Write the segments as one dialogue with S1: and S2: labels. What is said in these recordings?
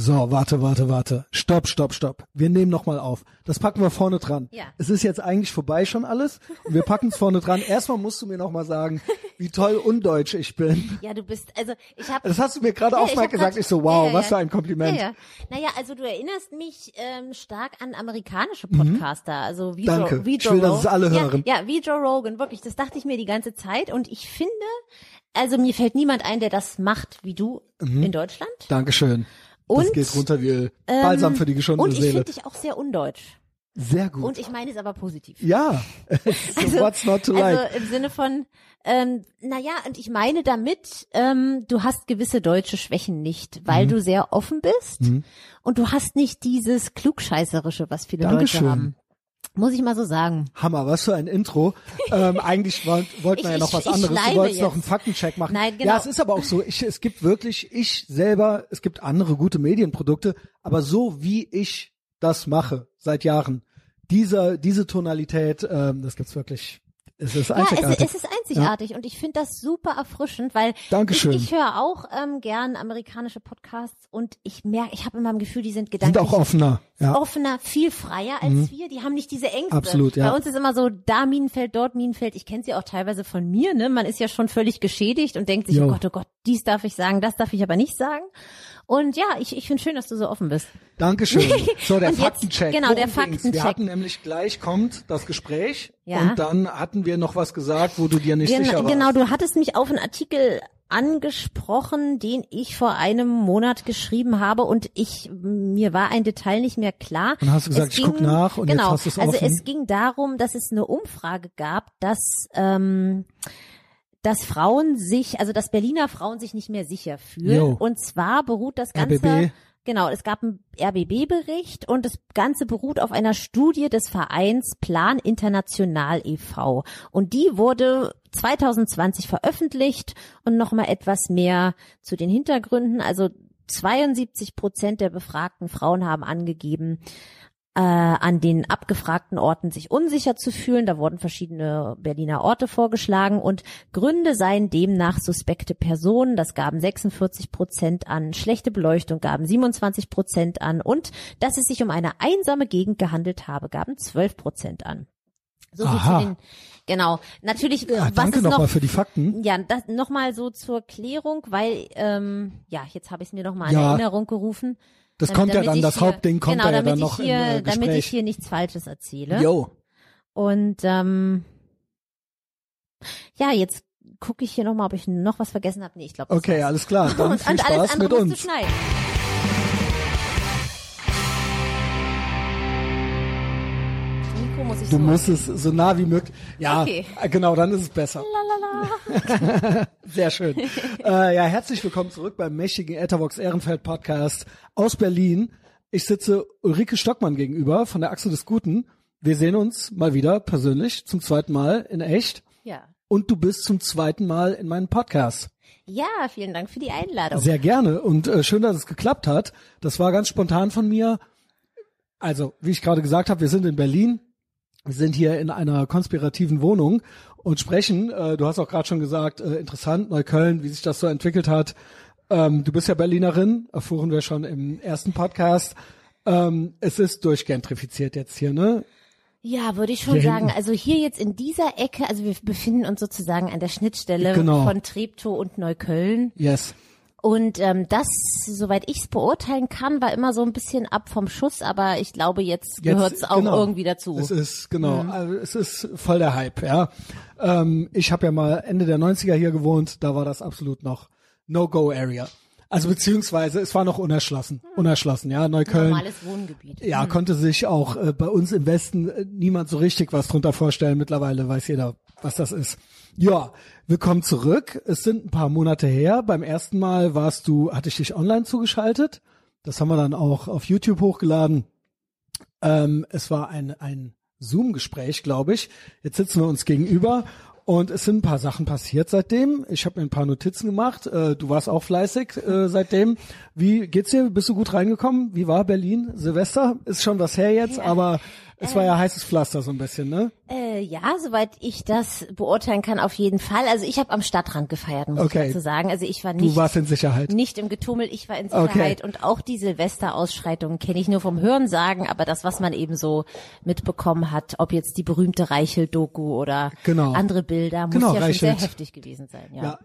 S1: So, warte, warte, warte. Stopp, stopp, stopp. Wir nehmen nochmal auf. Das packen wir vorne dran.
S2: Ja.
S1: Es ist jetzt eigentlich vorbei schon alles. Und wir packen es vorne dran. Erstmal musst du mir nochmal sagen, wie toll undeutsch ich bin.
S2: Ja, du bist, also ich habe.
S1: Das hast du mir gerade
S2: Ja,
S1: auf
S2: ich
S1: mal gesagt. ich so, wow,
S2: ja, ja,
S1: was für ein Kompliment.
S2: Ja, ja. Naja, also du erinnerst mich ähm, stark an amerikanische Podcaster, also wie
S1: Mhm. Danke.
S2: Joe, wie
S1: Ich
S2: Joe
S1: will, dass
S2: Rogan.
S1: es alle
S2: ja,
S1: hören.
S2: Ja, wie Joe Rogan, wirklich, das dachte ich mir die ganze Zeit und ich finde, also mir fällt niemand ein, der das macht wie du
S1: Mhm.
S2: in Deutschland.
S1: Dankeschön. Das
S2: Und,
S1: geht runter wie Balsam für die geschundene
S2: Und ich
S1: Seele.
S2: finde dich auch sehr undeutsch.
S1: Sehr gut.
S2: Und ich meine es aber positiv.
S1: ja. so what's not to like?
S2: Also im Sinne von, ähm, naja, und ich meine damit, ähm, du hast gewisse deutsche Schwächen nicht, weil
S1: Mhm.
S2: du sehr offen bist und du hast nicht dieses Klugscheißerische, was viele
S1: Dankeschön.
S2: Leute haben. Muss ich mal so sagen.
S1: Hammer, was für ein Intro. ähm, eigentlich wollt, wollten wir
S2: Ich-
S1: ja noch
S2: ich-
S1: was anderes. Du wolltest noch
S2: jetzt.
S1: einen Faktencheck machen.
S2: Nein, genau.
S1: Ja, es ist aber auch so. Ich, es gibt wirklich, ich selber, es gibt andere gute Medienprodukte, aber so wie ich das mache seit Jahren, dieser, diese Tonalität, ähm, das gibt's wirklich. Es ist
S2: Ja,
S1: einzigartig.
S2: es, es ist einzigartig und ich finde das super erfrischend, weil
S1: Dankeschön.
S2: ich, ich höre auch ähm, gern amerikanische Podcasts und ich merke, ich habe immer im Gefühl, die sind
S1: sind
S2: gedanklich
S1: auch offener. Ja. Mhm.
S2: offener, viel freier als wir. Die haben nicht diese Ängste.
S1: Absolut, ja.
S2: Bei uns ist immer so, da Minenfeld, dort Minenfeld. Ich kenne sie auch teilweise von mir. Ne? Man ist ja schon völlig geschädigt und denkt sich,
S1: Jo.
S2: oh Gott, oh Gott, dies darf ich sagen, das darf ich aber nicht sagen. Und ja, ich, ich finde schön, dass du so offen bist.
S1: Dankeschön. So, der
S2: Und jetzt-
S1: Faktencheck.
S2: genau, der
S1: ging's? Wir
S2: Faktencheck.
S1: hatten nämlich gleich kommt das Gespräch
S2: Ja.
S1: und dann hatten wir noch was gesagt, wo du dir nicht
S2: Gen
S1: sicher warst.
S2: genau, du hattest mich auf einen Artikel angesprochen, den ich vor einem Monat geschrieben habe und ich mir war ein Detail nicht mehr klar.
S1: Und hast du gesagt,
S2: Es
S1: ich guck nach und jetzt
S2: genau,
S1: hast du es
S2: Also
S1: offen?
S2: es ging darum, dass es eine Umfrage gab, dass ähm, dass Frauen sich, also dass Berliner Frauen sich nicht mehr sicher fühlen.
S1: Jo.
S2: Und zwar beruht das Ganze
S1: RBB.
S2: Genau, es gab einen RBB-Bericht und das Ganze beruht auf einer Studie des Vereins Plan International e.V. Und die wurde 2020 veröffentlicht und nochmal etwas mehr zu den Hintergründen. Also 72 Prozent der befragten Frauen haben angegeben, äh, an den abgefragten Orten sich unsicher zu fühlen. Da wurden verschiedene Berliner Orte vorgeschlagen und Gründe seien demnach suspekte Personen. Das gaben 46 Prozent an. Schlechte Beleuchtung gaben 27 Prozent an und dass es sich um eine einsame Gegend gehandelt habe, gaben 12 Prozent an. So viel
S1: Aha.
S2: zu den, genau. Natürlich,
S1: Ja,
S2: was
S1: danke nochmal für die Fakten.
S2: ja, das nochmal so zur Klärung, weil ähm, ja, jetzt habe ich es mir nochmal in
S1: Ja.
S2: Erinnerung gerufen.
S1: Das
S2: Damit-
S1: kommt ja dann, das
S2: hier,
S1: Hauptding kommt
S2: genau,
S1: ja dann noch
S2: hier,
S1: im äh,
S2: Damit ich
S1: Gespräch.
S2: hier nichts Falsches erzähle.
S1: Jo.
S2: Und ähm, ja, jetzt gucke ich hier nochmal, ob ich noch was vergessen habe. Nee, ich glaube.
S1: Okay, alles klar. Dann
S2: und,
S1: viel
S2: und
S1: Spaß
S2: alles andere
S1: mit uns.
S2: Ich
S1: Du
S2: so.
S1: musst es so nah wie möglich. Ja,
S2: Okay.
S1: genau, dann ist es besser. Sehr schön. äh, ja, herzlich willkommen zurück beim mächtigen Etherbox Ehrenfeld Podcast aus Berlin. Ich sitze Ulrike Stockmann gegenüber von der Achse des Guten. Wir sehen uns mal wieder persönlich zum zweiten Mal in echt.
S2: Ja.
S1: Und du bist zum zweiten Mal in meinem Podcast.
S2: Ja, vielen Dank für die Einladung.
S1: Sehr gerne und äh, schön, dass es geklappt hat. Das war ganz spontan von mir. Also, wie ich gerade gesagt habe, wir sind in Berlin. Wir sind hier in einer konspirativen Wohnung und sprechen. Äh, du hast auch gerade schon gesagt, äh, interessant, Neukölln, wie sich das so entwickelt hat. Ähm, du bist ja Berlinerin, erfuhren wir schon im ersten Podcast. Ähm, es ist durchgentrifiziert jetzt hier, ne?
S2: Ja, würde ich schon sagen. Also hier jetzt in dieser Ecke, also wir befinden uns sozusagen an der Schnittstelle
S1: Genau.
S2: von Treptow und Neukölln.
S1: Yes.
S2: Und ähm, das, soweit ich es beurteilen kann, war immer so ein bisschen ab vom Schuss, aber ich glaube, jetzt, gehört es auch
S1: genau.
S2: irgendwie dazu.
S1: Es ist genau, also es ist voll der Hype, ja. Ähm, ich habe ja mal Ende der 90er hier gewohnt, da war das absolut noch No-Go-Area. Also beziehungsweise es war noch unerschlossen, unerschlossen, ja. Neukölln,
S2: Normales Wohngebiet.
S1: ja, konnte sich auch äh, bei uns im Westen äh, niemand so richtig was drunter vorstellen. Mittlerweile weiß jeder, was das ist. Ja, willkommen zurück. Es sind ein paar Monate her. Beim ersten Mal warst du, hatte ich dich online zugeschaltet. Das haben wir dann auch auf YouTube hochgeladen. Ähm, es war ein, ein Zoom-Gespräch, glaube ich. Jetzt sitzen wir uns gegenüber und es sind ein paar Sachen passiert seitdem. Ich habe mir ein paar Notizen gemacht. Äh, du warst auch fleißig äh, seitdem. Wie geht's dir? Bist du gut reingekommen? Wie war Berlin? Silvester ist schon was her jetzt, aber Es war ja heißes Pflaster so ein bisschen, ne?
S2: Äh, ja, soweit ich das beurteilen kann, auf jeden Fall. Also ich habe am Stadtrand gefeiert, muss
S1: Okay.
S2: ich dazu sagen. Also ich war
S1: Du
S2: nicht,
S1: warst in Sicherheit.
S2: nicht im Getummel, ich war in Sicherheit. Und auch die Silvesterausschreitungen kenne ich nur vom Hörensagen, aber das, was man eben so mitbekommen hat, ob jetzt die berühmte Reichel-Doku oder
S1: Genau.
S2: andere Bilder, muss
S1: Genau,
S2: ja schon
S1: Reichelt.
S2: sehr heftig gewesen sein. Ja.
S1: Ja.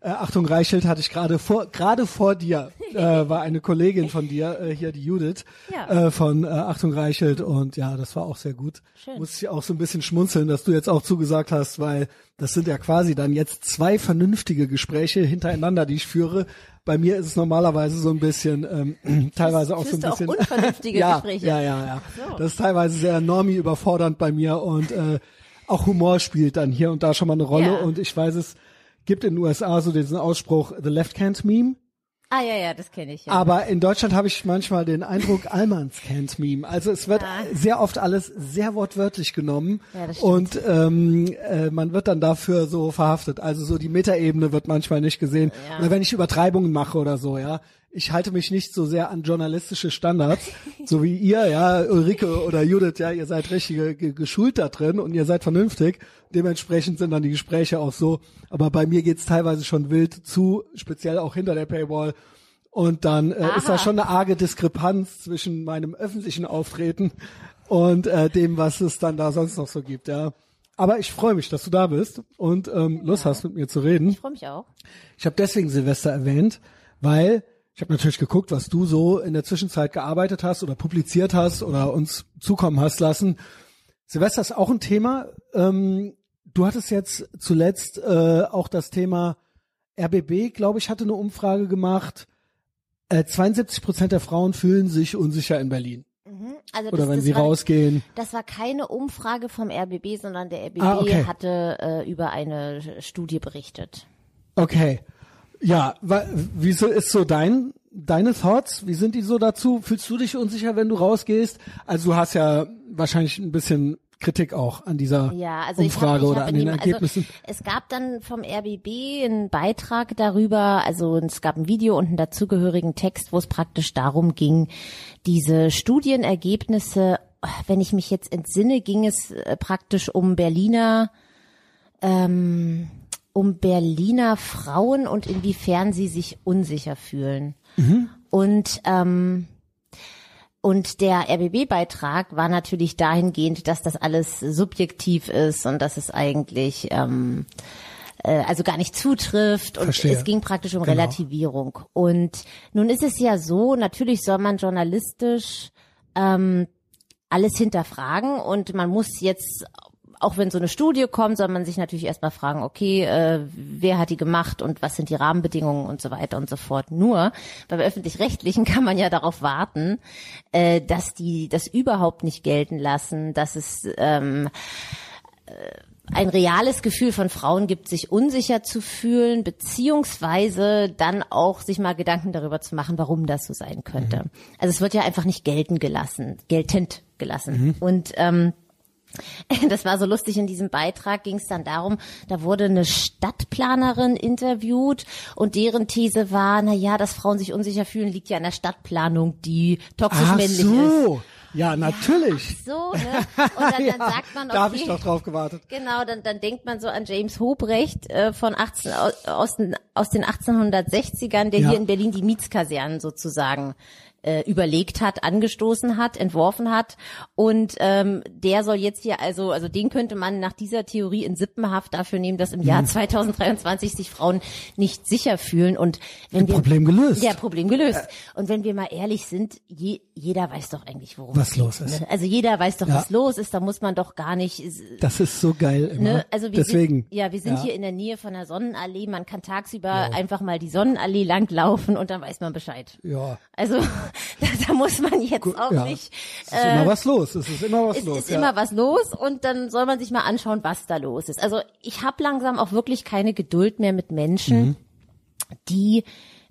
S1: Äh, Achtung, Reichelt hatte ich gerade vor, gerade vor dir, äh, war eine Kollegin von dir, äh, hier die Judith,
S2: Ja.
S1: äh, von äh, Achtung Reichelt und ja, das war auch sehr gut.
S2: Schön.
S1: Muss ich auch so ein bisschen schmunzeln, dass du jetzt auch zugesagt hast, weil das sind ja quasi dann jetzt zwei vernünftige Gespräche hintereinander, die ich führe. Bei mir ist es normalerweise so ein bisschen, ähm, teilweise auch so ein
S2: du auch
S1: bisschen.
S2: unvernünftige
S1: ja,
S2: Gespräche?
S1: Ja, ja, ja.
S2: so.
S1: Das ist teilweise sehr normie überfordernd bei mir und äh, auch Humor spielt dann hier und da schon mal eine Rolle
S2: Ja.
S1: und ich weiß es gibt in den USA so diesen Ausspruch The Left Can't Meme,
S2: Ah ja, ja, das kenne ich. Ja.
S1: aber in Deutschland habe ich manchmal den Eindruck Allmanns Can't Meme. Also es wird
S2: Ah.
S1: sehr oft alles sehr wortwörtlich genommen
S2: Ja, das stimmt.
S1: und ähm, äh, man wird dann dafür so verhaftet. Also so die Metaebene wird manchmal nicht gesehen.
S2: Ja.
S1: Oder wenn ich Übertreibungen mache oder so, ja. Ich halte mich nicht so sehr an journalistische Standards, so wie ihr, ja, Ulrike oder Judith, ja, ihr seid richtige ge- geschult da drin und ihr seid vernünftig. Dementsprechend sind dann die Gespräche auch so. Aber bei mir geht's teilweise schon wild zu, speziell auch hinter der Paywall. Und dann äh, ist da schon eine arge Diskrepanz zwischen meinem öffentlichen Auftreten und äh, dem, was es dann da sonst noch so gibt, ja. Aber ich freue mich, dass du da bist und ähm, Lust hast, mit mir zu reden.
S2: ich freue mich auch.
S1: Ich habe deswegen Silvester erwähnt, weil ich habe natürlich geguckt, was du so in der Zwischenzeit gearbeitet hast oder publiziert hast oder uns zukommen hast lassen. Silvester ist auch ein Thema. Ähm, du hattest jetzt zuletzt äh, auch das Thema RBB, glaube ich, hatte eine Umfrage gemacht. Äh, 72 Prozent der Frauen fühlen sich unsicher in Berlin.
S2: Also
S1: Oder
S2: das,
S1: wenn
S2: das
S1: sie
S2: war,
S1: rausgehen.
S2: Das war keine Umfrage vom RBB, sondern der RBB
S1: Ah, okay.
S2: hatte äh, über eine Studie berichtet.
S1: Okay. Ja, wieso ist so dein deine Thoughts? Wie sind die so dazu? Fühlst du dich unsicher, wenn du rausgehst? Also du hast ja wahrscheinlich ein bisschen Kritik auch an dieser
S2: Ja, also ich
S1: Umfrage
S2: hab, ich
S1: oder an den
S2: dem,
S1: Ergebnissen.
S2: Also, es gab dann vom RBB einen Beitrag darüber, also es gab ein Video und einen dazugehörigen Text, wo es praktisch darum ging, diese Studienergebnisse, wenn ich mich jetzt entsinne, ging es äh, praktisch um Berliner ähm, um Berliner Frauen und inwiefern sie sich unsicher fühlen. Und ähm, und der RBB-Beitrag war natürlich dahingehend, dass das alles subjektiv ist und dass es eigentlich ähm, äh, also gar nicht zutrifft und
S1: Verstehe.
S2: es ging praktisch um
S1: Genau.
S2: Relativierung. Und nun ist es ja so, natürlich soll man journalistisch ähm, alles hinterfragen und man muss jetzt auch wenn so eine Studie kommt, soll man sich natürlich erstmal fragen, okay, äh, wer hat die gemacht und was sind die Rahmenbedingungen und so weiter und so fort. Nur beim öffentlich-rechtlichen kann man ja darauf warten, äh, dass die das überhaupt nicht gelten lassen, dass es ähm, äh, ein reales Gefühl von Frauen gibt, sich unsicher zu fühlen, beziehungsweise dann auch sich mal Gedanken darüber zu machen, warum das so sein könnte. Also es wird ja einfach nicht gelten gelassen, geltend gelassen. Und ähm, das war so lustig, in diesem Beitrag ging es dann darum, da wurde eine Stadtplanerin interviewt und deren These war, na ja, dass Frauen sich unsicher fühlen, liegt ja an der Stadtplanung, die toxisch
S1: Ach
S2: männlich ist.
S1: so. Ja, natürlich.
S2: So, ne? Und dann, dann sagt man,
S1: Da habe ich
S2: okay,
S1: doch drauf gewartet.
S2: Genau, dann, dann denkt man so an James Hobrecht äh, von 18, aus, aus den, aus den 1860ern, der
S1: Ja.
S2: hier in Berlin die Mietskasernen sozusagen äh, überlegt hat, angestoßen hat, entworfen hat. Und ähm, der soll jetzt hier also, also den könnte man nach dieser Theorie in Sippenhaft dafür nehmen, dass im
S1: Mhm.
S2: Jahr 2023 sich Frauen nicht sicher fühlen. Und wenn wir
S1: Problem gelöst.
S2: ja, Problem gelöst. Und wenn wir mal ehrlich sind, je, jeder weiß doch eigentlich, worum
S1: Was
S2: es geht,
S1: los ist.
S2: Ne? Also jeder weiß doch,
S1: Ja.
S2: was los ist. Da muss man doch gar nicht
S1: Das ist so geil immer.
S2: Ne? Also wir
S1: Deswegen.
S2: Sind, ja, wir sind
S1: Ja.
S2: hier in der Nähe von der Sonnenallee. Man kann tagsüber einfach mal die Sonnenallee langlaufen und dann weiß man Bescheid.
S1: Ja.
S2: Also da, da muss man jetzt auch
S1: ja.
S2: nicht.
S1: Es ist immer was los. Es ist immer was
S2: Es
S1: los.
S2: ist
S1: ja.
S2: immer was los und dann soll man sich mal anschauen, was da los ist. Also ich habe langsam auch wirklich keine Geduld mehr mit Menschen,
S1: Mhm.
S2: die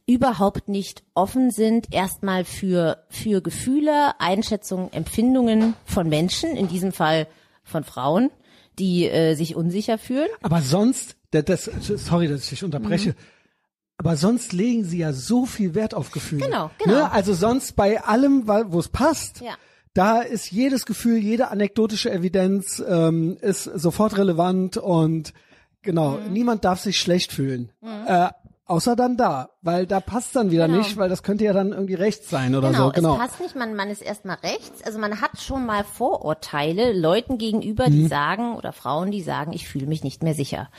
S2: überhaupt nicht offen sind, erstmal für, für Gefühle, Einschätzungen, Empfindungen von Menschen, in diesem Fall von Frauen, die äh, sich unsicher fühlen.
S1: Aber sonst, das, das, sorry, dass ich dich unterbreche. Aber sonst legen sie ja so viel Wert auf Gefühle.
S2: Genau, genau.
S1: Ne? Also sonst bei allem, wo es passt,
S2: Ja.
S1: da ist jedes Gefühl, jede anekdotische Evidenz ähm, ist sofort relevant und genau,
S2: Mhm.
S1: niemand darf sich schlecht fühlen. Äh, außer dann da, weil da passt dann wieder
S2: Genau.
S1: nicht, weil das könnte ja dann irgendwie rechts sein oder
S2: Genau,
S1: so. Genau.
S2: es passt nicht, man, man ist erstmal rechts. Also man hat schon mal Vorurteile Leuten gegenüber,
S1: Mhm.
S2: die sagen, oder Frauen, die sagen, ich fühle mich nicht mehr sicher.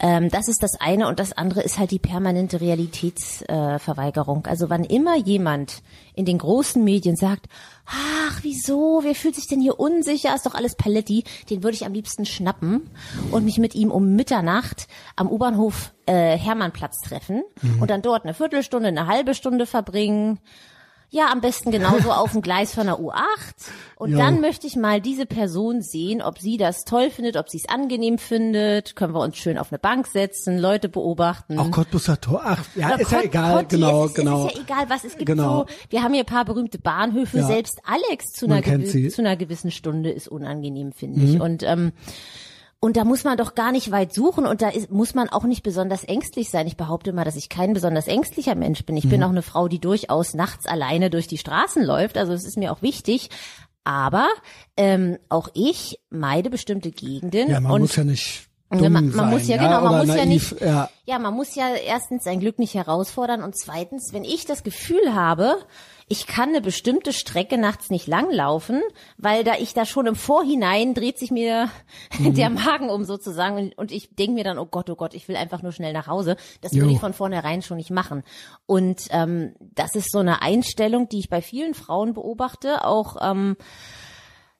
S2: Ähm, das ist das eine und das andere ist halt die permanente Realitätsverweigerung. Äh, also wann immer jemand in den großen Medien sagt, ach, wieso, wer fühlt sich denn hier unsicher, ist doch alles Paletti, den würde ich am liebsten schnappen und mich mit ihm um Mitternacht am U-Bahnhof äh, Hermannplatz treffen und dann dort eine Viertelstunde, eine halbe Stunde verbringen. Ja, am besten genauso auf dem Gleis von der U8. Und
S1: Ja.
S2: dann möchte ich mal diese Person sehen, ob sie das toll findet, ob sie es angenehm findet. Können wir uns schön auf eine Bank setzen, Leute beobachten.
S1: Auch Cottbusser Tor. Ach, ja,
S2: Oder
S1: ist ja
S2: Cot-
S1: egal,
S2: Cotti,
S1: genau,
S2: es ist,
S1: genau.
S2: Es ist ja egal, was es gibt.
S1: Genau.
S2: So, wir haben hier ein paar berühmte Bahnhöfe.
S1: Ja.
S2: Selbst Alex zu einer.
S1: Mhm.
S2: zu einer gewissen Stunde ist unangenehm, finde ich. Und ähm, und da muss man doch gar nicht weit suchen und da ist, muss man auch nicht besonders ängstlich sein. Ich behaupte mal, dass ich kein besonders ängstlicher Mensch bin. Ich
S1: Mhm.
S2: bin auch eine Frau, die durchaus nachts alleine durch die Straßen läuft. Also es ist mir auch wichtig. Aber ähm, auch ich meide bestimmte Gegenden.
S1: Ja, man
S2: und
S1: muss ja nicht
S2: Ja, man- man muss ja,
S1: ja,
S2: genau, man muss ja
S1: naiv,
S2: nicht-
S1: ja.
S2: Ja, man muss ja erstens sein Glück nicht herausfordern und zweitens, wenn ich das Gefühl habe, ich kann eine bestimmte Strecke nachts nicht langlaufen, weil da ich da schon im Vorhinein dreht sich mir
S1: Mhm.
S2: der Magen um sozusagen und, und ich denke mir dann, oh Gott, oh Gott, ich will einfach nur schnell nach Hause. Das
S1: Jo.
S2: würde ich von vornherein schon nicht machen. Und ähm, das ist so eine Einstellung, die ich bei vielen Frauen beobachte, auch ähm,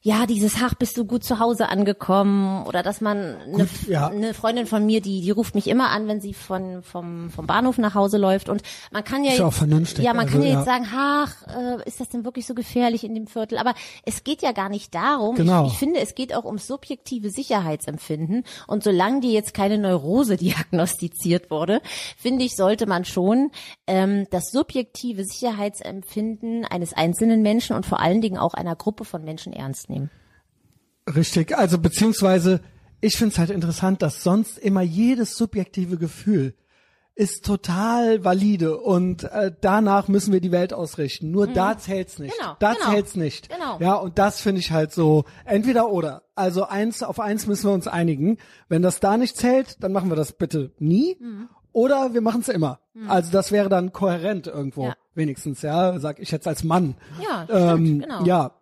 S2: ja, dieses Ach, bist du gut zu Hause angekommen oder dass man eine,
S1: ja.
S2: eine Freundin von mir, die die ruft mich immer an, wenn sie von vom vom Bahnhof nach Hause läuft und man kann ja
S1: Ist
S2: jetzt,
S1: auch vernünftig,
S2: ja, man
S1: also,
S2: kann ja
S1: ja.
S2: jetzt sagen, ach, äh, ist das denn wirklich so gefährlich in dem Viertel, aber es geht ja gar nicht darum.
S1: Genau.
S2: Ich, ich finde, es geht auch ums subjektive Sicherheitsempfinden und solange dir jetzt keine Neurose diagnostiziert wurde, finde ich, sollte man schon ähm, das subjektive Sicherheitsempfinden eines einzelnen Menschen und vor allen Dingen auch einer Gruppe von Menschen ernst nehmen.
S1: Richtig, also beziehungsweise ich find's halt interessant, dass sonst immer jedes subjektive Gefühl ist total valide und äh, danach müssen wir die Welt ausrichten. Nur da zählt's nicht.
S2: Genau,
S1: da
S2: genau,
S1: zählt's nicht.
S2: genau.
S1: Ja, und das finde ich halt so entweder oder. Also eins auf eins müssen wir uns einigen. Wenn das da nicht zählt, dann machen wir das bitte nie.
S2: Mhm.
S1: Oder wir machen's immer. Also das wäre dann kohärent irgendwo,
S2: Ja.
S1: wenigstens, ja, sag ich jetzt als Mann.
S2: Ja, stimmt,
S1: Ähm,
S2: genau.
S1: Ja,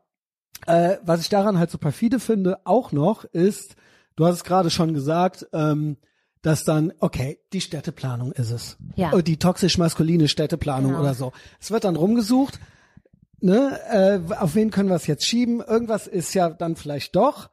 S1: äh, was ich daran halt so perfide finde, auch noch, ist, du hast es gerade schon gesagt, ähm, dass dann, okay, die Städteplanung ist es.
S2: Ja.
S1: Äh, Die toxisch-maskuline Städteplanung
S2: Genau.
S1: oder so. Es wird dann rumgesucht, ne, äh, auf wen können wir es jetzt schieben? Irgendwas ist ja dann vielleicht doch,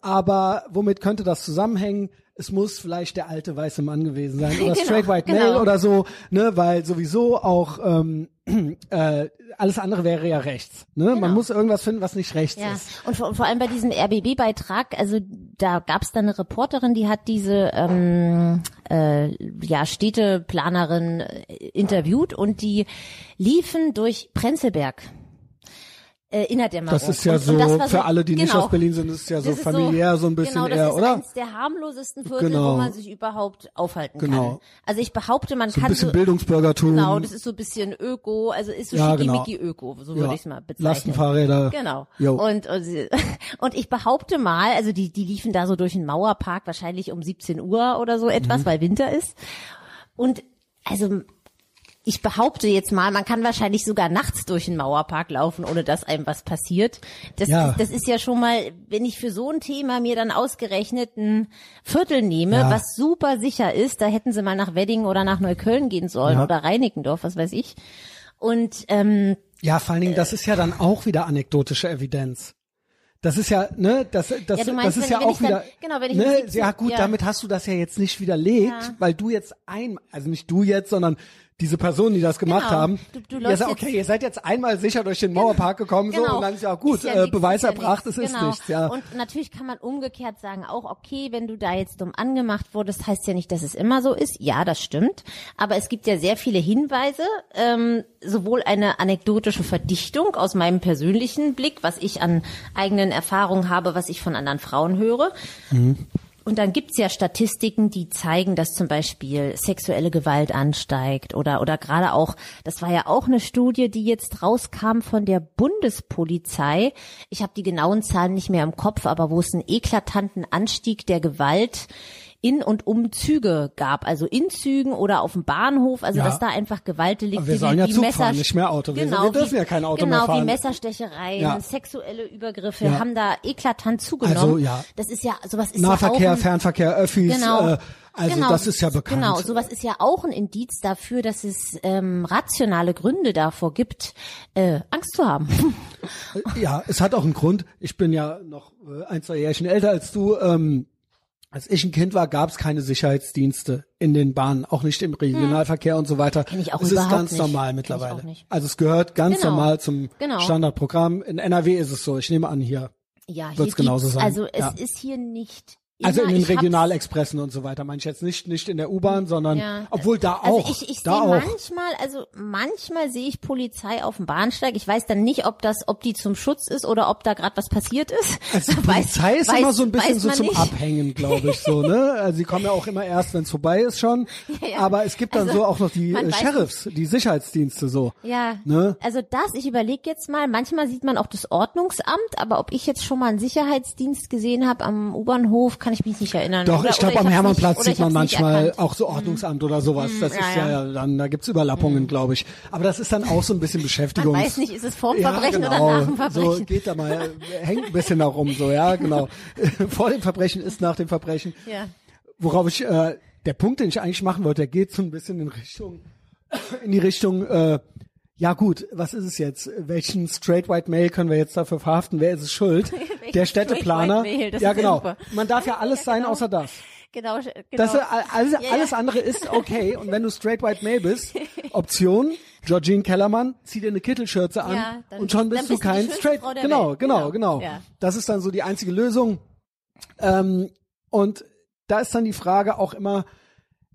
S1: aber womit könnte das zusammenhängen? Es muss vielleicht der alte weiße Mann gewesen sein oder
S2: Genau,
S1: straight white
S2: genau.
S1: male oder so, ne, weil sowieso auch ähm, äh, alles andere wäre ja rechts. Ne? Man
S2: Genau.
S1: muss irgendwas finden, was nicht rechts
S2: Ja,
S1: ist.
S2: und vor, vor allem bei diesem RBB-Beitrag, also da gab es dann eine Reporterin, die hat diese ähm, äh, ja, Städteplanerin äh, interviewt und die liefen durch Prenzlberg. Äh, in der Dämmerung.
S1: Das ist ja so,
S2: war
S1: für alle, die nicht
S2: genau.
S1: aus Berlin sind, ist ja so
S2: ist
S1: familiär, so, ein bisschen
S2: genau, das
S1: eher,
S2: ist
S1: oder?
S2: eins der harmlosesten Viertel,
S1: Genau.
S2: wo man sich überhaupt aufhalten
S1: Genau.
S2: kann. Also ich behaupte, man
S1: So ein
S2: kann
S1: bisschen
S2: so,
S1: Bildungsbürgertum.
S2: Genau, das ist so ein bisschen Öko, also ist so
S1: Ja, genau.
S2: Öko, so würde
S1: ja.
S2: ich es mal bezeichnen.
S1: Lastenfahrräder.
S2: Genau. Und, und, und ich behaupte mal, also die, die liefen da so durch den Mauerpark, wahrscheinlich um 17 Uhr oder so etwas,
S1: Mhm.
S2: weil Winter ist. Und also ich behaupte jetzt mal, man kann wahrscheinlich sogar nachts durch den Mauerpark laufen, ohne dass einem was passiert. Das,
S1: Ja.
S2: das, ist ja schon mal, wenn ich für so ein Thema mir dann ausgerechnet ein Viertel nehme,
S1: Ja.
S2: was super sicher ist, da hätten sie mal nach Wedding oder nach Neukölln gehen sollen
S1: Ja.
S2: oder Reinickendorf, was weiß ich. Und ähm,
S1: Ja, vor allen Dingen, das ist ja dann auch wieder anekdotische Evidenz. Das ist ja, ne, das, das,
S2: Ja, meinst,
S1: das ist
S2: wenn-
S1: ja
S2: wenn
S1: auch
S2: ich dann-
S1: wieder,
S2: genau, wenn ich
S1: ne,
S2: 17
S1: ja gut,
S2: ja.
S1: damit hast du das ja jetzt nicht widerlegt,
S2: Ja.
S1: weil du jetzt ein, also nicht du jetzt, sondern diese Personen, die das gemacht
S2: Genau.
S1: haben,
S2: Du- du
S1: ja,
S2: läufst
S1: sag,
S2: jetzt-
S1: okay, ihr seid jetzt einmal sicher durch den Mauerpark gekommen, so,
S2: Genau.
S1: und dann ist ja auch gut,
S2: Ist ja
S1: äh, Beweis erbracht, es ist
S2: genau.
S1: nichts, ja.
S2: Und natürlich kann man umgekehrt sagen, auch okay, wenn du da jetzt dumm angemacht wurdest, heißt ja nicht, dass es immer so ist. Ja, das stimmt. Aber es gibt ja sehr viele Hinweise, ähm, sowohl eine anekdotische Verdichtung aus meinem persönlichen Blick, was ich an eigenen Erfahrungen habe, was ich von anderen Frauen höre. Und dann gibt's ja Statistiken, die zeigen, dass zum Beispiel sexuelle Gewalt ansteigt oder oder gerade auch, das war ja auch eine Studie, die jetzt rauskam von der Bundespolizei. Ich habe die genauen Zahlen nicht mehr im Kopf, aber wo es einen eklatanten Anstieg der Gewalt in und um Züge gab, also in Zügen oder auf dem Bahnhof, also
S1: Ja.
S2: dass da einfach Gewaltdelikte
S1: Aber wir sollen ja
S2: wie
S1: Zug
S2: Messer,
S1: fahren, nicht mehr Auto.
S2: Genau,
S1: wir dürfen
S2: wie,
S1: ja kein Auto
S2: genau,
S1: mehr fahren.
S2: wie Messerstechereien,
S1: Ja.
S2: sexuelle Übergriffe
S1: Ja.
S2: haben da eklatant zugenommen.
S1: Also, ja.
S2: Das ist ja sowas ist
S1: Nahverkehr,
S2: ja auch ein,
S1: Fernverkehr, Öffis,
S2: Genau.
S1: äh, also
S2: genau,
S1: das ist ja bekannt.
S2: Genau, sowas ist ja auch ein Indiz dafür, dass es ähm, rationale Gründe davor gibt, äh, Angst zu haben.
S1: Ja, es hat auch einen Grund. Ich bin ja noch äh, ein, zwei Jährchen älter als du. Ähm, als ich ein Kind war, gab es keine Sicherheitsdienste in den Bahnen, auch nicht im Regionalverkehr und so weiter.
S2: Kenn ich auch
S1: es ist ganz
S2: nicht.
S1: normal mittlerweile. Also es gehört ganz
S2: Genau.
S1: normal zum
S2: Genau.
S1: Standardprogramm. In NRW ist es so. Ich nehme an hier.
S2: Ja, hier
S1: Wird's genauso sein.
S2: Also es
S1: Ja.
S2: ist hier nicht.
S1: Also in den Regionalexpressen und so weiter. Meine ich jetzt nicht nicht in der U-Bahn, sondern
S2: Ja.
S1: obwohl da
S2: Also
S1: auch.
S2: ich, ich
S1: da
S2: sehe
S1: auch.
S2: manchmal, also manchmal sehe ich Polizei auf dem Bahnsteig. Ich weiß dann nicht, ob das, ob die zum Schutz ist oder ob da gerade was passiert ist.
S1: Also die
S2: Weiß-
S1: Polizei ist
S2: weiß-
S1: immer so ein bisschen
S2: weiß
S1: so zum
S2: nicht.
S1: Abhängen, glaube ich, so, ne? Also sie kommen ja auch immer erst, wenn es vorbei ist schon.
S2: Ja.
S1: Aber es gibt dann
S2: Also,
S1: so auch noch die äh,
S2: weiß
S1: Sheriffs, die Sicherheitsdienste so.
S2: Ja,
S1: Ne?
S2: also das, ich überlege jetzt mal, manchmal sieht man auch das Ordnungsamt, aber ob ich jetzt schon mal einen Sicherheitsdienst gesehen habe am U-Bahnhof, kann ich mich nicht erinnern.
S1: Doch,
S2: Oder-
S1: ich glaube, am Hermannplatz sieht
S2: ich
S1: man manchmal auch so Ordnungsamt oder sowas. Das
S2: ja,
S1: ist ja,
S2: ja.
S1: dann, da gibt's Überlappungen, glaube ich. Aber das ist dann auch so ein bisschen Beschäftigung.
S2: Man weiß nicht, ist es vor dem
S1: ja,
S2: Verbrechen
S1: genau.
S2: oder nach dem Verbrechen.
S1: So geht da mal, hängt ein bisschen da rum, so, ja, genau. Vor dem Verbrechen ist nach dem Verbrechen.
S2: Ja.
S1: Worauf ich, äh, der Punkt, den ich eigentlich machen wollte, der geht so ein bisschen in Richtung, in die Richtung, äh, ja gut, was ist es jetzt? Welchen Straight White Male können wir jetzt dafür verhaften? Wer ist es schuld? Der Städteplaner. Ja genau. Man darf ja alles sein
S2: genau.
S1: außer das.
S2: Genau, genau.
S1: Das, alles,
S2: Ja,
S1: alles andere ist okay. Und wenn du straight white male bist, Option, Georgine Kellermann, zieh dir eine Kittelschürze an
S2: Ja, dann-
S1: und schon bist du kein straight. Genau,
S2: Welt.
S1: genau,
S2: Genau.
S1: genau.
S2: Ja.
S1: Das ist dann so die einzige Lösung. Ähm, und da ist dann die Frage auch immer,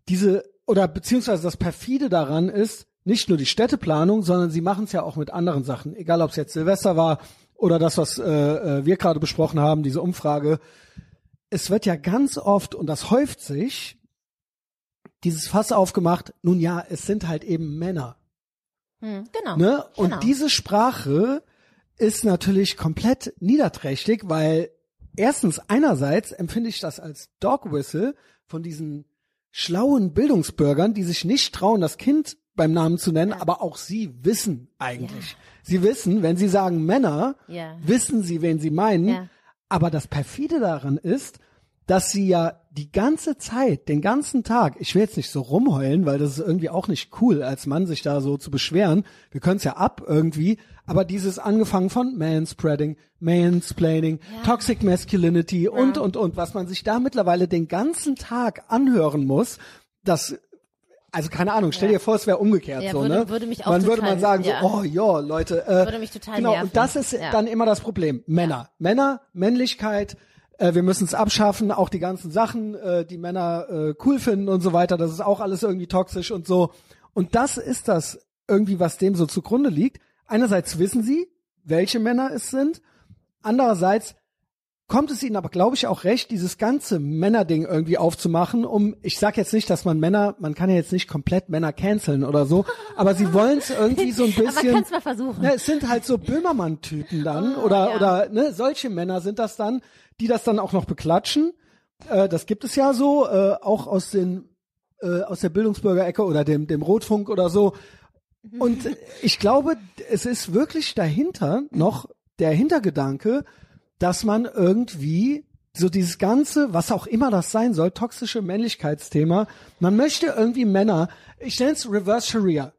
S1: diese, oder beziehungsweise das perfide daran ist, nicht nur die Städteplanung, sondern sie machen es ja auch mit anderen Sachen. Egal, ob es jetzt Silvester war oder das, was äh, äh, wir gerade besprochen haben, diese Umfrage. Es wird ja ganz oft, und das häuft sich, dieses Fass aufgemacht, nun ja, es sind halt eben Männer.
S2: Hm, genau.
S1: Ne? Und
S2: Genau.
S1: diese Sprache ist natürlich komplett niederträchtig, weil erstens einerseits empfinde ich das als Dog Whistle von diesen schlauen Bildungsbürgern, die sich nicht trauen, das Kind beim Namen zu nennen, aber auch sie wissen eigentlich. Sie wissen, wenn sie sagen Männer,
S2: Ja.
S1: wissen sie, wen sie meinen.
S2: Ja.
S1: Aber das perfide daran ist, dass sie ja die ganze Zeit, den ganzen Tag, ich will jetzt nicht so rumheulen, weil das ist irgendwie auch nicht cool, als Mann sich da so zu beschweren. Wir können es ja ab irgendwie, aber dieses angefangen von Manspreading, Mansplaining, Toxic Masculinity und, und, und, was man sich da mittlerweile den ganzen Tag anhören muss, das also keine Ahnung, stell dir vor, es wäre umgekehrt so,
S2: würde-
S1: ne?
S2: würde mich auch
S1: Man würde
S2: total-
S1: man sagen so, oh ja, Leute, äh,
S2: Würde mich total
S1: genau,
S2: nerven.
S1: und das ist dann immer das Problem. Männer, Männer, Männlichkeit, äh, wir müssen es abschaffen, auch die ganzen Sachen, äh, die Männer äh, cool finden und so weiter, das ist auch alles irgendwie toxisch und so. Und das ist das irgendwie, was dem so zugrunde liegt. Einerseits wissen sie, welche Männer es sind, andererseits kommt es ihnen aber, glaube ich, auch recht, dieses ganze Männerding irgendwie aufzumachen, um, ich sag jetzt nicht, dass man Männer, man kann ja jetzt nicht komplett Männer canceln oder so, aber sie wollen es irgendwie so ein
S2: Aber man
S1: bisschen.
S2: kann es mal versuchen.
S1: Ne, es sind halt so Böhmermann-Typen dann
S2: Oh,
S1: oder
S2: ja.
S1: oder ne, solche Männer sind das dann, die das dann auch noch beklatschen. Äh, das gibt es ja so, äh, auch aus den äh, aus der Bildungsbürgerecke oder dem dem Rotfunk oder so. Und ich glaube, es ist wirklich dahinter noch der Hintergedanke, dass man irgendwie so dieses ganze, was auch immer das sein soll, toxische Männlichkeitsthema, man möchte irgendwie Männer, ich nenne es Reverse Sharia.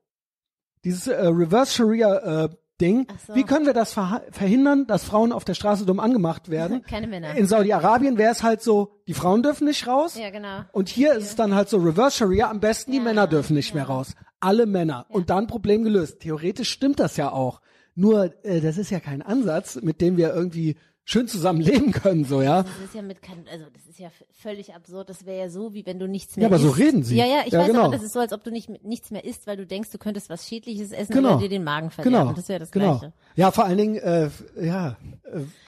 S1: Dieses äh, Reverse Sharia äh, Ding,
S2: so.
S1: wie können wir das verhindern, dass Frauen auf der Straße dumm angemacht werden?
S2: Keine Männer.
S1: In Saudi-Arabien wäre es halt so, die Frauen dürfen nicht raus.
S2: Ja, genau.
S1: Und hier ist es dann halt so Reverse Sharia, am besten die Männer dürfen nicht mehr raus. Alle Männer. Und dann Problem gelöst. Theoretisch stimmt das ja auch. Nur, äh, das ist ja kein Ansatz, mit dem wir irgendwie schön zusammen leben können, so, ja.
S2: Das ist ja mit kein, also das ist ja völlig absurd. Das wäre ja so, wie wenn du nichts mehr
S1: Ja, aber so
S2: isst.
S1: reden sie.
S2: Ja, ja, ich
S1: Ja,
S2: weiß,
S1: genau.
S2: aber das ist so, als ob du nicht nichts mehr isst, weil du denkst, du könntest was Schädliches essen
S1: Genau.
S2: oder dir den Magen verderben.
S1: Genau.
S2: Das wäre das
S1: genau.
S2: Gleiche.
S1: Ja, vor allen Dingen, äh, ja,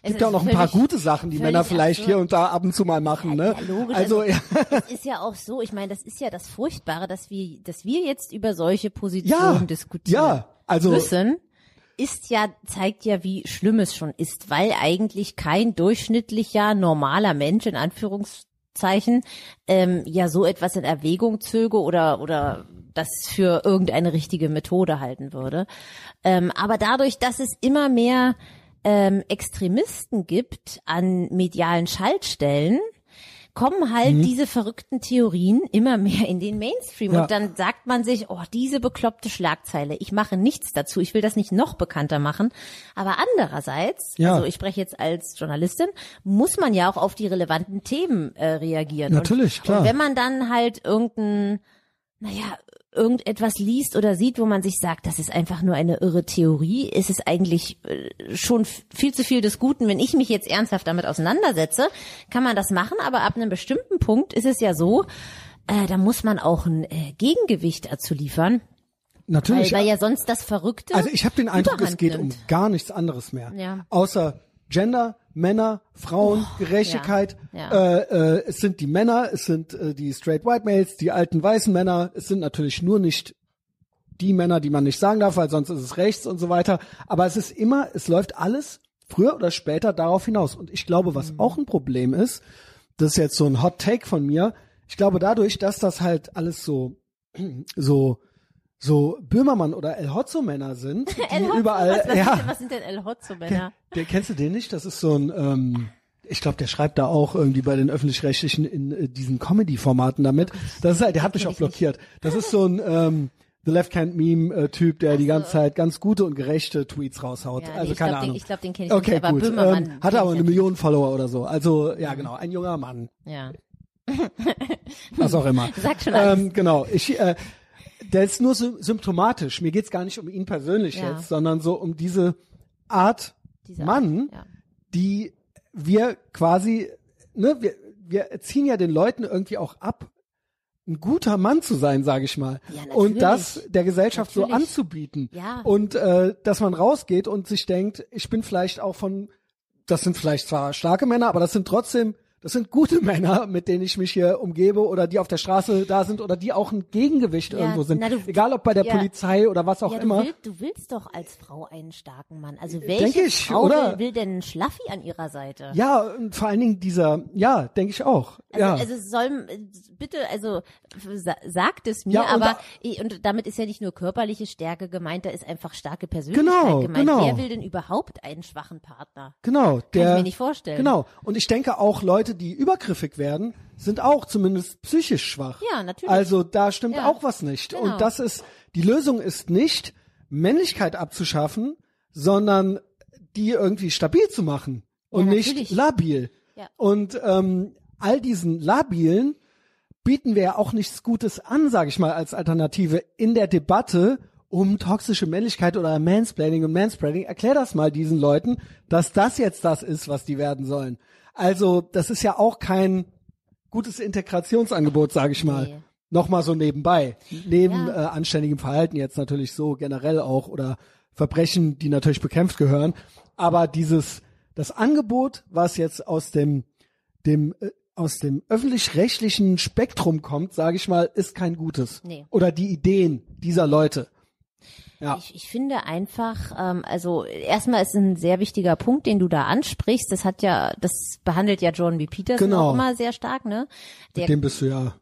S2: Es
S1: gibt ja auch noch ein paar gute Sachen, die Männer vielleicht
S2: absurd.
S1: hier und da ab und zu mal machen, ne?
S2: Ja, logisch.
S1: Also, ja.
S2: Es ist ja auch so, ich meine, das ist ja das Furchtbare, dass wir, dass wir jetzt über solche Positionen
S1: Ja,
S2: diskutieren
S1: ja, also-
S2: müssen, ist ja, zeigt ja, wie schlimm es schon ist, weil eigentlich kein durchschnittlicher, normaler Mensch, in Anführungszeichen, ähm, ja so etwas in Erwägung zöge oder, oder das für irgendeine richtige Methode halten würde. Ähm, aber dadurch, dass es immer mehr ähm, Extremisten gibt an medialen Schaltstellen, kommen halt diese verrückten Theorien immer mehr in den Mainstream.
S1: Mhm. Ja.
S2: Und dann sagt man sich, oh, diese bekloppte Schlagzeile, ich mache nichts dazu, ich will das nicht noch bekannter machen. Aber andererseits,
S1: Ja.
S2: also ich spreche jetzt als Journalistin, muss man ja auch auf die relevanten Themen äh, reagieren.
S1: Natürlich,
S2: und,
S1: klar.
S2: Und wenn man dann halt irgendein, naja, irgendetwas liest oder sieht, wo man sich sagt, das ist einfach nur eine irre Theorie, ist es eigentlich äh, schon viel zu viel des Guten. Wenn ich mich jetzt ernsthaft damit auseinandersetze, kann man das machen, aber ab einem bestimmten Punkt ist es ja so, äh, da muss man auch ein äh, Gegengewicht dazu liefern, weil,
S1: Natürlich.
S2: weil ja sonst das Verrückte
S1: Also ich habe den Eindruck, es geht
S2: nimmt.
S1: um gar nichts anderes mehr.
S2: Ja.
S1: Außer Gender, Männer, Frauen, Gerechtigkeit.
S2: ja.
S1: Äh, äh, es sind die Männer, es sind äh, die straight white males, die alten weißen Männer. Es sind natürlich nur nicht die Männer, die man nicht sagen darf, weil sonst ist es rechts und so weiter. Aber es ist immer, es läuft alles früher oder später darauf hinaus. Und ich glaube,
S2: Mhm.
S1: was auch ein Problem ist, das ist jetzt so ein Hot Take von mir. Ich glaube dadurch, dass das halt alles so so so Böhmermann oder El Hotzo Männer sind, die
S2: El
S1: überall
S2: was, was,
S1: ja,
S2: sind, denn- was sind denn El Hotzo Männer?
S1: der kennst du den nicht? Das ist so ein, ähm, ich glaube, der schreibt da auch irgendwie bei den öffentlich-rechtlichen in äh, diesen Comedy-Formaten damit. Das ist halt, der hat mich auch blockiert. Das ist so ein ähm, The Left Hand Meme äh, Typ, der die ganze Zeit ganz gute und gerechte Tweets raushaut.
S2: Ja,
S1: also
S2: ich
S1: keine
S2: glaub, den-
S1: Ahnung.
S2: ich glaub, den kenn ich
S1: okay,
S2: nicht, aber
S1: gut.
S2: Böhmermann
S1: ähm,
S2: kenn
S1: hat aber eine. Million Follower oder so. Also ja, genau, ein junger Mann,
S2: Ja.
S1: was auch immer.
S2: Sag schon alles.
S1: ähm, genau. Ich äh, der ist nur sy symptomatisch. Mir geht's gar nicht um ihn persönlich
S2: Ja.
S1: jetzt, sondern so um diese Art
S2: Diese
S1: Mann,
S2: Art, ja.
S1: die wir quasi, ne, wir, wir ziehen ja den Leuten irgendwie auch ab, ein guter Mann zu sein, sage ich mal.
S2: Ja,
S1: und das der Gesellschaft so
S2: Natürlich.
S1: anzubieten.
S2: Ja.
S1: Und äh, dass man rausgeht und sich denkt, ich bin vielleicht auch von, das sind vielleicht zwar starke Männer, aber das sind trotzdem, das sind gute Männer, mit denen ich mich hier umgebe oder die auf der Straße da sind oder die auch ein Gegengewicht
S2: Ja,
S1: irgendwo sind.
S2: na, du-
S1: Egal ob bei der
S2: ja.
S1: Polizei oder was auch
S2: ja, du,
S1: immer.
S2: Willst, du willst doch als Frau einen starken Mann. Also
S1: Denk
S2: welche
S1: ich,
S2: Frau? Will, will denn einen Schlaffi an ihrer Seite?
S1: Ja, und vor allen Dingen dieser, ja, denke ich auch.
S2: Also,
S1: ja.
S2: also es soll bitte, also sa- sagt es mir,
S1: Ja, und
S2: aber
S1: da-
S2: und damit ist ja nicht nur körperliche Stärke gemeint, da ist einfach starke Persönlichkeit
S1: Genau,
S2: gemeint.
S1: genau.
S2: Wer will denn überhaupt einen schwachen Partner?
S1: Genau,
S2: Kann
S1: der,
S2: ich mir nicht vorstellen.
S1: Genau. Und ich denke auch Leute, die übergriffig werden, sind auch zumindest psychisch schwach.
S2: Ja, natürlich.
S1: Also da stimmt
S2: Ja.
S1: auch was nicht.
S2: Genau.
S1: Und das ist, die Lösung ist nicht, Männlichkeit abzuschaffen, sondern die irgendwie stabil zu machen und nicht
S2: natürlich.
S1: labil.
S2: Ja.
S1: Und ähm, all diesen Labilen bieten wir ja auch nichts Gutes an, sage ich mal, als Alternative in der Debatte um toxische Männlichkeit oder Mansplaining und Manspreading. Erklär das mal diesen Leuten, dass das jetzt das ist, was die werden sollen. Also das ist ja auch kein gutes Integrationsangebot, sage ich mal.
S2: Nee.
S1: Nochmal so nebenbei. Neben
S2: Ja.
S1: äh, anständigem Verhalten jetzt natürlich so generell auch oder Verbrechen, die natürlich bekämpft gehören. Aber dieses, das Angebot, was jetzt aus dem, dem, äh, aus dem öffentlich-rechtlichen Spektrum kommt, sage ich mal, ist kein gutes.
S2: Nee.
S1: Oder die Ideen dieser Leute. Ja.
S2: Ich, ich finde einfach, ähm, also erstmal ist ein sehr wichtiger Punkt, den du da ansprichst. Das hat ja, das behandelt ja John B. Peterson
S1: Genau.
S2: auch immer sehr stark, ne? Der
S1: Dem bist du ja.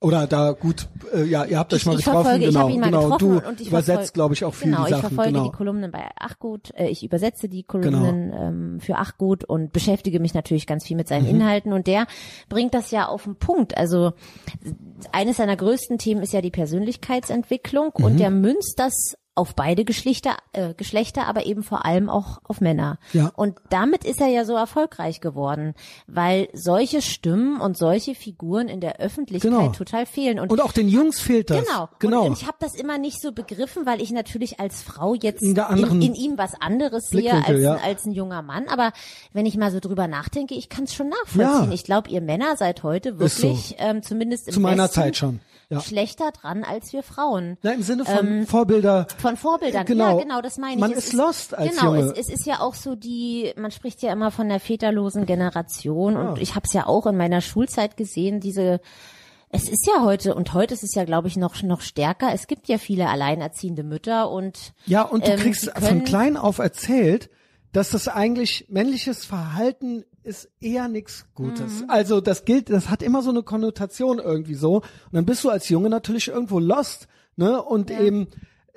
S1: Oder da gut, äh, ja, ihr habt euch
S2: ich,
S1: mal
S2: ich
S1: getroffen,
S2: verfolge,
S1: genau,
S2: ich
S1: genau.
S2: getroffen
S1: du
S2: ich
S1: übersetzt, glaube ich, auch viel
S2: genau,
S1: die
S2: ich
S1: Sachen.
S2: verfolge
S1: genau.
S2: die Kolumnen bei Achgut, äh, ich übersetze die Kolumnen ähm, für Achgut und beschäftige mich natürlich ganz viel mit seinen
S1: Mhm.
S2: Inhalten und der bringt das ja auf den Punkt. Also eines seiner größten Themen ist ja die Persönlichkeitsentwicklung
S1: Mhm.
S2: und der münzt das auf beide Geschlechter, äh, Geschlechter, aber eben vor allem auch auf Männer.
S1: Ja.
S2: Und damit ist er ja so erfolgreich geworden, weil solche Stimmen und solche Figuren in der Öffentlichkeit
S1: Genau.
S2: total fehlen. Und
S1: Und auch den Jungs fehlt das.
S2: Genau.
S1: Genau.
S2: Und, ich habe das immer nicht so begriffen, weil ich natürlich als Frau jetzt
S1: In
S2: in, in ihm was anderes sehe als,
S1: ja.
S2: als ein junger Mann. Aber wenn ich mal so drüber nachdenke, ich kann es schon nachvollziehen.
S1: Ja.
S2: Ich glaube, ihr Männer seid heute
S1: Ist so.
S2: wirklich, ähm, zumindest im
S1: Zu meiner
S2: Westen,
S1: Zeit schon. Ja.
S2: schlechter dran als wir Frauen.
S1: Na, im Sinne von Vorbilder.
S2: Von Vorbildern,
S1: Genau.
S2: ja genau, das meine ich.
S1: Man
S2: Es
S1: ist lost als
S2: genau,
S1: Junge.
S2: Es, es ist ja auch so die, man spricht ja immer von der väterlosen Generation und ich habe es ja auch in meiner Schulzeit gesehen, diese es ist ja heute und heute ist es ja, glaube ich, noch noch stärker. Es gibt ja viele alleinerziehende Mütter und
S1: Ja, und du
S2: ähm,
S1: kriegst
S2: die
S1: von
S2: können-
S1: klein auf erzählt, dass das eigentlich männliches Verhalten ist eher nichts Gutes.
S2: Mhm.
S1: Also das gilt, das hat immer so eine Konnotation irgendwie so. Und dann bist du als Junge natürlich irgendwo lost, ne? Und eben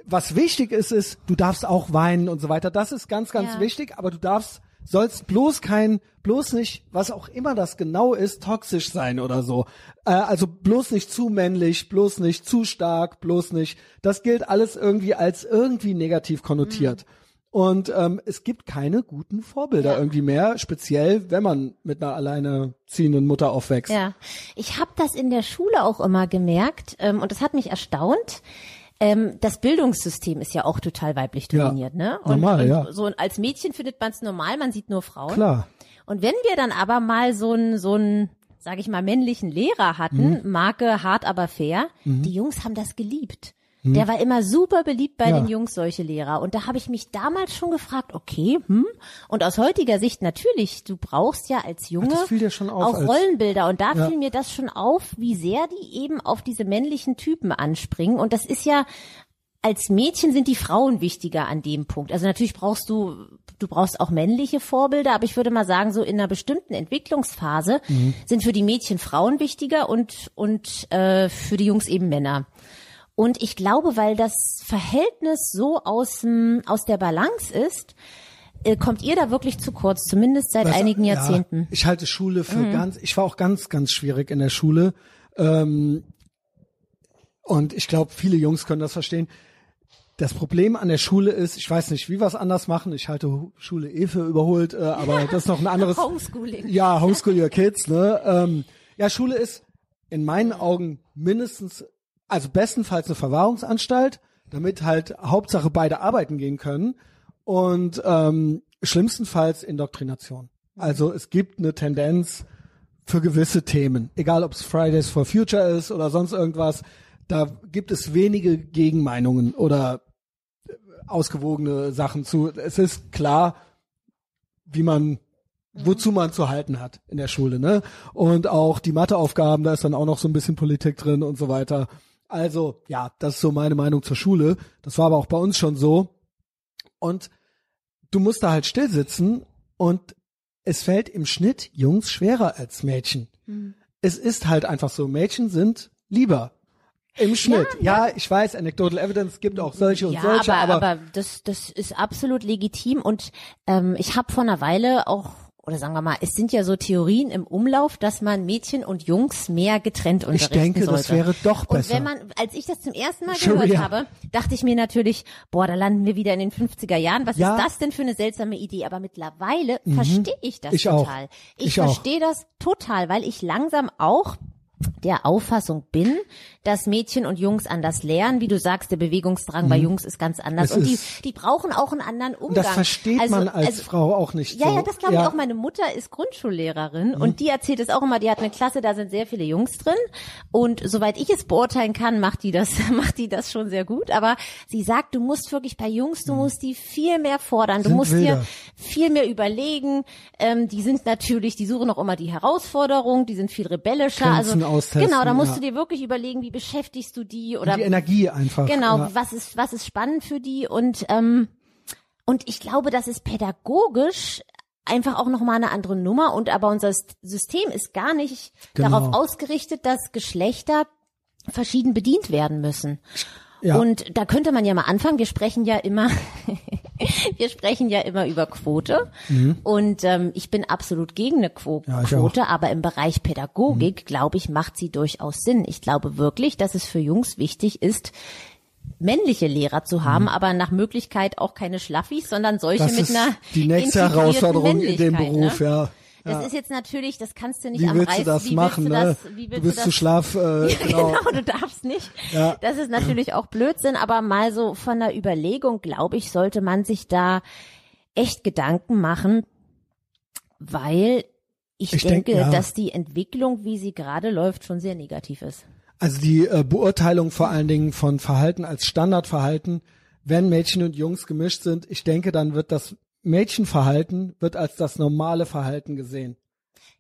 S1: was wichtig ist, ist, du darfst auch weinen und so weiter. Das ist ganz, ganz
S2: Ja.
S1: wichtig, aber du darfst sollst bloß kein, bloß nicht, was auch immer das genau ist, toxisch sein oder so. Äh, also bloß nicht zu männlich, bloß nicht zu stark, bloß nicht. Das gilt alles irgendwie als irgendwie negativ konnotiert. Und ähm, es gibt keine guten Vorbilder
S2: Ja.
S1: irgendwie mehr, speziell wenn man mit einer alleinerziehenden Mutter aufwächst.
S2: Ja, ich habe das in der Schule auch immer gemerkt ähm, und das hat mich erstaunt. Ähm, das Bildungssystem ist ja auch total weiblich
S1: Ja,
S2: dominiert, ne? Und,
S1: normal,
S2: und
S1: ja.
S2: so als Mädchen findet man es normal, man sieht nur Frauen.
S1: Klar.
S2: Und wenn wir dann aber mal so einen so einen, sag ich mal, männlichen Lehrer hatten,
S1: Mhm.
S2: Marke hart aber fair, die Jungs haben das geliebt. Der war immer super beliebt bei.
S1: Ja.
S2: den Jungs, solche Lehrer. Und da habe ich mich damals schon gefragt, okay, hm? Und aus heutiger Sicht natürlich, du brauchst ja als Junge
S1: auf
S2: auch
S1: als-
S2: Rollenbilder. Und da
S1: Ja.
S2: fiel mir das schon auf, wie sehr die eben auf diese männlichen Typen anspringen. Und das ist ja als Mädchen sind die Frauen wichtiger an dem Punkt. Also natürlich brauchst du, du brauchst auch männliche Vorbilder, aber ich würde mal sagen, so in einer bestimmten Entwicklungsphase
S1: Mhm.
S2: sind für die Mädchen Frauen wichtiger und, und äh, für die Jungs eben Männer. Und ich glaube, weil das Verhältnis so aus, aus der Balance ist, äh, kommt ihr da wirklich zu kurz, zumindest seit
S1: Was-
S2: einigen
S1: ja,
S2: Jahrzehnten. Mhm.
S1: Ich halte Schule für ganz, ich war auch ganz, ganz schwierig in der Schule. Ähm, und ich glaube, viele Jungs können das verstehen. Das Problem an der Schule ist, ich weiß nicht, wie wir es anders machen. Ich halte Hu- Schule eh für überholt, äh, aber das ist noch ein anderes.
S2: Homeschooling.
S1: Ja, Homeschool Your Kids, ne? Ähm, ja, Schule ist in meinen Augen mindestens, also bestenfalls eine Verwahrungsanstalt, damit halt Hauptsache beide arbeiten gehen können und ähm, schlimmstenfalls Indoktrination. Also es gibt eine Tendenz für gewisse Themen, egal ob es Fridays for Future ist oder sonst irgendwas, da gibt es wenige Gegenmeinungen oder äh, ausgewogene Sachen zu. Es ist klar, wie man wozu man zu halten hat in der Schule, ne? Und auch die Matheaufgaben, da ist dann auch noch so ein bisschen Politik drin und so weiter. Also, ja, das ist so meine Meinung zur Schule. Das war aber auch bei uns schon so. Und du musst da halt still sitzen und es fällt im Schnitt Jungs schwerer als Mädchen. Es ist halt einfach so, Mädchen sind lieber. Im Schnitt. Ja, ich weiß, Anecdotal Evidence gibt auch solche und
S2: ja,
S1: solche,
S2: aber,
S1: aber,
S2: aber das, das ist absolut legitim und ähm, ich habe vor einer Weile auch oder sagen wir mal, es sind ja so Theorien im Umlauf, dass man Mädchen und Jungs mehr getrennt unterrichten
S1: denke,
S2: sollte.
S1: das wäre doch
S2: Und
S1: besser.
S2: wenn man, als ich das zum ersten Mal gehört habe, dachte ich mir natürlich, boah, da landen wir wieder in den 50er Jahren. Was
S1: Ja. Mhm.
S2: ist das denn für eine seltsame Idee? Aber mittlerweile verstehe ich das
S1: Ich auch.
S2: total. Ich,
S1: Ich auch.
S2: verstehe das total, weil ich langsam auch der Auffassung bin, dass Mädchen und Jungs anders lernen. Wie du sagst, der Bewegungsdrang bei Jungs ist ganz anders.
S1: Mhm. Es
S2: und die, die brauchen auch einen anderen Umgang.
S1: Das versteht
S2: Also-
S1: man als
S2: also,
S1: Frau auch nicht
S2: ja,
S1: so.
S2: ja, das glaube ich auch. Meine Mutter ist Grundschullehrerin und die erzählt es auch immer. Die hat eine Klasse, da sind sehr viele Jungs drin und soweit ich es beurteilen kann, macht die das, macht die das schon sehr gut. Aber sie sagt, du musst wirklich bei Jungs, du musst die viel mehr fordern, du
S1: Sind
S2: musst
S1: wilder.
S2: dir viel mehr überlegen. Ähm, die sind natürlich, die suchen auch immer die Herausforderung, die sind viel rebellischer.
S1: Grenzen
S2: also
S1: austesten,
S2: genau, da musst
S1: ja.
S2: du dir wirklich überlegen, wie beschäftigst du die oder
S1: die Energie einfach.
S2: Genau,
S1: Ja.
S2: was ist, was ist spannend für die und, ähm, und ich glaube, das ist pädagogisch einfach auch nochmal eine andere Nummer und aber unser System ist gar nicht
S1: Genau.
S2: darauf ausgerichtet, dass Geschlechter verschieden bedient werden müssen.
S1: Ja.
S2: Und da könnte man ja mal anfangen. Wir sprechen ja immer, wir sprechen ja immer über Quote. Und ähm, ich bin absolut gegen eine Quo
S1: Mhm. Ja,
S2: Quote, aber im Bereich Pädagogik, glaube ich, macht sie durchaus Sinn. Ich glaube wirklich, dass es für Jungs wichtig ist, männliche Lehrer zu haben, aber nach Möglichkeit auch keine Schlaffis, sondern solche
S1: Mhm. das
S2: mit
S1: ist
S2: einer
S1: die nächste Herausforderung in dem
S2: Männlichkeit,
S1: Beruf,
S2: ne?
S1: ja.
S2: Das
S1: ja.
S2: ist jetzt natürlich, das kannst du nicht
S1: Wie
S2: am
S1: du das
S2: wie
S1: machen,
S2: willst du
S1: ne?
S2: das, wie willst
S1: Du bist zu schlaf, äh,
S2: ja,
S1: genau.
S2: genau, du darfst nicht.
S1: Ja.
S2: Das ist natürlich auch Blödsinn, aber mal so von der Überlegung, glaube ich, sollte man sich da echt Gedanken machen, weil ich,
S1: Ich denk,
S2: denke,
S1: ja.
S2: dass die Entwicklung, wie sie gerade läuft, schon sehr negativ ist.
S1: Also die äh, Beurteilung vor allen Dingen von Verhalten als Standardverhalten, wenn Mädchen und Jungs gemischt sind, ich denke, dann wird das Mädchenverhalten wird als das normale Verhalten gesehen.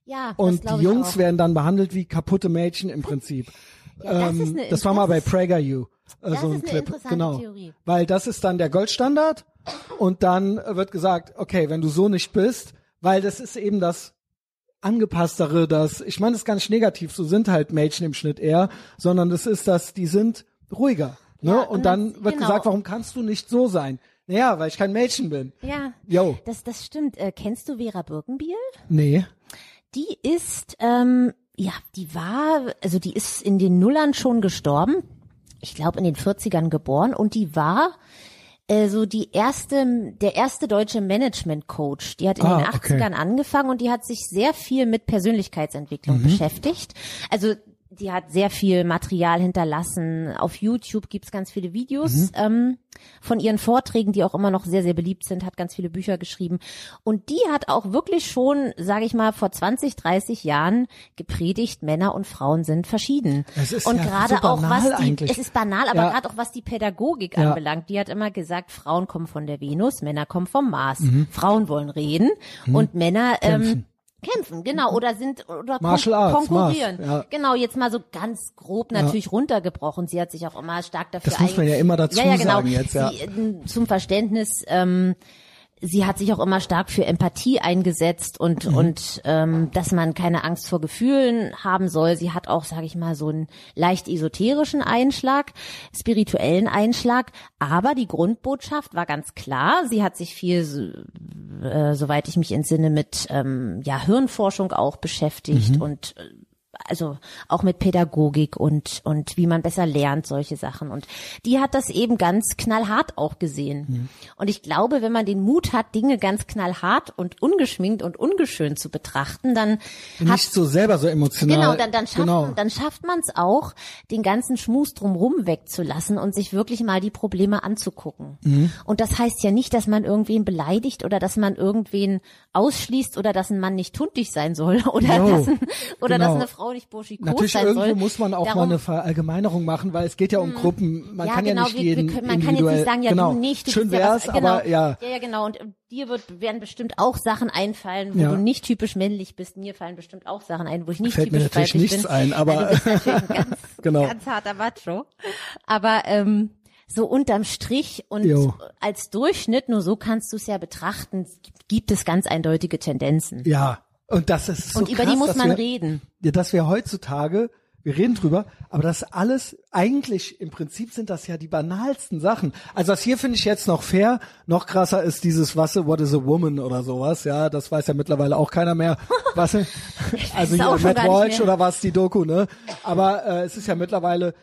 S2: Ja,
S1: Und die Jungs werden dann behandelt wie kaputte Mädchen im Prinzip.
S2: Ja, das
S1: ähm, das war mal bei PragerU. Äh, so ein Clip. genau.
S2: Theorie.
S1: Weil das ist dann der Goldstandard und dann wird gesagt, okay, wenn du so nicht bist, weil das ist eben das angepasstere, das, ich meine, das ist gar nicht negativ, so sind halt Mädchen im Schnitt eher, sondern das ist das, die sind ruhiger. Ne?
S2: Ja,
S1: und
S2: und
S1: dann
S2: das-
S1: wird
S2: genau.
S1: gesagt, warum kannst du nicht so sein? Naja, weil ich kein Mädchen bin.
S2: Ja,
S1: Jo.
S2: das, das stimmt. Äh, kennst du Vera Birkenbiel?
S1: Nee.
S2: Die ist, ähm, ja, die war, also die ist in den Nullern schon gestorben. Ich glaube in den 40ern geboren und die war äh, so die erste, der erste deutsche Management-Coach. Die hat in
S1: Ah,
S2: den
S1: okay.
S2: 80ern angefangen und die hat sich sehr viel mit Persönlichkeitsentwicklung
S1: Mhm.
S2: beschäftigt. Also die hat sehr viel Material hinterlassen. Auf YouTube gibt's ganz viele Videos
S1: Mhm.
S2: ähm, von ihren Vorträgen, die auch immer noch sehr, sehr beliebt sind, hat ganz viele Bücher geschrieben. Und die hat auch wirklich schon, sage ich mal, vor 20, 30 Jahren gepredigt, Männer und Frauen sind verschieden.
S1: Es ist
S2: und
S1: ja
S2: gerade
S1: so
S2: auch was die,
S1: eigentlich.
S2: es ist banal, aber
S1: Ja.
S2: gerade auch was die Pädagogik
S1: Ja.
S2: anbelangt, die hat immer gesagt, Frauen kommen von der Venus, Männer kommen vom Mars.
S1: Mhm.
S2: Frauen wollen reden und Männer ähm, kämpfen, genau, oder sind oder
S1: Martial Arts,
S2: konkurrieren.
S1: Mars, ja.
S2: Genau, jetzt mal so ganz grob natürlich runtergebrochen. Sie hat sich auch immer stark dafür
S1: Das muss man ja immer dazu
S2: ja, ja, genau.
S1: sagen jetzt, ja.
S2: Sie, äh, zum Verständnis, ähm, sie hat sich auch immer stark für Empathie eingesetzt und
S1: Mhm.
S2: und ähm, dass man keine Angst vor Gefühlen haben soll. Sie hat auch, sage ich mal, so einen leicht esoterischen Einschlag, spirituellen Einschlag, aber die Grundbotschaft war ganz klar. Sie hat sich viel, äh, soweit ich mich entsinne, mit ähm, ja Hirnforschung auch beschäftigt
S1: Mhm.
S2: und äh, also auch mit Pädagogik und und wie man besser lernt solche Sachen und die hat das eben ganz knallhart auch gesehen
S1: Mhm.
S2: und ich glaube wenn man den Mut hat Dinge ganz knallhart und ungeschminkt und ungeschönt zu betrachten dann hat
S1: Nicht so selber so emotional.
S2: Genau, dann, dann schafft,
S1: genau.
S2: dann schafft man es auch, den ganzen Schmus drumrum wegzulassen und sich wirklich mal die Probleme anzugucken.
S1: Mhm.
S2: Und das heißt ja nicht, dass man irgendwen beleidigt oder dass man irgendwen ausschließt oder dass ein Mann nicht tuntig sein soll oder,
S1: Jo,
S2: dass, ein, oder
S1: genau.
S2: dass eine Frau nicht burschikos
S1: Natürlich
S2: sein
S1: irgendwo
S2: soll.
S1: muss man auch
S2: Darum,
S1: mal eine Verallgemeinerung machen, weil es geht ja um Gruppen. Man
S2: ja,
S1: kann
S2: genau,
S1: ja nicht
S2: wir,
S1: jeden
S2: wir können, man kann jetzt nicht sagen, ja
S1: genau.
S2: du nicht, du
S1: Schön
S2: bist ja
S1: wär's,
S2: was, genau,
S1: aber ja.
S2: Ja, ja, genau. Und äh, dir wird, werden bestimmt auch Sachen einfallen, wo
S1: Ja.
S2: du nicht typisch männlich bist. Mir fallen bestimmt auch Sachen ein, wo ich nicht
S1: Fällt mir
S2: typisch
S1: natürlich
S2: weiblich
S1: nichts
S2: bin.
S1: ein, aber-
S2: Ja, du bist natürlich ein ganz,
S1: Genau.
S2: ganz harter Macho. Aber ähm, so unterm Strich und
S1: Jo.
S2: als Durchschnitt, nur so kannst du es ja betrachten, gibt es ganz eindeutige Tendenzen.
S1: Ja, und das ist so
S2: und über
S1: krass,
S2: die muss man
S1: wir,
S2: reden.
S1: Ja, dass wir heutzutage, wir reden drüber, aber das alles, eigentlich im Prinzip sind das ja die banalsten Sachen. Also das hier finde ich jetzt noch fair, noch krasser ist dieses, was, what is a woman oder sowas, ja, das weiß ja mittlerweile auch keiner mehr. Was, also hier Matt Walsh oder was, die Doku, ne? Aber äh, es ist ja mittlerweile,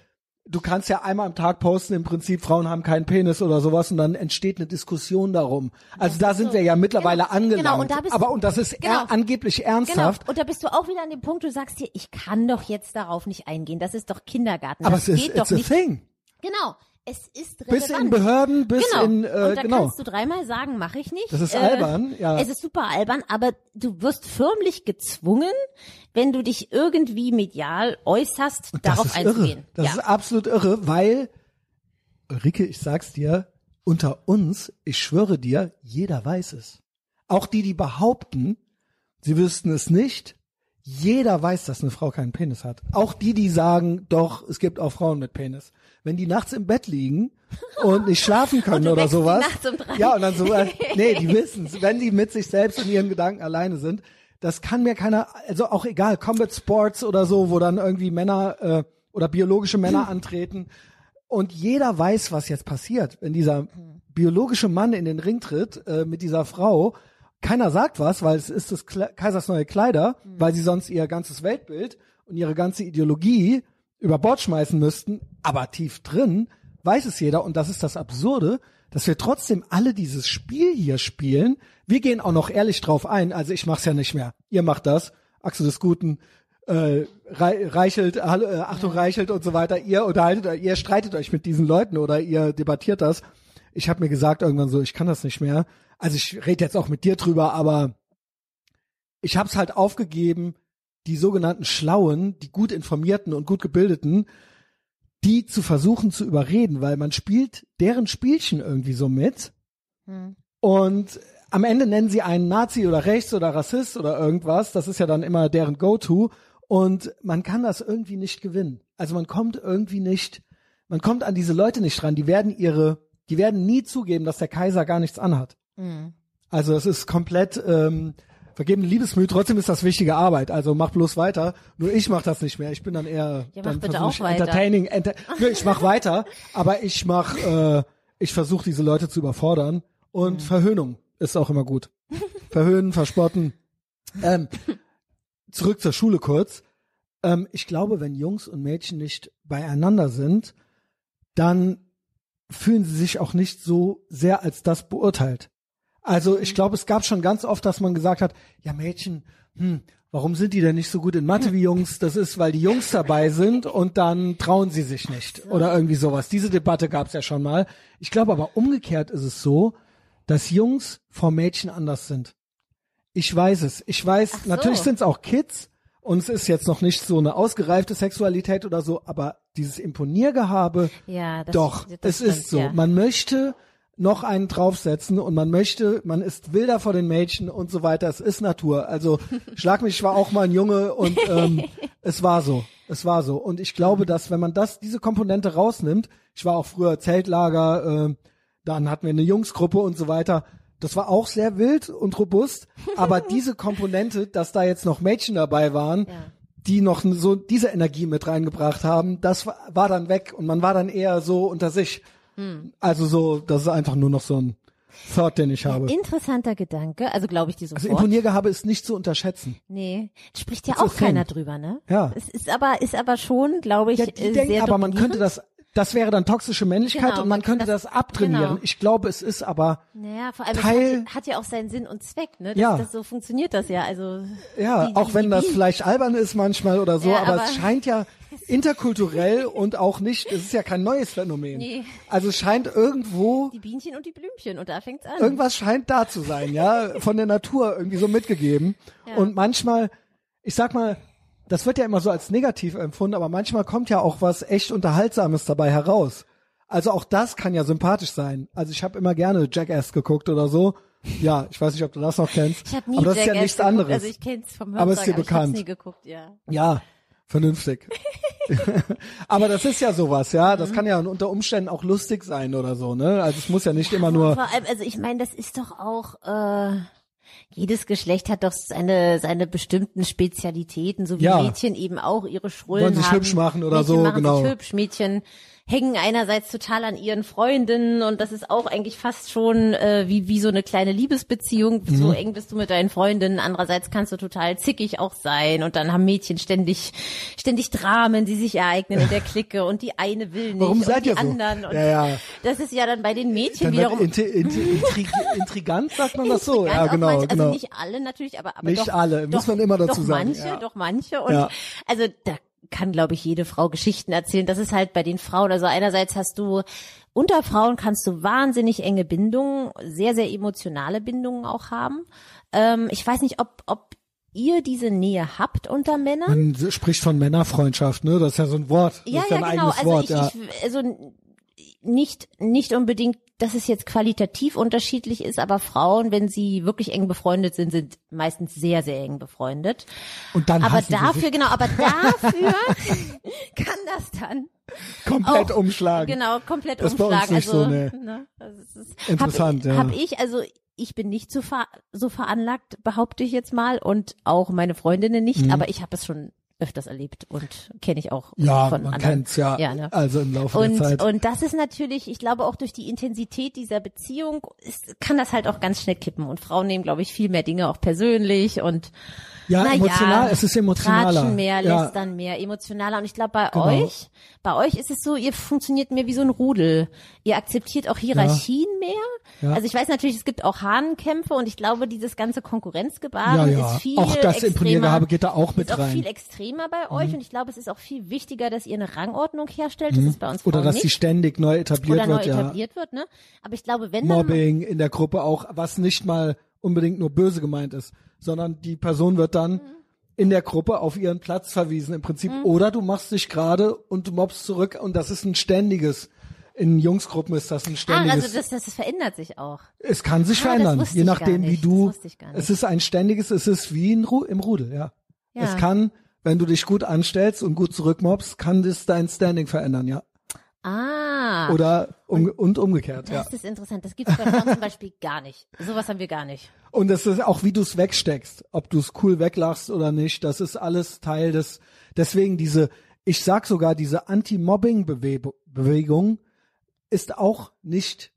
S1: du kannst ja einmal am Tag posten, im Prinzip, Frauen haben keinen Penis oder sowas und dann entsteht eine Diskussion darum. Also da sind wir ja mittlerweile
S2: Genau,
S1: angelangt.
S2: genau, und da bist-
S1: aber und das ist
S2: genau.
S1: er, angeblich
S2: Genau.
S1: ernsthaft.
S2: Und da bist du auch wieder an dem Punkt, du sagst dir, ich kann doch jetzt darauf nicht eingehen. Das ist doch Kindergarten.
S1: Aber
S2: das
S1: es ist
S2: geht
S1: it's
S2: doch
S1: a
S2: nicht.
S1: thing.
S2: Genau. Es ist
S1: Bis
S2: relevant.
S1: in Behörden, bis
S2: genau.
S1: in äh,
S2: und da
S1: genau.
S2: kannst du dreimal sagen, mache ich nicht.
S1: Das ist
S2: Äh,
S1: albern, ja.
S2: Es ist super albern, aber du wirst förmlich gezwungen, wenn du dich irgendwie medial äußerst,
S1: das
S2: darauf einzugehen.
S1: irre. Das
S2: ja.
S1: ist absolut irre, weil Ulrike, ich sag's dir, unter uns, ich schwöre dir, jeder weiß es. Auch die, die behaupten, sie wüssten es nicht, jeder weiß, dass eine Frau keinen Penis hat. Auch die, die sagen, doch, es gibt auch Frauen mit Penis. Wenn die nachts im Bett liegen und nicht schlafen können oder sowas.
S2: nachts um drei.
S1: Ja, und dann so, äh, nee, die wissen's, wenn die mit sich selbst und ihren Gedanken alleine sind. Das kann mir keiner, also auch egal, Combat Sports oder so, wo dann irgendwie Männer äh, oder biologische Männer antreten. Und jeder weiß, was jetzt passiert, wenn dieser biologische Mann in den Ring tritt äh, mit dieser Frau. Keiner sagt was, weil es ist des Kle Kaisers neue Kleider, weil sie sonst ihr ganzes Weltbild und ihre ganze Ideologie über Bord schmeißen müssten. Aber tief drin weiß es jeder und das ist das Absurde, dass wir trotzdem alle dieses Spiel hier spielen. Wir gehen auch noch ehrlich drauf ein. Also ich mach's ja nicht mehr. Ihr macht das. Axel des Guten, äh, Rei- Reichelt, hallo, äh, Achtung Reichelt und so weiter. Ihr unterhaltet, euch, ihr streitet euch mit diesen Leuten oder ihr debattiert das. Ich habe mir gesagt irgendwann so, ich kann das nicht mehr. Also ich rede jetzt auch mit dir drüber, aber ich habe es halt aufgegeben, die sogenannten Schlauen, die gut informierten und gut gebildeten, die zu versuchen zu überreden, weil man spielt deren Spielchen irgendwie so mit
S2: Hm.
S1: und am Ende nennen sie einen Nazi oder Rechts oder Rassist oder irgendwas. Das ist ja dann immer deren Go-To. Und man kann das irgendwie nicht gewinnen. Also man kommt irgendwie nicht, man kommt an diese Leute nicht ran. Die werden ihre, die werden nie zugeben, dass der Kaiser gar nichts anhat.
S2: Hm.
S1: Also es ist komplett ähm, vergebene Liebesmühe. Trotzdem ist das wichtige Arbeit. Also mach bloß weiter. Nur ich mach das nicht mehr. Ich bin dann eher
S2: Ja, mach
S1: dann
S2: bitte auch
S1: ich
S2: weiter.
S1: entertaining. Enter Nö, ich mach weiter, aber ich mach, äh, ich versuche diese Leute zu überfordern und
S2: Mhm.
S1: Verhöhnung ist auch immer gut. Verhöhnen, verspotten. Ähm, zurück zur Schule kurz. Ähm, ich glaube, wenn Jungs und Mädchen nicht beieinander sind, dann fühlen sie sich auch nicht so sehr als das beurteilt. Also ich glaube, es gab schon ganz oft, dass man gesagt hat, ja Mädchen, hm, warum sind die denn nicht so gut in Mathe wie Jungs? Das ist, weil die Jungs dabei sind und dann trauen sie sich nicht oder irgendwie sowas. Diese Debatte gab es ja schon mal. Ich glaube aber umgekehrt ist es so, dass Jungs vor Mädchen anders sind. Ich weiß es. Ich weiß,
S2: so.
S1: natürlich sind es auch Kids und es ist jetzt noch nicht so eine ausgereifte Sexualität oder so, aber dieses Imponiergehabe,
S2: Ja, das,
S1: doch,
S2: das
S1: es ist
S2: stimmt,
S1: so.
S2: Ja.
S1: Man möchte noch einen draufsetzen und man möchte, man ist wilder vor den Mädchen und so weiter. Es ist Natur. Also schlag mich, ich war auch mal ein Junge und ähm, es war so. Es war so. Und ich glaube, dass wenn man das, diese Komponente rausnimmt, ich war auch früher Zeltlager, äh, dann hatten wir eine Jungsgruppe und so weiter. Das war auch sehr wild und robust, aber diese Komponente, dass da jetzt noch Mädchen dabei waren,
S2: Ja.
S1: die noch so diese Energie mit reingebracht haben, das war, war dann weg und man war dann eher so unter sich.
S2: Hm.
S1: Also so, das ist einfach nur noch so ein Third, den ich habe.
S2: Interessanter Gedanke, also glaube ich dir
S1: Also
S2: sofort.
S1: Imponiergehabe ist nicht zu unterschätzen.
S2: nee, spricht ja
S1: It's
S2: auch keiner drüber, ne?
S1: Ja.
S2: Es ist aber, ist aber schon, glaube ich,
S1: Ja, die
S2: äh,
S1: denken,
S2: sehr
S1: aber man könnte das, das wäre dann toxische Männlichkeit
S2: Genau,
S1: und man könnte das,
S2: das-
S1: abtrainieren.
S2: genau.
S1: Ich glaube, es ist aber,
S2: Naja, vor allem
S1: Teil-
S2: es hat, hat ja auch seinen Sinn und Zweck, ne? Das,
S1: Ja.
S2: das so funktioniert das ja. Also
S1: ja,
S2: die,
S1: auch
S2: die,
S1: wenn
S2: die
S1: das vielleicht albern ist manchmal oder so,
S2: Ja,
S1: aber,
S2: aber-
S1: es scheint ja interkulturell und auch nicht, es ist ja kein neues Phänomen.
S2: Nee.
S1: Also es scheint irgendwo
S2: die Bienchen und die Blümchen und da fängt's an.
S1: irgendwas scheint da zu sein, ja, von der Natur irgendwie so mitgegeben.
S2: Ja.
S1: Und manchmal, ich sag mal, das wird ja immer so als negativ empfunden, aber manchmal kommt ja auch was echt Unterhaltsames dabei heraus. Also auch das kann ja sympathisch sein. Also ich habe immer gerne Jackass geguckt oder so. Ja, ich weiß nicht, ob du das noch kennst.
S2: ich habe nie
S1: aber das ist ja
S2: Jackass
S1: nichts
S2: geguckt,
S1: anderes.
S2: Also ich kenn's vom
S1: Aber ist
S2: Hörensagen,
S1: dir bekannt.
S2: nie geguckt, ja.
S1: Ja, vernünftig. aber das ist ja sowas, ja.
S2: Mhm.
S1: Das kann ja unter Umständen auch lustig sein oder so, ne? Also es muss ja nicht immer nur.
S2: Vor allem, also ich meine, das ist doch auch, äh, jedes Geschlecht hat doch seine, seine bestimmten Spezialitäten, so wie
S1: Ja.
S2: Mädchen eben auch ihre Schrullen
S1: Wollen sich
S2: haben.
S1: hübsch machen oder
S2: Mädchen
S1: so,
S2: machen
S1: genau.
S2: sich hübsch, Mädchen hängen einerseits total an ihren Freundinnen und das ist auch eigentlich fast schon äh, wie, wie so eine kleine Liebesbeziehung.
S1: Mhm.
S2: So eng bist du mit deinen Freundinnen. Andererseits kannst du total zickig auch sein und dann haben Mädchen ständig, ständig Dramen, die sich ereignen in der Clique und die eine will nicht
S1: Warum
S2: und
S1: seid
S2: die
S1: ihr so?
S2: anderen. Und
S1: Ja, ja.
S2: Das ist ja dann bei den Mädchen
S1: Dann
S2: wiederum
S1: inti inti intrig intrigant, sagt man das so? Ja, genau,
S2: manche,
S1: genau.
S2: Also nicht alle natürlich, aber, aber
S1: Nicht
S2: doch,
S1: alle, muss
S2: doch,
S1: man immer dazu
S2: doch
S1: sagen,
S2: Manche,
S1: ja.
S2: doch manche. Und also da kann, glaube ich, jede Frau Geschichten erzählen. Das ist halt bei den Frauen. Also einerseits hast du unter Frauen kannst du wahnsinnig enge Bindungen, sehr, sehr emotionale Bindungen auch haben. Ähm, ich weiß nicht, ob, ob ihr diese Nähe habt unter Männern.
S1: Man spricht von Männerfreundschaft, ne? Das ist ja so ein Wort. Das
S2: Ja,
S1: ist
S2: ja,
S1: ja ein
S2: genau.
S1: eigenes
S2: Also
S1: Wort,
S2: ich,
S1: ja.
S2: ich, also nicht, nicht unbedingt, dass es jetzt qualitativ unterschiedlich ist, aber Frauen, wenn sie wirklich eng befreundet sind, sind meistens sehr, sehr eng befreundet.
S1: Und dann
S2: Aber dafür,
S1: sich
S2: genau, aber dafür kann das dann
S1: komplett
S2: auch-
S1: umschlagen.
S2: Genau, komplett
S1: Das nicht
S2: also,
S1: so, nee.
S2: ne, das ist,
S1: Interessant,
S2: hab,
S1: ja.
S2: Hab ich, also ich bin nicht so, ver, so veranlagt, behaupte ich jetzt mal, und auch meine Freundinnen nicht, aber ich habe es schon öfters erlebt und kenne ich auch.
S1: Ja,
S2: von
S1: man
S2: anderen.
S1: kennt's ja.
S2: Ja, ne?
S1: Also im Laufe
S2: Und,
S1: der Zeit.
S2: und das ist natürlich, ich glaube auch durch die Intensität dieser Beziehung ist, kann das halt auch ganz schnell kippen. Und Frauen nehmen, glaube ich, viel mehr Dinge auch persönlich und
S1: ja,
S2: na
S1: emotional,
S2: ja,
S1: es ist emotionaler.
S2: Tratschen mehr,
S1: ja.
S2: lästern mehr, emotionaler. Und ich glaube, bei
S1: Genau.
S2: euch, bei euch ist es so, ihr funktioniert mehr wie so ein Rudel. Ihr akzeptiert auch Hierarchien mehr.
S1: Ja.
S2: Also ich weiß natürlich, es gibt auch Hahnenkämpfe und ich glaube, dieses ganze Konkurrenzgebaren
S1: Ja, ja.
S2: ist viel
S1: Auch das
S2: extremer,
S1: Imponiergehabe geht da auch mit
S2: ist auch
S1: rein.
S2: Viel extremer bei euch und ich glaube, es ist auch viel wichtiger, dass ihr eine Rangordnung herstellt. Das ist bei uns
S1: Mhm. Oder
S2: Frauen
S1: dass
S2: nicht
S1: die ständig neu etabliert
S2: oder neu
S1: wird, ja.
S2: etabliert wird, ne? Aber ich glaube, wenn dann
S1: Mobbing in der Gruppe auch, was nicht mal unbedingt nur böse gemeint ist, sondern die Person wird dann in der Gruppe auf ihren Platz verwiesen im Prinzip.
S2: Mhm.
S1: Oder du machst dich gerade und du mobst zurück und das ist ein ständiges. In Jungsgruppen ist das ein
S2: Ah,
S1: ständiges.
S2: also das, das, das verändert sich auch.
S1: es kann sich
S2: Ah,
S1: verändern, je nachdem, wie du. Es ist ein ständiges, es ist wie ein Ru im Rudel, ja.
S2: Ja.
S1: Es kann, wenn du dich gut anstellst und gut zurückmobst, kann das dein Standing verändern, ja.
S2: Ah,
S1: Oder um, und umgekehrt, ja.
S2: das ist interessant. Das gibt's bei Frauen zum Beispiel gar nicht. Sowas haben wir gar nicht.
S1: Und es ist auch, wie du es wegsteckst, ob du es cool weglachst oder nicht, das ist alles Teil des, deswegen diese, ich sag sogar, diese Anti-Mobbing-Bewegung ist auch nicht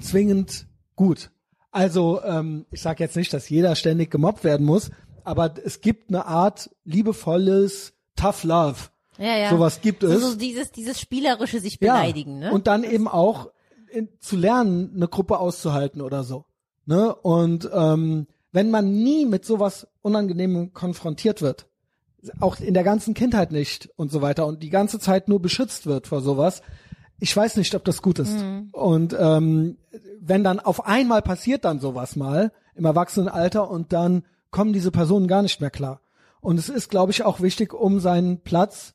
S1: zwingend gut. Also, ähm, ich sag jetzt nicht, dass jeder ständig gemobbt werden muss, aber es gibt eine Art liebevolles Tough Love.
S2: Ja, ja.
S1: Sowas gibt es.
S2: So, so dieses, dieses spielerische sich beleidigen, ne?
S1: Und dann eben auch in, zu lernen, eine Gruppe auszuhalten oder so. Ne? Und ähm, wenn man nie mit sowas Unangenehmem konfrontiert wird, auch in der ganzen Kindheit nicht und so weiter und die ganze Zeit nur beschützt wird vor sowas, ich weiß nicht, ob das gut ist.
S2: Mhm.
S1: Und ähm, wenn dann auf einmal passiert dann sowas mal im Erwachsenenalter und dann kommen diese Personen gar nicht mehr klar. Und es ist, glaube ich, auch wichtig, um seinen Platz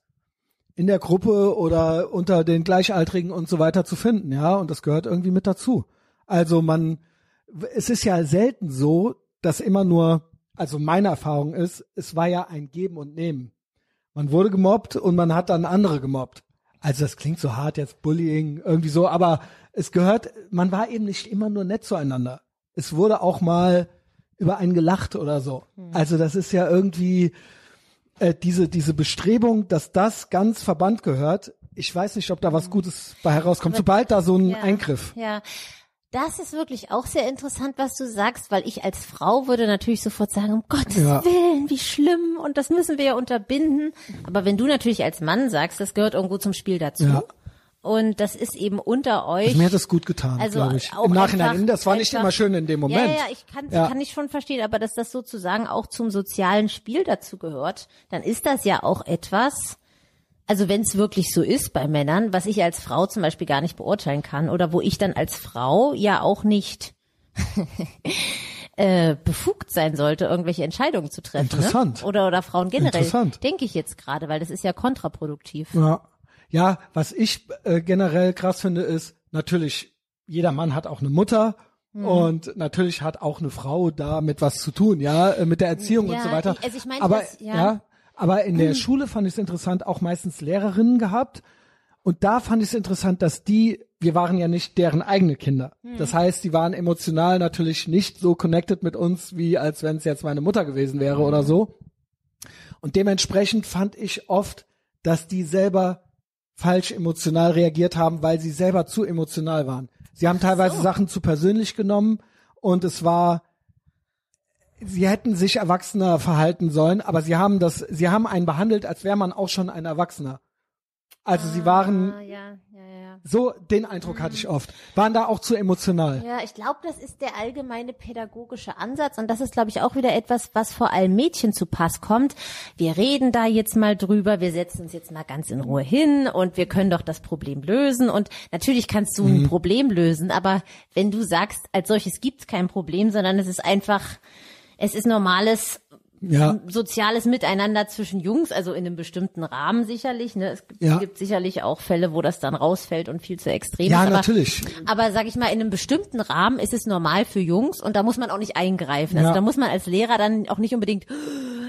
S1: in der Gruppe oder unter den Gleichaltrigen und so weiter zu finden, ja, und das gehört irgendwie mit dazu. Also man, es ist ja selten so, dass immer nur, also meine Erfahrung ist, es war ja ein Geben und Nehmen. Man wurde gemobbt und man hat dann andere gemobbt. Also das klingt so hart jetzt Bullying irgendwie so, aber es gehört, man war eben nicht immer nur nett zueinander. Es wurde auch mal über einen gelacht oder so. Also das ist ja irgendwie äh, diese diese Bestrebung, dass das ganz Verband gehört. Ich weiß nicht, ob da was Gutes bei herauskommt. Sobald da so ein
S2: Ja.
S1: Eingriff.
S2: Ja. Das ist wirklich auch sehr interessant, was du sagst, weil ich als Frau würde natürlich sofort sagen, um Gottes
S1: Ja.
S2: Willen, wie schlimm und das müssen wir ja unterbinden. Aber wenn du natürlich als Mann sagst, das gehört irgendwo zum Spiel dazu.
S1: Ja.
S2: Und das ist eben unter euch.
S1: Also mir hat das gut getan,
S2: Also
S1: glaube ich. Im Nachhinein.
S2: einfach-
S1: das war nicht
S2: einfach-
S1: immer schön in dem Moment.
S2: Ja, ja, ich kann,
S1: Ja.
S2: kann ich schon verstehen, aber dass das sozusagen auch zum sozialen Spiel dazu gehört, dann ist das ja auch etwas, also wenn es wirklich so ist bei Männern, was ich als Frau zum Beispiel gar nicht beurteilen kann oder wo ich dann als Frau ja auch nicht äh, befugt sein sollte, irgendwelche Entscheidungen zu treffen.
S1: Interessant.
S2: Ne? Oder, oder Frauen generell,
S1: Interessant.
S2: denke ich jetzt gerade, weil das ist ja kontraproduktiv.
S1: Ja, ja was ich äh, generell krass finde, ist natürlich, jeder Mann hat auch eine Mutter
S2: Mhm.
S1: und natürlich hat auch eine Frau da mit was zu tun, ja, äh, mit der Erziehung und
S2: Ja,
S1: so weiter.
S2: also ich meinte
S1: aber
S2: das, ja.
S1: aber in der Schule fand ich es interessant, auch meistens Lehrerinnen gehabt. Und da fand ich es interessant, dass die, wir waren ja nicht deren eigene Kinder.
S2: Mhm.
S1: Das heißt, die waren emotional natürlich nicht so connected mit uns, wie als wenn es jetzt meine Mutter gewesen wäre
S2: Mhm.
S1: oder so. Und dementsprechend fand ich oft, dass die selber falsch emotional reagiert haben, weil sie selber zu emotional waren. Sie haben teilweise Sachen zu persönlich genommen und es war, sie hätten sich erwachsener verhalten sollen, aber sie haben das, sie haben einen behandelt, als wäre man auch schon ein Erwachsener. Also sie waren
S2: Ah, ja, ja, ja.
S1: So, den Eindruck hatte ich oft, waren da auch zu emotional.
S2: Ja, ich glaube, das ist der allgemeine pädagogische Ansatz und das ist, glaube ich, auch wieder etwas, was vor allem Mädchen zu Pass kommt. Wir reden da jetzt mal drüber, wir setzen uns jetzt mal ganz in Ruhe hin und wir können doch das Problem lösen und natürlich kannst du
S1: Mhm.
S2: ein Problem lösen, aber wenn du sagst, als solches gibt's kein Problem, sondern es ist einfach, es ist normales
S1: Ja,
S2: soziales Miteinander zwischen Jungs, also in einem bestimmten Rahmen sicherlich. Ne? Es gibt,
S1: Ja.
S2: gibt sicherlich auch Fälle, wo das dann rausfällt und viel zu extrem
S1: ja,
S2: ist. Aber
S1: natürlich.
S2: aber sag ich mal, in einem bestimmten Rahmen ist es normal für Jungs und da muss man auch nicht eingreifen. Also
S1: Ja.
S2: da muss man als Lehrer dann auch nicht unbedingt,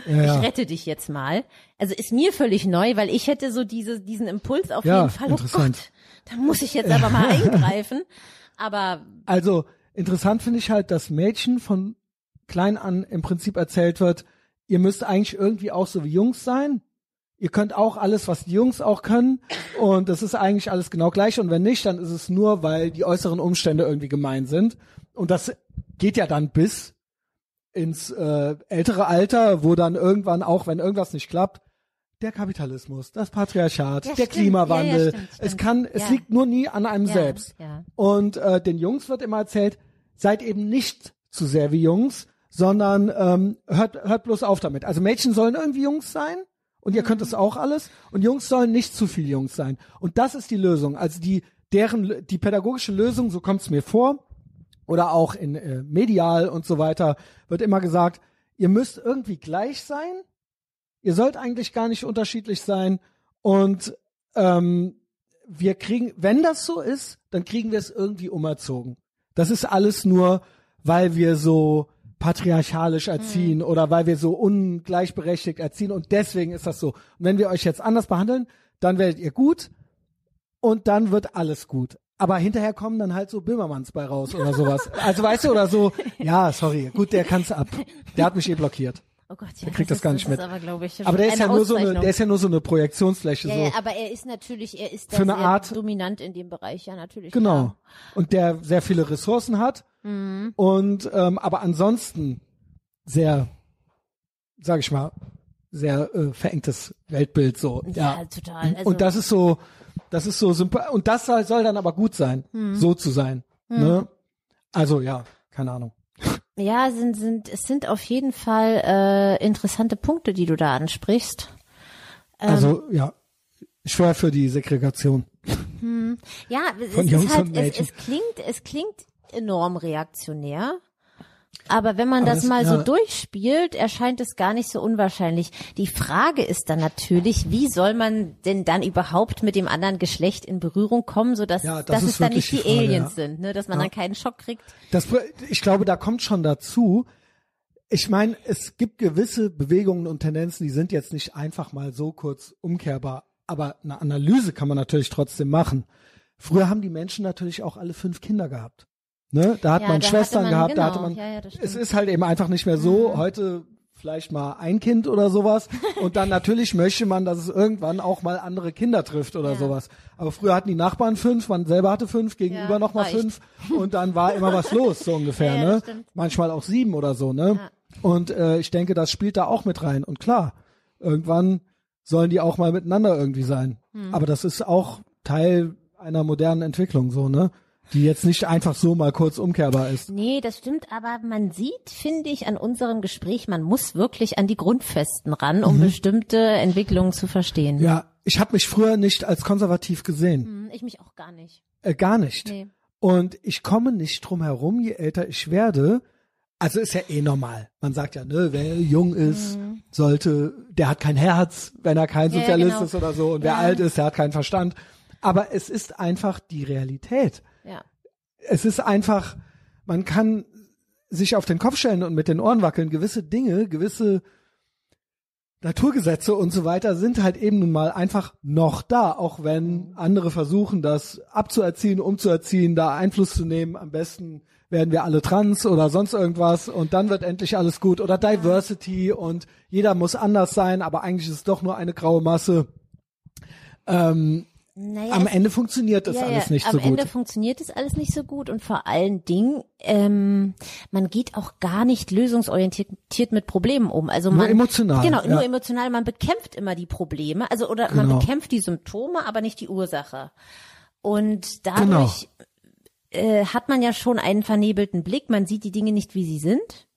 S1: Ja, ja.
S2: ich rette dich jetzt mal. Also ist mir völlig neu, weil ich hätte so diese, diesen Impuls auf
S1: Ja,
S2: jeden Fall, oh. Gott, da muss ich jetzt aber mal eingreifen. Aber
S1: Also interessant finde ich halt, dass Mädchen von klein an im Prinzip erzählt wird, ihr müsst eigentlich irgendwie auch so wie Jungs sein. Ihr könnt auch alles, was die Jungs auch können. Und das ist eigentlich alles genau gleich. Und wenn nicht, dann ist es nur, weil die äußeren Umstände irgendwie gemein sind. Und das geht ja dann bis ins äh, ältere Alter, wo dann irgendwann auch, wenn irgendwas nicht klappt, der Kapitalismus, das Patriarchat,
S2: Ja,
S1: der
S2: stimmt.
S1: Klimawandel.
S2: Ja, ja, stimmt,
S1: Es
S2: stimmt.
S1: kann, es liegt nur nie an einem selbst. Und äh, den Jungs wird immer erzählt, seid eben nicht zu sehr wie Jungs, sondern ähm, hört, hört bloß auf damit. Also Mädchen sollen irgendwie Jungs sein und ihr könnt es auch alles und Jungs sollen nicht zu viel Jungs sein. Und das ist die Lösung. Also die deren die pädagogische Lösung, so kommt es mir vor, oder auch in äh, medial und so weiter, wird immer gesagt, ihr müsst irgendwie gleich sein, Ihr sollt eigentlich gar nicht unterschiedlich sein und ähm, wir kriegen, wenn das so ist, dann kriegen wir es irgendwie umerzogen. Das ist alles nur, weil wir so patriarchalisch erziehen
S2: Mhm.
S1: oder weil wir so ungleichberechtigt erziehen und deswegen ist das so. Und wenn wir euch jetzt anders behandeln, dann werdet ihr gut und dann wird alles gut. Aber hinterher kommen dann halt so Böhmermanns bei raus oder sowas. Also weißt du, oder so, ja, sorry, gut, der kann's ab. Der hat mich eh blockiert.
S2: Oh Gott, ja,
S1: Der kriegt das
S2: ist,
S1: gar nicht
S2: ist
S1: mit.
S2: Aber, glaub ich,
S1: Aber der ist ja nur so eine, der ist ja nur so eine Projektionsfläche
S2: ja,
S1: so.
S2: ja, aber er ist natürlich, er ist da
S1: Für eine Art-
S2: dominant in dem Bereich, ja, natürlich.
S1: Genau.
S2: Klar.
S1: Und der sehr viele Ressourcen hat
S2: Mhm.
S1: und ähm, aber ansonsten sehr, sag ich mal, sehr äh, verengtes Weltbild so.
S2: Ja,
S1: Ja,
S2: total. Also,
S1: und das ist so, das ist so und das soll, soll dann aber gut sein,
S2: Mhm.
S1: so zu sein. Ne? Also ja, keine Ahnung.
S2: Ja, sind, sind, es sind auf jeden Fall äh, interessante Punkte, die du da ansprichst. Ähm.
S1: Also ja, schwer für die Segregation.
S2: Ja, es, halt, es, es klingt, es klingt enorm reaktionär. Aber wenn man
S1: Aber
S2: das
S1: das-
S2: mal so
S1: ja.
S2: durchspielt, erscheint es gar nicht so unwahrscheinlich. Die Frage ist dann natürlich, wie soll man denn dann überhaupt mit dem anderen Geschlecht in Berührung kommen, sodass
S1: Ja, das
S2: dass es dann nicht die,
S1: Frage,
S2: Aliens
S1: ja.
S2: sind, ne? dass man dann keinen Schock kriegt.
S1: Das, ich glaube, da kommt schon dazu. Ich meine, es gibt gewisse Bewegungen und Tendenzen, die sind jetzt nicht einfach mal so kurz umkehrbar. Aber eine Analyse kann man natürlich trotzdem machen. Früher haben die Menschen natürlich auch alle fünf Kinder gehabt. Ne? Da hat
S2: Ja,
S1: man
S2: da
S1: Schwestern
S2: man-
S1: gehabt, da
S2: genau.
S1: hatte man.
S2: Ja, ja,
S1: es ist halt eben einfach nicht mehr so. Heute vielleicht mal ein Kind oder sowas. Und dann natürlich möchte man, dass es irgendwann auch mal andere Kinder trifft oder
S2: Ja.
S1: sowas. Aber früher hatten die Nachbarn fünf, man selber hatte fünf, gegenüber
S2: Ja,
S1: noch mal
S2: reicht.
S1: fünf. Und dann war immer was los, so ungefähr.
S2: Ja,
S1: ne? Manchmal auch sieben oder so. Ne?
S2: Ja.
S1: Und äh, ich denke, das spielt da auch mit rein. Und klar, irgendwann sollen die auch mal miteinander irgendwie sein.
S2: Hm.
S1: Aber das ist auch Teil einer modernen Entwicklung, so ne? Die jetzt nicht einfach so mal kurz umkehrbar ist.
S2: Nee, das stimmt, aber man sieht, finde ich, an unserem Gespräch, man muss wirklich an die Grundfesten ran, um bestimmte Entwicklungen zu verstehen.
S1: Mhm. Ja, ich habe mich früher nicht als konservativ gesehen.
S2: Hm, Ich mich auch gar nicht.
S1: Äh, gar nicht.
S2: Nee.
S1: Und ich komme nicht drum herum, je älter ich werde. Also ist ja eh normal. Man sagt ja, ne, wer jung ist, sollte, der hat kein Herz, wenn er kein
S2: Mhm. Ja,
S1: Sozialist
S2: genau.
S1: ist oder so. Und wer
S2: Ja.
S1: alt ist, der hat keinen Verstand. Aber es ist einfach die Realität. Es ist einfach, man kann sich auf den Kopf stellen und mit den Ohren wackeln. Gewisse Dinge, gewisse Naturgesetze und so weiter sind halt eben nun mal einfach noch da, auch wenn andere versuchen, das abzuerziehen, umzuerziehen, da Einfluss zu nehmen. Am besten werden wir alle trans oder sonst irgendwas und dann wird endlich alles gut. Oder Diversity und jeder muss anders sein, aber eigentlich ist es doch nur eine graue Masse. Ähm,
S2: Naja,
S1: am Ende funktioniert das
S2: ja,
S1: alles nicht
S2: am
S1: so
S2: Ende
S1: gut.
S2: funktioniert es alles nicht so gut und vor allen Dingen, ähm, man geht auch gar nicht lösungsorientiert mit Problemen um. Also
S1: Nur
S2: man,
S1: emotional,
S2: Genau,
S1: ja.
S2: nur emotional. Man bekämpft immer die Probleme, also oder
S1: Genau.
S2: man bekämpft die Symptome, aber nicht die Ursache. Und dadurch äh, hat man ja schon einen vernebelten Blick. Man sieht die Dinge nicht, wie sie sind.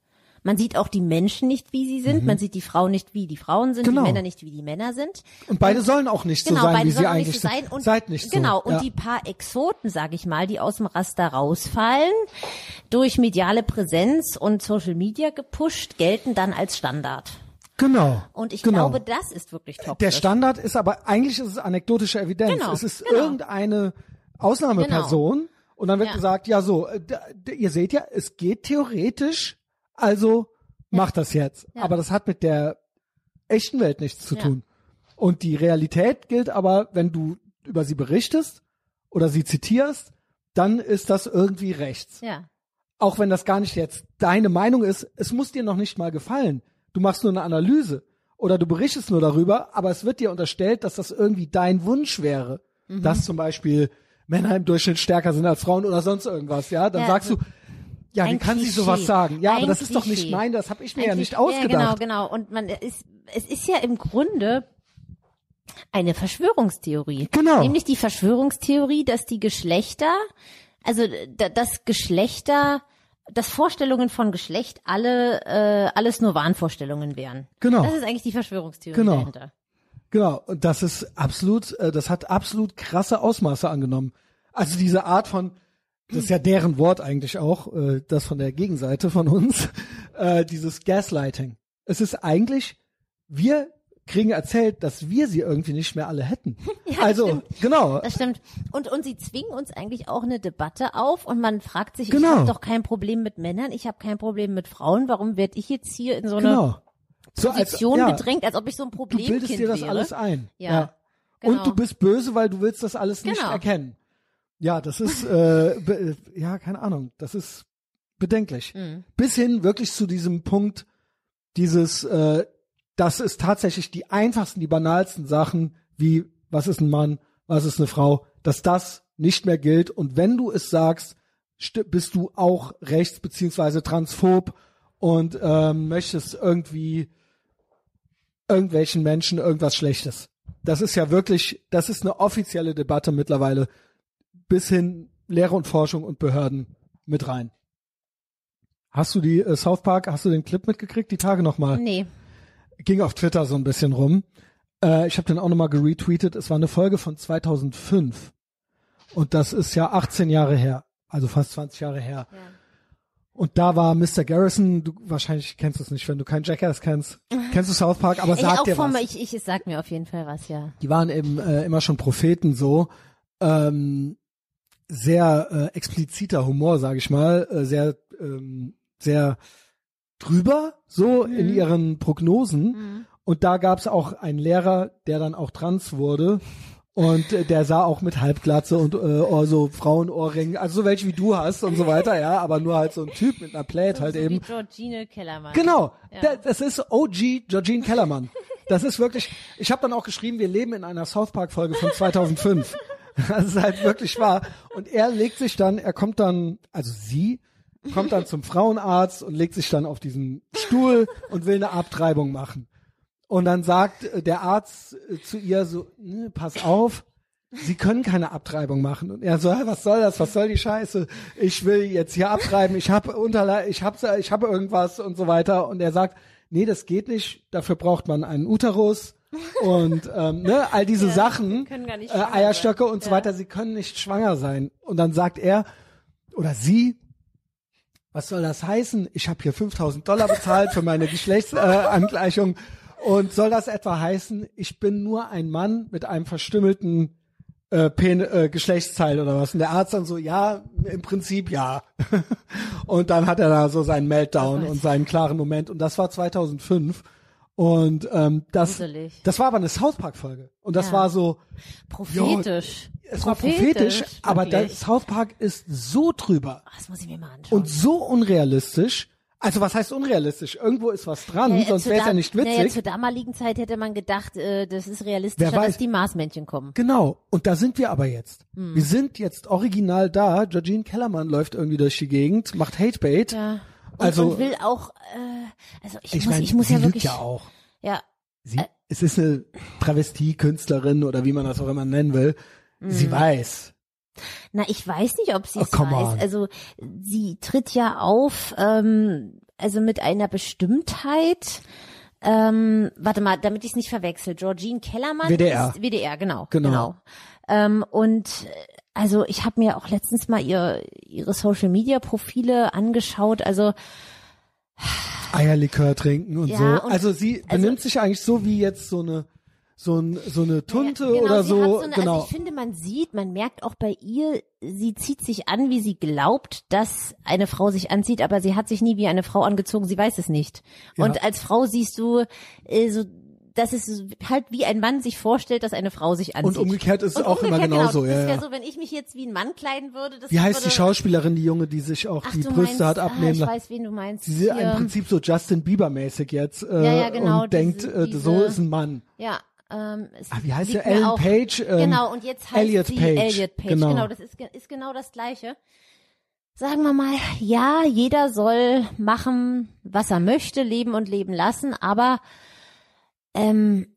S2: Man sieht auch die Menschen nicht, wie sie sind. Man sieht die Frauen nicht, wie die Frauen sind,
S1: Mhm. Genau.
S2: die Männer nicht, wie die Männer sind.
S1: Und beide sollen auch nicht
S2: Genau,
S1: so sein,
S2: beide
S1: wie sie eigentlich
S2: so sein.
S1: sind.
S2: Und,
S1: Seid nicht so.
S2: Genau, und
S1: ja.
S2: die paar Exoten, sage ich mal, die aus dem Raster rausfallen, durch mediale Präsenz und Social Media gepusht, gelten dann als Standard.
S1: Genau.
S2: Und ich
S1: genau.
S2: glaube, das ist wirklich toxisch.
S1: Der Standard ist aber, eigentlich ist es anekdotische Evidenz.
S2: Genau,
S1: es ist
S2: genau.
S1: irgendeine Ausnahmeperson und dann wird
S2: Ja.
S1: gesagt, ja so, äh, ihr seht ja, es geht theoretisch, also macht das jetzt.
S2: Ja.
S1: Aber das hat mit der echten Welt nichts zu
S2: Ja.
S1: tun. Und die Realität gilt aber, wenn du über sie berichtest oder sie zitierst, dann ist das irgendwie rechts.
S2: ja.
S1: auch wenn das gar nicht jetzt deine Meinung ist, es muss dir noch nicht mal gefallen. Du machst nur eine Analyse oder du berichtest nur darüber, aber es wird dir unterstellt, dass das irgendwie dein Wunsch wäre.
S2: Mhm.
S1: Dass zum Beispiel Männer im Durchschnitt stärker sind als Frauen oder sonst irgendwas, ja? Dann
S2: Ja,
S1: sagst
S2: so
S1: du, ja, wie
S2: ein
S1: kann sie
S2: Klischee.
S1: sowas sagen? Ja, aber
S2: Ein
S1: das ist doch nicht
S2: Klischee.
S1: mein, das habe ich mir ja
S2: Eigentlich-
S1: nicht ausgedacht.
S2: Ja, genau, genau. Und man ist, es ist ja im Grunde eine Verschwörungstheorie.
S1: Genau.
S2: Nämlich die Verschwörungstheorie, dass die Geschlechter, also da- das Geschlechter, dass Vorstellungen von Geschlecht alle äh, alles nur Wahnvorstellungen wären.
S1: Genau.
S2: Das ist eigentlich die Verschwörungstheorie
S1: Genau.
S2: dahinter.
S1: Genau, und das ist absolut, äh, das hat absolut krasse Ausmaße angenommen. Also diese Art von, das ist ja deren Wort eigentlich auch, äh, das von der Gegenseite von uns, äh, dieses Gaslighting. Es ist eigentlich, wir kriegen erzählt, dass wir sie irgendwie nicht mehr alle hätten. also,
S2: stimmt.
S1: genau.
S2: Das stimmt. Und, und sie zwingen uns eigentlich auch eine Debatte auf und man fragt sich, ich
S1: Genau.
S2: habe doch kein Problem mit Männern, ich habe kein Problem mit Frauen, warum werde ich jetzt hier in so eine
S1: Genau. So
S2: Position
S1: ja,
S2: gedrängt, als ob ich so ein
S1: Du
S2: Problemkind
S1: bildest dir das
S2: wäre?
S1: alles ein.
S2: Ja. Genau.
S1: Und du bist böse, weil du willst das alles nicht
S2: Genau.
S1: erkennen. Ja, das ist, äh, ja, keine Ahnung, das ist bedenklich.
S2: Mhm.
S1: Bis hin wirklich zu diesem Punkt, dieses, äh, das ist tatsächlich die einfachsten, die banalsten Sachen, wie, was ist ein Mann, was ist eine Frau, dass das nicht mehr gilt. Und wenn du es sagst, bist du auch rechts beziehungsweise transphob und ähm, möchtest irgendwie irgendwelchen Menschen irgendwas Schlechtes. Das ist ja wirklich, das ist eine offizielle Debatte mittlerweile bis hin Lehre und Forschung und Behörden mit rein. Hast du die äh, South Park, hast du den Clip mitgekriegt, die Tage nochmal?
S2: Nee.
S1: Ging auf Twitter so ein bisschen rum. Äh, ich habe den auch nochmal geretweetet. Es war eine Folge von 2005. Und das ist ja 18 Jahre her. Also fast 20 Jahre her. Und da war Mr. Garrison, du wahrscheinlich kennst du es nicht, wenn du keinen Jackass kennst. Kennst du South Park, aber
S2: Ich
S1: sag dir was.
S2: ich, ich, es sagt mir auf jeden Fall was, ja.
S1: Die waren eben äh, immer schon Propheten so. Ähm, sehr äh, expliziter Humor, sage ich mal, äh, sehr ähm, sehr drüber so in ihren Prognosen. Und da gab's auch einen Lehrer, der dann auch trans wurde. Und äh, der sah auch mit Halbglatze und äh, so Frauenohrringen, also so welche wie du hast und so weiter, ja, aber nur halt so ein Typ mit einer Plate halt
S2: so
S1: eben.
S2: Wie Georgine Kellermann.
S1: Genau,
S2: Ja.
S1: da- das ist OG Georgine Kellermann. Das ist wirklich, ich habe dann auch geschrieben, wir leben in einer South Park Folge von 2005. Das ist halt wirklich wahr. Und er legt sich dann, er kommt dann, also sie kommt dann zum Frauenarzt und legt sich dann auf diesen Stuhl und will eine Abtreibung machen. Und dann sagt äh, der Arzt äh, zu ihr so, "Ne, pass auf, Sie können keine Abtreibung machen. Und er so, "Hä, was soll das? Was soll die Scheiße? Ich will jetzt hier abtreiben. Ich habe Unterle ich habe ich habe irgendwas und so weiter. Und er sagt, nee, das geht nicht. Dafür braucht man einen Uterus und ähm, ne, all diese Sachen,
S2: gar nicht
S1: äh, Eierstöcke
S2: sein.
S1: und so
S2: Ja.
S1: weiter. Sie können nicht schwanger sein. Und dann sagt er oder sie, was soll das heißen? Ich habe hier 5000 Dollar bezahlt für meine Geschlechtsangleichung. Äh, und soll das etwa heißen, ich bin nur ein Mann mit einem verstümmelten äh, Pen äh, Geschlechtsteil oder was? Und der Arzt dann so, ja, im Prinzip ja. und dann hat er da so seinen Meltdown und seinen klaren Moment. Und das war 2005. Und ähm, das,
S2: Gruselig.
S1: das war aber eine South Park Folge. Und das
S2: Ja.
S1: war so,
S2: Prophetisch.
S1: es war prophetisch, aber der. South Park ist so drüber
S2: Ah, Das muss ich mir mal anschauen.
S1: und so unrealistisch. Also was heißt unrealistisch? Irgendwo ist was dran,
S2: Naja,
S1: sonst wäre es ja nicht
S2: Naja,
S1: witzig.
S2: zur damaligen Zeit hätte man gedacht, äh, das ist realistischer, dass die Marsmännchen kommen.
S1: Genau. Und da sind wir aber jetzt.
S2: Hm.
S1: Wir sind jetzt original da. Georgine Kellermann läuft irgendwie durch die Gegend, macht Hatebait.
S2: Ja. Und,
S1: Also-
S2: und will auch, äh, also ich,
S1: Ich
S2: muss,
S1: meine,
S2: ich muss
S1: sie
S2: ja
S1: lügt
S2: wirklich,
S1: ja auch.
S2: ja,
S1: Sie, es ist eine Travestie-Künstlerin oder wie man das auch immer nennen will. Sie weiß.
S2: Na, ich weiß nicht, ob sie
S1: Oh,
S2: es
S1: come
S2: weiß.
S1: on.
S2: Also sie tritt ja auf, ähm, also mit einer Bestimmtheit. Ähm, warte mal, damit ich es nicht verwechsel. Georgine Kellermann
S1: WDR.
S2: ist WDR, genau,
S1: Genau.
S2: genau. Ähm, und äh, also ich habe mir auch letztens mal ihr ihre Social Media Profile angeschaut. Also
S1: Eierlikör trinken und
S2: Ja,
S1: so.
S2: und-
S1: Also sie
S2: also-
S1: benimmt sich eigentlich so wie jetzt so eine so, ein, so eine Tunte
S2: Ja, genau,
S1: oder so.
S2: So eine,
S1: genau.
S2: Also ich finde, man sieht, man merkt auch bei ihr, sie zieht sich an, wie sie glaubt, dass eine Frau sich anzieht, aber sie hat sich nie wie eine Frau angezogen, sie weiß es nicht.
S1: Ja.
S2: Und als Frau siehst du, äh, so, dass es halt wie ein Mann sich vorstellt, dass eine Frau sich anzieht.
S1: und umgekehrt ist es auch immer genauso.
S2: Genau, das
S1: ja,
S2: wäre so, wenn ich mich jetzt wie ein Mann kleiden würde. Das
S1: Wie heißt die
S2: würde,
S1: Schauspielerin, die Junge, die sich auch
S2: Ach,
S1: die Brüste
S2: meinst,
S1: hat
S2: ah,
S1: abnehmen
S2: Ich
S1: lassen?
S2: weiß, wen du meinst.
S1: Sie ist im. Prinzip so Justin Bieber-mäßig jetzt äh,
S2: Ja, ja, genau,
S1: und denkt,
S2: diese-
S1: äh, so
S2: diese-
S1: ist ein Mann.
S2: Ja, ähm, es
S1: Ah, wie heißt der? Ellen
S2: auch-
S1: Page? Ähm,
S2: genau, und jetzt heißt
S1: Elliot
S2: sie
S1: Page.
S2: Elliot Page.
S1: Genau.
S2: Genau, das ist, ist genau das Gleiche. Sagen wir mal, ja, jeder soll machen, was er möchte, leben und leben lassen, aber ähm,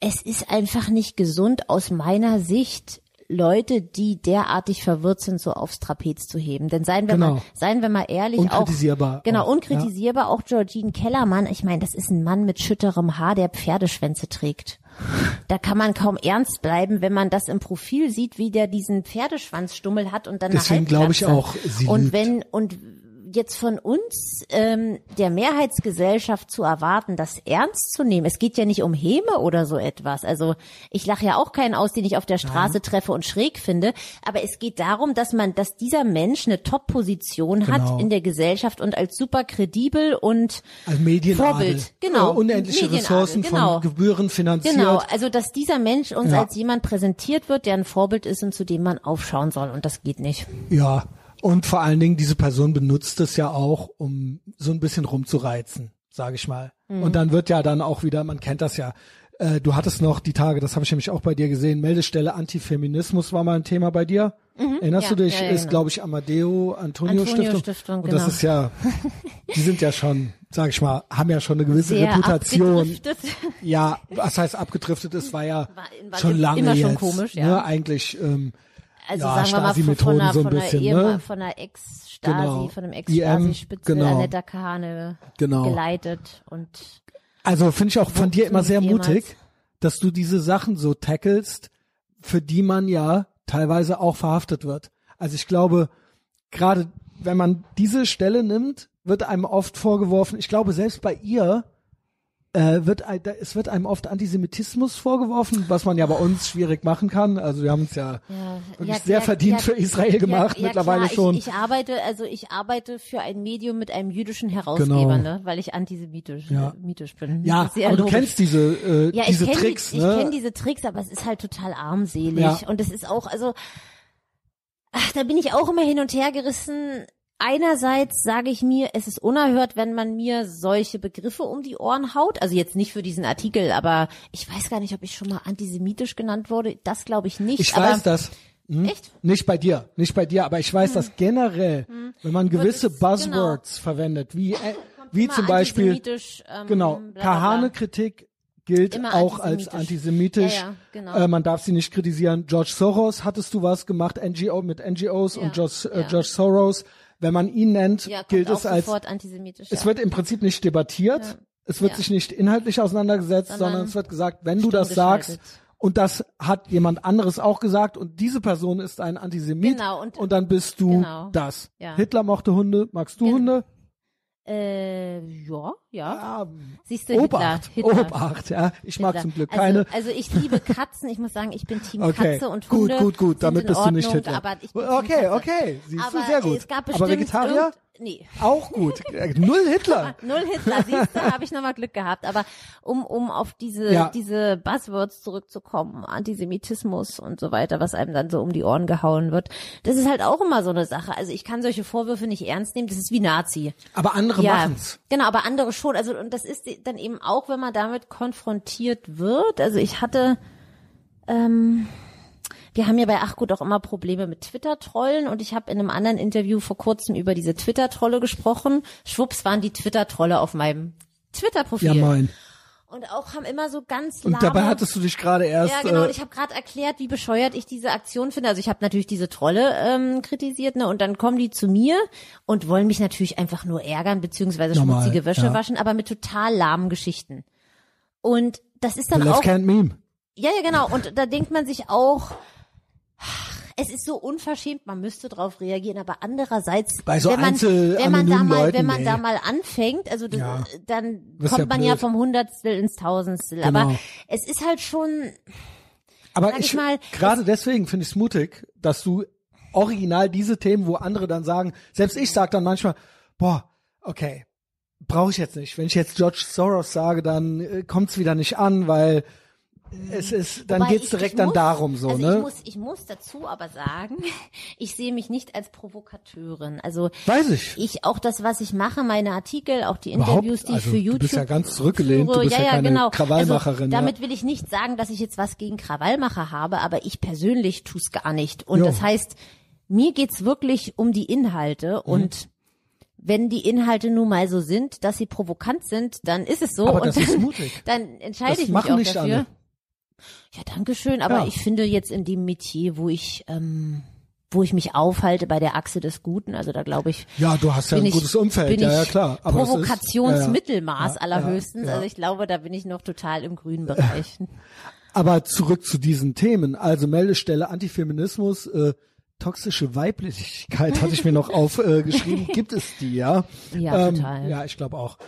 S2: es ist einfach nicht gesund aus meiner Sicht, Leute, die derartig verwirrt sind, so aufs Trapez zu heben. Denn seien wir
S1: Genau.
S2: mal, seien wir mal ehrlich, auch
S1: Unkritisierbar.
S2: Genau,
S1: auch,
S2: unkritisierbar. Auch Georgine Kellermann. Ich meine, das ist ein Mann mit schütterem Haar, der Pferdeschwänze trägt. Da kann man kaum ernst bleiben, wenn man das im Profil sieht, wie der diesen Pferdeschwanzstummel hat und dann
S1: Deswegen glaube ich auch, sie
S2: Und wenn und jetzt von uns, ähm, der Mehrheitsgesellschaft zu erwarten, das ernst zu nehmen, es geht ja nicht um Häme oder so etwas. Also ich lache ja auch keinen aus, den ich auf der Straße Nein. treffe und schräg finde, aber es geht darum, dass man, dass dieser Mensch eine Top-Position genau. hat in der Gesellschaft und als super kredibel und
S1: als Vorbild,
S2: genau,
S1: äh, unendliche Ressourcen genau. von Gebühren finanziert.
S2: Genau, also dass dieser Mensch uns ja. als jemand präsentiert wird, der ein Vorbild ist und zu dem man aufschauen soll und das geht nicht.
S1: Ja, und vor allen Dingen, diese Person benutzt es ja auch, um so ein bisschen rumzureizen, sage ich mal. Mhm. Und dann wird ja dann auch wieder, man kennt das ja, äh, du hattest noch die Tage, das habe ich nämlich auch bei dir gesehen, Meldestelle Antifeminismus war mal ein Thema bei dir. Mhm, Erinnerst ja, du dich? Ja, ja, ist, genau. glaube ich, Amadeo Antonio, Antonio Stiftung.
S2: Stiftung
S1: und
S2: genau.
S1: das ist ja, die sind ja schon, sag ich mal, haben ja schon eine gewisse
S2: Sehr
S1: Reputation. Ja, was heißt abgedriftet ist, war ja war, war schon lange
S2: immer
S1: jetzt.
S2: Schon komisch, ja.
S1: Ne, eigentlich ähm,
S2: also
S1: ja,
S2: sagen wir mal von,
S1: von einer,
S2: so
S1: von
S2: einer,
S1: ne?
S2: von einer Ex-Stasi,
S1: genau.
S2: von einem Ex-Stasi-Spitze
S1: genau.
S2: Annetta Kahane
S1: genau.
S2: geleitet und
S1: also finde ich auch von dir immer sehr mutig, dass du diese Sachen so tackelst, für die man ja teilweise auch verhaftet wird. Also ich glaube, gerade wenn man diese Stelle nimmt, wird einem oft vorgeworfen, ich glaube selbst bei ihr, äh, wird es wird einem oft Antisemitismus vorgeworfen, was man ja bei uns schwierig machen kann. Also wir haben es ja, ja wirklich ja, sehr ja, verdient für Israel gemacht mittlerweile
S2: klar.
S1: schon.
S2: Ich, ich, arbeite, also ich arbeite für ein Medium mit einem jüdischen Herausgeber, genau. ne, weil ich antisemitisch mythisch bin.
S1: Ja, aber logisch. du kennst diese äh,
S2: ja,
S1: diese Tricks,
S2: die,
S1: ne?
S2: Ich kenne diese Tricks, aber es ist halt total armselig und es ist auch, also ach, da bin ich auch immer hin und her gerissen einerseits sage ich mir, es ist unerhört, wenn man mir solche Begriffe um die Ohren haut. Also jetzt nicht für diesen Artikel, aber ich weiß gar nicht, ob ich schon mal antisemitisch genannt wurde. Das glaube ich nicht.
S1: Ich weiß das. Hm?
S2: Echt?
S1: Nicht bei dir, nicht bei dir, aber ich weiß, hm. dass generell, hm. wenn man gewisse es, Buzzwords genau. verwendet, wie äh, wie zum Beispiel
S2: ähm,
S1: genau Kahane-Kritik gilt Immer auch als antisemitisch.
S2: Ja, ja, genau.
S1: äh, man darf sie nicht kritisieren. George Soros, hattest du was gemacht? NGO mit NGOs ja, und George, äh, George Soros wenn man ihn nennt,
S2: ja,
S1: gilt es als
S2: antisemitisch.
S1: Es wird im Prinzip nicht debattiert, ja. es wird sich nicht inhaltlich auseinandergesetzt, sondern, sondern es wird gesagt, wenn du das sagst, und das hat jemand anderes auch gesagt und diese Person ist ein Antisemit
S2: genau, und,
S1: und, dann bist du
S2: genau,
S1: das.
S2: Ja.
S1: Hitler mochte Hunde, magst du genau. Hunde?
S2: Äh, ja, ja. Siehst du,
S1: Obacht,
S2: Hitler, Hitler.
S1: Obacht, ja. Ich
S2: Hitler.
S1: mag zum Glück
S2: also,
S1: keine.
S2: Also ich liebe Katzen. Ich muss sagen, ich bin Team
S1: okay.
S2: Katze und Hunde.
S1: Gut, gut, gut. Damit bist
S2: Ordnung,
S1: du nicht Hitler.
S2: Aber ich bin
S1: okay, okay. Siehst
S2: aber
S1: du, sehr gut.
S2: Es gab
S1: aber Vegetarier?
S2: Nee.
S1: Auch gut. Null Hitler.
S2: Null Hitler, siehst du, habe ich nochmal Glück gehabt. Aber um, um auf diese,
S1: Ja.
S2: diese Buzzwords zurückzukommen, Antisemitismus und so weiter, was einem dann so um die Ohren gehauen wird, das ist halt auch immer so eine Sache. Also ich kann solche Vorwürfe nicht ernst nehmen, das ist wie Nazi.
S1: Aber andere
S2: Ja,
S1: machen's.
S2: genau, aber andere schon. Also und das ist dann eben auch, wenn man damit konfrontiert wird. Also ich hatte, ähm, wir haben ja bei Ach gut auch immer Probleme mit Twitter-Trollen und ich habe in einem anderen Interview vor kurzem über diese Twitter-Trolle gesprochen. Schwupps waren die Twitter-Trolle auf meinem Twitter-Profil.
S1: Ja, mein.
S2: Und auch haben immer so ganz
S1: Und
S2: lahme,
S1: dabei hattest du dich gerade erst.
S2: ja, genau. Und
S1: äh,
S2: ich habe gerade erklärt, wie bescheuert ich diese Aktion finde. Also ich habe natürlich diese Trolle ähm, kritisiert, ne? Und dann kommen die zu mir und wollen mich natürlich einfach nur ärgern beziehungsweise
S1: Normal,
S2: schmutzige Wäsche
S1: ja.
S2: waschen, aber mit total lahmen Geschichten. Und das ist
S1: the
S2: dann
S1: left
S2: auch
S1: hand meme.
S2: ja, ja, genau. Und da denkt man sich auch, es ist so unverschämt, man müsste drauf reagieren, aber andererseits,
S1: Bei so
S2: wenn man, wenn man da mal,
S1: Leuten,
S2: wenn man
S1: nee.
S2: da mal anfängt, also das,
S1: Ja.
S2: dann
S1: Das
S2: kommt
S1: ja
S2: man ja
S1: blöd.
S2: vom Hundertstel ins Tausendstel.
S1: Genau.
S2: Aber es ist halt schon,
S1: Aber ich,
S2: ich mal,
S1: gerade deswegen finde ich es mutig, dass du original diese Themen, wo andere dann sagen, selbst ich sag dann manchmal, boah, okay, brauche ich jetzt nicht. Wenn ich jetzt George Soros sage, dann äh, kommt's wieder nicht an, weil es ist, dann
S2: Wobei
S1: geht's
S2: ich-
S1: direkt
S2: ich
S1: dann
S2: muss,
S1: darum so,
S2: also
S1: ne?
S2: Ich muss, ich muss dazu aber sagen, ich sehe mich nicht als Provokateurin. Also
S1: Weiß ich.
S2: ich auch das, was ich mache, meine Artikel, auch die
S1: Überhaupt,
S2: Interviews, die
S1: also
S2: ich für
S1: du
S2: YouTube
S1: bist ja ganz zurückgelehnt, du
S2: führe.
S1: bist ja keine
S2: genau.
S1: Krawallmacherin,
S2: Also,
S1: ja.
S2: damit will ich nicht sagen, dass ich jetzt was gegen Krawallmacher habe, aber ich persönlich tu's gar nicht. Und
S1: Jo.
S2: das heißt, mir geht's wirklich um die Inhalte
S1: Mhm.
S2: und wenn die Inhalte nun mal so sind, dass sie provokant sind, dann ist es so.
S1: Aber
S2: und
S1: das
S2: dann,
S1: ist mutig.
S2: Dann entscheide
S1: Das
S2: ich mich
S1: machen
S2: auch
S1: nicht
S2: dafür.
S1: alle.
S2: Ja, danke schön. Aber
S1: Ja.
S2: ich finde jetzt in dem Metier, wo ich, ähm, wo ich mich aufhalte bei der Achse des Guten, also da glaube ich,
S1: Ja, du hast ja ein
S2: ich,
S1: gutes Umfeld,
S2: bin
S1: ja, ja klar. Aber
S2: Provokationsmittelmaß
S1: ja, ja,
S2: allerhöchstens. Also ich glaube, da bin ich noch total im grünen Bereich.
S1: Aber zurück zu diesen Themen. Also Meldestelle Antifeminismus, äh, toxische Weiblichkeit hatte ich mir noch aufgeschrieben. Äh, Gibt es die, ja?
S2: Ja, total.
S1: Ja, ich glaube auch.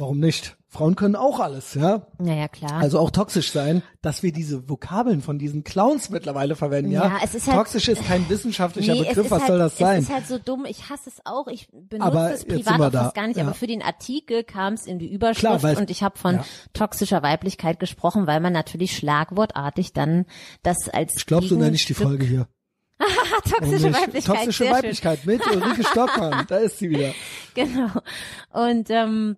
S1: Warum nicht? Frauen können auch alles, ja?
S2: Naja, klar.
S1: Also auch toxisch sein, dass wir diese Vokabeln von diesen Clowns mittlerweile verwenden, ja?
S2: Ja, es ist halt-
S1: toxisch ist kein wissenschaftlicher
S2: Nee,
S1: Begriff, was
S2: halt,
S1: soll das sein?
S2: Es ist halt so dumm. Ich hasse es auch. Ich benutze
S1: Aber
S2: es privat auch fast gar nicht.
S1: Ja.
S2: Aber für den Artikel kam es in die Überschrift
S1: Klar,
S2: und ich habe von
S1: ja.
S2: toxischer Weiblichkeit gesprochen, weil man natürlich schlagwortartig dann das als
S1: ich glaube, so nenne ich die Folge hier.
S2: toxische
S1: Und
S2: Weiblichkeit.
S1: Toxische
S2: sehr schön.
S1: Weiblichkeit mit Ulrike Stockmann. Da ist sie wieder.
S2: Genau. Und ähm,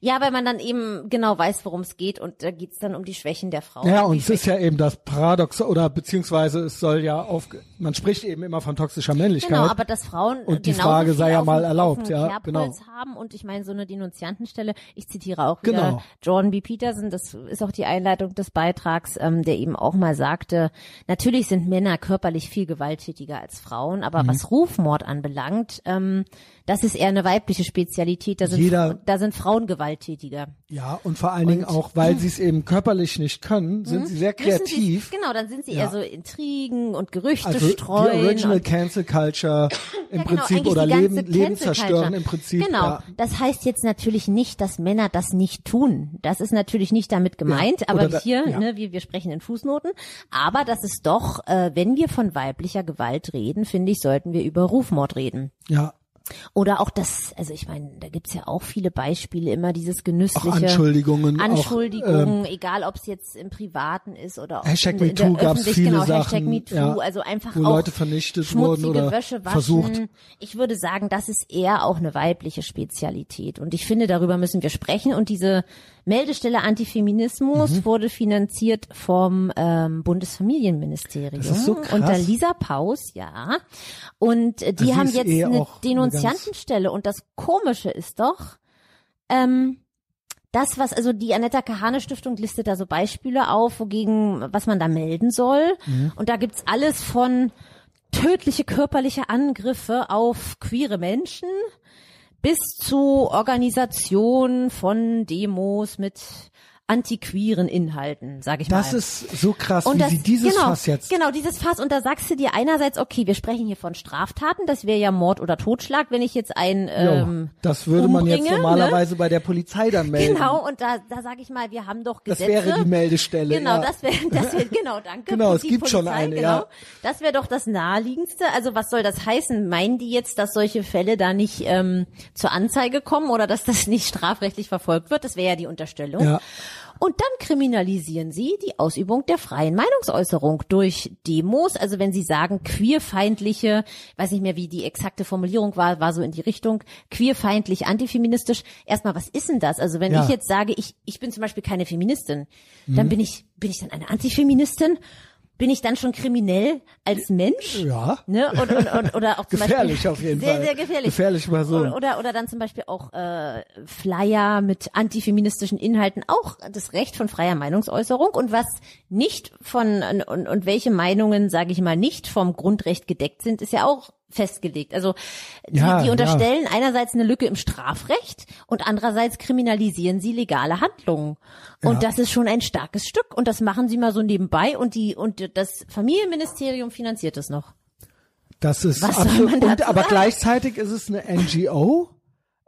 S2: ja, weil man dann eben genau weiß, worum es geht und da geht's dann um die Schwächen der Frau.
S1: Ja, und es ist ja eben das Paradox oder beziehungsweise es soll ja auf, man spricht eben immer von toxischer Männlichkeit.
S2: Genau, aber dass Frauen
S1: Und die Frage sei ja mal erlaubt, ja,
S2: Kerbholz
S1: genau.
S2: haben und ich meine so eine Denunziantenstelle, ich zitiere auch wieder
S1: Genau.
S2: Jordan B. Peterson, das ist auch die Einleitung des Beitrags, ähm, der eben auch mal sagte, natürlich sind Männer körperlich viel gewalttätiger als Frauen, aber
S1: Mhm.
S2: was Rufmord anbelangt, ähm, das ist eher eine weibliche Spezialität, da sind,
S1: Jeder-
S2: da sind Frauen gewalttätiger.
S1: Ja, und vor allen Dingen auch, weil sie es eben körperlich nicht können, sind sie sehr
S2: sie-
S1: kreativ.
S2: Genau, dann sind sie
S1: Ja.
S2: eher so Intrigen und Gerüchte
S1: Also die
S2: streuen.
S1: Original
S2: und-
S1: Cancel Culture im
S2: Ja, genau,
S1: Prinzip oder
S2: die
S1: Leben, Leben zerstören im Prinzip.
S2: Genau.
S1: Ja.
S2: Das heißt jetzt natürlich nicht, dass Männer das nicht tun. Das ist natürlich nicht damit gemeint, aber
S1: da-
S2: hier, ne, wir, wir sprechen in Fußnoten. Aber das ist doch, äh, wenn wir von weiblicher Gewalt reden, finde ich, sollten wir über Rufmord reden.
S1: ja,
S2: Oder auch das, also ich meine, da gibt's ja auch viele Beispiele, immer dieses
S1: auch
S2: genüssliche.
S1: Anschuldigungen.
S2: Anschuldigungen,
S1: Auch, ähm,
S2: egal ob es jetzt im Privaten ist oder
S1: Hashtag
S2: in, in der
S1: MeToo gab's
S2: Öffentlich-
S1: viele
S2: genau, Hashtag
S1: Sachen,
S2: MeToo,
S1: ja,
S2: also einfach
S1: wo
S2: auch
S1: Leute vernichtet wurden oder
S2: Wäsche waschen.
S1: versucht.
S2: Ich würde sagen, das ist eher auch eine weibliche Spezialität. Und ich finde, darüber müssen wir sprechen. Und diese Meldestelle Antifeminismus
S1: Mhm.
S2: wurde finanziert vom ähm, Bundesfamilienministerium
S1: Das ist so krass.
S2: unter Lisa Paus, ja. Und äh, die
S1: Sie
S2: haben jetzt
S1: eh
S2: eine
S1: auch eine
S2: Denunziantenstelle. Und das Komische ist doch, ähm, das, was, also die Anetta Kahane Stiftung listet da so Beispiele auf, wogegen, was man da melden soll.
S1: Mhm.
S2: Und da gibt's alles von tödliche körperliche Angriffe auf queere Menschen bis zu Organisation von Demos mit antiqueeren Inhalten, sage ich
S1: Das
S2: mal.
S1: ist so krass,
S2: Und
S1: wie
S2: das,
S1: sie dieses
S2: genau,
S1: Fass jetzt.
S2: Genau, dieses Fass. Und da sagst du dir einerseits, okay, wir sprechen hier von Straftaten, das wäre ja Mord oder Totschlag, wenn ich jetzt ein
S1: Jo,
S2: ähm,
S1: das würde man jetzt
S2: umbringe,
S1: normalerweise bei der Polizei dann melden.
S2: Genau, und da, da sage ich mal, wir haben doch
S1: Das
S2: Gesetze.
S1: wäre die Meldestelle.
S2: Genau,
S1: ja.
S2: das wäre, das wäre, genau, danke.
S1: Genau, es gibt schon
S2: Polizei,
S1: eine,
S2: genau.
S1: ja.
S2: Das wäre doch das naheliegendste. Also was soll das heißen? Meinen die jetzt, dass solche Fälle da nicht ähm, zur Anzeige kommen oder dass das nicht strafrechtlich verfolgt wird? Das wäre ja die Unterstellung.
S1: Ja.
S2: Und dann kriminalisieren sie die Ausübung der freien Meinungsäußerung durch Demos. Also wenn sie sagen, queerfeindliche, weiß nicht mehr, wie die exakte Formulierung war, war so in die Richtung, queerfeindlich, antifeministisch. Erstmal, was ist denn das? Also wenn
S1: Ja.
S2: ich jetzt sage, ich, ich bin zum Beispiel keine Feministin, dann bin ich, bin ich dann eine Antifeministin? Bin ich dann schon kriminell als Mensch?
S1: Ja.
S2: Ne? Und, und, und, oder auch zum
S1: Gefährlich
S2: Beispiel,
S1: auf jeden
S2: sehr,
S1: Fall.
S2: Sehr gefährlich.
S1: Gefährlich Person.
S2: Oder, oder, oder dann zum Beispiel auch äh, Flyer mit antifeministischen Inhalten, auch das Recht von freier Meinungsäußerung und was nicht von und, und welche Meinungen, sage ich mal, nicht vom Grundrecht gedeckt sind, ist ja auch festgelegt. Also die,
S1: Ja,
S2: die
S1: ja.
S2: unterstellen einerseits eine Lücke im Strafrecht und andererseits kriminalisieren sie legale Handlungen. Und
S1: Ja.
S2: das ist schon ein starkes Stück und das machen sie mal so nebenbei und die und das Familienministerium finanziert es noch.
S1: Das ist absolut.
S2: man
S1: Und, aber gleichzeitig ist es eine NGO.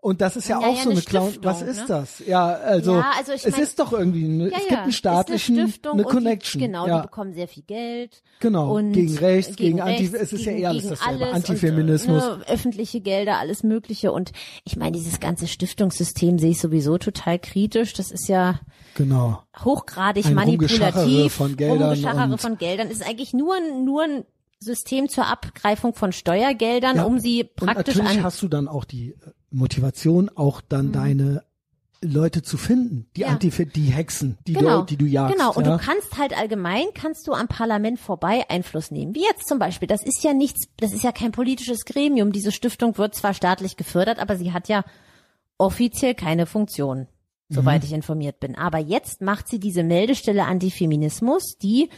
S1: Und das ist ja,
S2: Ja,
S1: auch
S2: ja,
S1: so
S2: eine
S1: eine Clown. Was ist
S2: ne?
S1: das? Ja, also,
S2: Ja, also ich
S1: es
S2: mein-
S1: ist doch irgendwie, eine,
S2: Ja,
S1: es
S2: ja,
S1: gibt einen staatlichen,
S2: eine, Stiftung
S1: eine
S2: und
S1: Connection.
S2: Die, genau,
S1: ja.
S2: die bekommen sehr viel Geld.
S1: Genau,
S2: und
S1: gegen rechts, gegen Anti-
S2: rechts,
S1: es ist ja
S2: gegen,
S1: eh alles
S2: gegen
S1: dasselbe,
S2: alles
S1: Antifeminismus.
S2: Und, ne, öffentliche Gelder, alles Mögliche. Und ich meine, dieses ganze Stiftungssystem sehe ich sowieso total kritisch. Das ist ja
S1: Genau.
S2: hochgradig
S1: Ein
S2: manipulativ.
S1: Von Geldern
S2: Rumgeschachere
S1: und-
S2: von Geldern. Es ist eigentlich nur, ein- nur ein System zur Abgreifung von Steuergeldern,
S1: Ja,
S2: um sie
S1: Und
S2: praktisch
S1: natürlich
S2: an
S1: hast du dann auch die äh, Motivation, auch dann deine Leute zu finden, die
S2: Ja.
S1: Antifa, die Hexen, die
S2: genau,
S1: du, die du jagst.
S2: Genau, und
S1: ja?
S2: du kannst halt allgemein, kannst du am Parlament vorbei Einfluss nehmen. Wie jetzt zum Beispiel, das ist ja nichts, das ist ja kein politisches Gremium. Diese Stiftung wird zwar staatlich gefördert, aber sie hat ja offiziell keine Funktion, soweit ich informiert bin. Aber jetzt macht sie diese Meldestelle Antifeminismus, die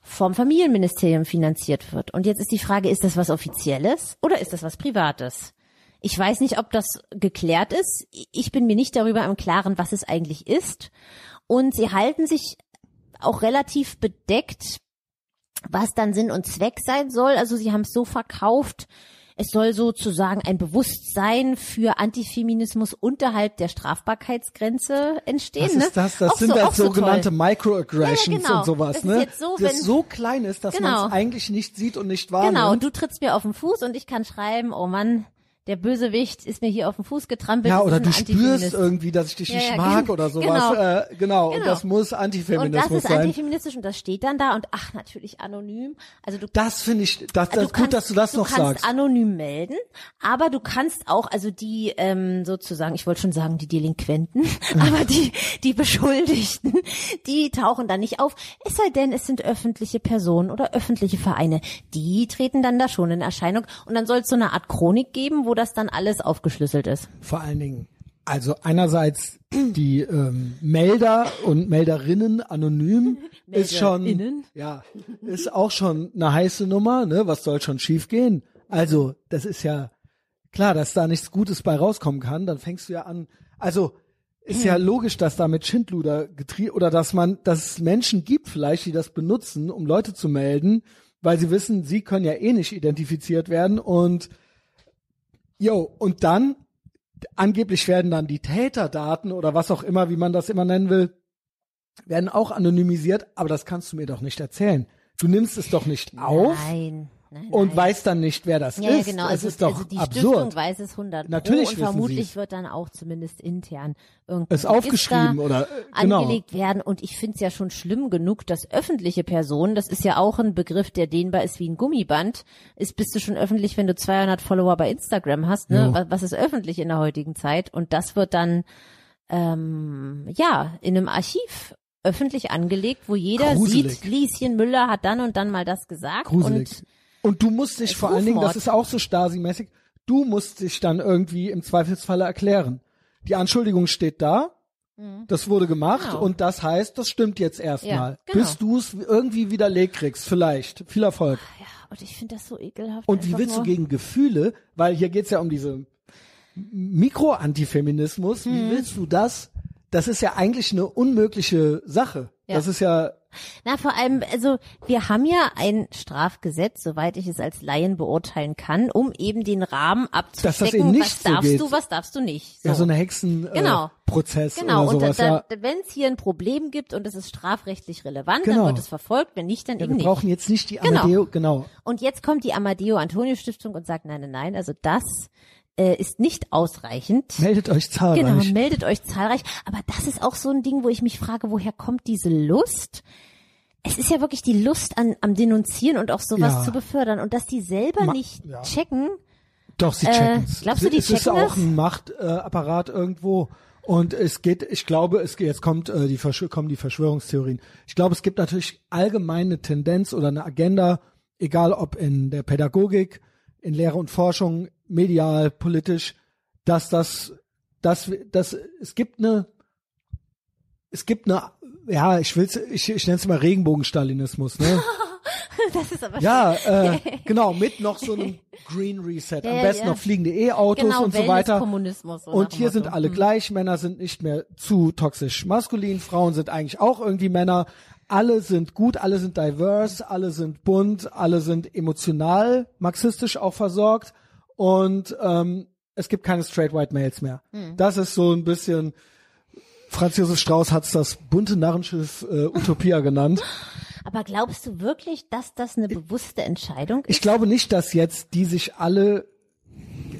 S2: vom Familienministerium finanziert wird. Und jetzt ist die Frage, ist das was Offizielles oder ist das was Privates? Ich weiß nicht, ob das geklärt ist. Ich bin mir nicht darüber im Klaren, was es eigentlich ist. Und sie halten sich auch relativ bedeckt was dann Sinn und Zweck sein soll. Also sie haben es so verkauft, es soll sozusagen ein Bewusstsein für Antifeminismus unterhalb der Strafbarkeitsgrenze entstehen.
S1: Was
S2: ne?
S1: ist das? Das
S2: Auch
S1: sind
S2: so,
S1: halt
S2: so
S1: sogenannte
S2: toll.
S1: Microaggressions
S2: Ja, ja, genau.
S1: und sowas,
S2: Das
S1: ne?
S2: so,
S1: das so klein ist, dass
S2: Genau.
S1: man es eigentlich nicht sieht und nicht wahrnimmt.
S2: Genau, du trittst mir auf den Fuß und ich kann schreiben, oh Mann, der Bösewicht ist mir hier auf den Fuß getrampelt.
S1: ja,
S2: das
S1: oder du spürst irgendwie, dass ich dich
S2: Ja,
S1: nicht
S2: ja,
S1: mag
S2: gen-
S1: oder sowas.
S2: genau.
S1: Äh, genau. und
S2: Genau.
S1: das muss
S2: Und das ist
S1: sein.
S2: antifeministisch und das steht dann da und ach, natürlich anonym. Also du
S1: Das finde ich, das, das
S2: du
S1: ist gut, dass du das noch
S2: du kannst
S1: sagst.
S2: anonym melden, aber du kannst auch, also die ähm, sozusagen, ich wollte schon sagen, die Delinquenten, aber die die Beschuldigten, die tauchen dann nicht auf. Es sei denn, es sind öffentliche Personen oder öffentliche Vereine, die treten dann da schon in Erscheinung und dann soll es so eine Art Chronik geben, wo das dann alles aufgeschlüsselt ist.
S1: Vor allen Dingen, also einerseits die ähm, Melder und Melderinnen anonym ist schon, ja, ist auch schon eine heiße Nummer, ne? Was soll schon schiefgehen? Also, das ist ja klar, dass da nichts Gutes bei rauskommen kann, dann fängst du ja an, also, ist ja logisch, dass da mit Schindluder getrieben oder dass man, dass es Menschen gibt vielleicht, die das benutzen, um Leute zu melden, weil sie wissen, sie können ja eh nicht identifiziert werden und Jo, und dann angeblich werden dann die Täterdaten oder was auch immer, wie man das immer nennen will, werden auch anonymisiert, aber das kannst du mir doch nicht erzählen. Du nimmst es doch nicht auf
S2: Nein. Nein,
S1: und
S2: nein.
S1: weißt dann nicht, wer das
S2: Ja, ja,
S1: ist.
S2: genau.
S1: Es
S2: Also,
S1: ist doch
S2: also die
S1: absurd.
S2: Stiftung weiß es 100
S1: Natürlich
S2: pro und vermutlich
S1: sie's.
S2: wird dann auch zumindest intern irgendein
S1: Ist aufgeschrieben oder, äh, genau.
S2: angelegt werden. Und ich finde es ja schon schlimm genug, dass öffentliche Personen, das ist ja auch ein Begriff, der dehnbar ist wie ein Gummiband, ist bist du schon öffentlich, wenn du 200 Follower bei Instagram hast. Ne?
S1: Ja.
S2: Was, was ist öffentlich in der heutigen Zeit? Und das wird dann ähm, ja in einem Archiv öffentlich angelegt, wo jeder
S1: Gruselig.
S2: sieht, Lieschen Müller hat dann und dann mal das gesagt.
S1: Gruselig.
S2: Und
S1: Und du musst dich vor allen Dingen, das ist auch so Stasi-mäßig, du musst dich dann irgendwie im Zweifelsfalle erklären. Die Anschuldigung steht da, das wurde gemacht
S2: Genau.
S1: und das heißt, das stimmt jetzt erstmal.
S2: Ja, genau.
S1: Bis du es irgendwie widerlegt kriegst, vielleicht. Viel Erfolg.
S2: ja, und ich finde das so ekelhaft.
S1: Und wie willst du gegen Gefühle, weil hier geht's ja um diese Mikro-Antifeminismus,
S2: Hm.
S1: wie willst du das? Das ist ja eigentlich eine unmögliche Sache.
S2: Ja.
S1: Das ist ja,
S2: Na, vor allem, also wir haben ja ein Strafgesetz, soweit ich es als Laien beurteilen kann, um eben den Rahmen
S1: das
S2: abzustecken,
S1: eben nicht
S2: was
S1: so
S2: darfst
S1: geht.
S2: du, was darfst du nicht. So.
S1: ja so eine Hexenprozess
S2: Genau.
S1: äh, Prozess
S2: Genau,
S1: oder
S2: und
S1: sowas.
S2: da,
S1: ja.
S2: da, wenn es hier ein Problem gibt und es ist strafrechtlich relevant,
S1: Genau.
S2: dann wird es verfolgt, wenn nicht, dann
S1: ja,
S2: eben
S1: wir
S2: nicht.
S1: brauchen jetzt nicht die
S2: Genau.
S1: Amadeo, genau.
S2: Und jetzt kommt die Amadeo Antonio Stiftung und sagt, nein, nein, nein, also das äh, ist nicht ausreichend.
S1: Meldet euch zahlreich.
S2: Genau, meldet euch zahlreich. Aber das ist auch so ein Ding, wo ich mich frage, woher kommt diese Lust? Es ist ja wirklich die Lust an, am Denunzieren und auch sowas
S1: Ja.
S2: zu befördern und dass die selber
S1: Ma-
S2: nicht
S1: ja.
S2: checken.
S1: Doch, sie
S2: Äh,
S1: checken's.
S2: glaubst du, die
S1: es ist
S2: checken
S1: auch
S2: das?
S1: ein Machtapparat äh, irgendwo. Und es geht, ich glaube, es geht, jetzt kommt äh, die Verschw kommen die Verschwörungstheorien. Ich glaube, es gibt natürlich allgemeine Tendenz oder eine Agenda, egal ob in der Pädagogik, in Lehre und Forschung, medial, politisch, dass das, dass, dass es gibt eine, es gibt eine, ja, ich will's, ich, ich nenne es mal Regenbogenstalinismus, ne?
S2: Das ist aber
S1: Ja, äh, genau, mit noch so einem Green Reset.
S2: Ja,
S1: Am besten
S2: ja.
S1: noch fliegende E-Autos
S2: genau,
S1: und so weiter.
S2: Kommunismus. So
S1: Und hier sind alle gleich, Männer sind nicht mehr zu toxisch maskulin, Frauen sind eigentlich auch irgendwie Männer. Alle sind gut, alle sind diverse, alle sind bunt, alle sind emotional, marxistisch auch versorgt und ähm, es gibt keine straight white males mehr.
S2: Hm.
S1: Das ist so ein bisschen, Franz Josef Strauß hat es das bunte Narrenschiff äh, Utopia genannt.
S2: Aber glaubst du wirklich, dass das eine bewusste Entscheidung ist?
S1: Ich glaube nicht, dass jetzt die sich alle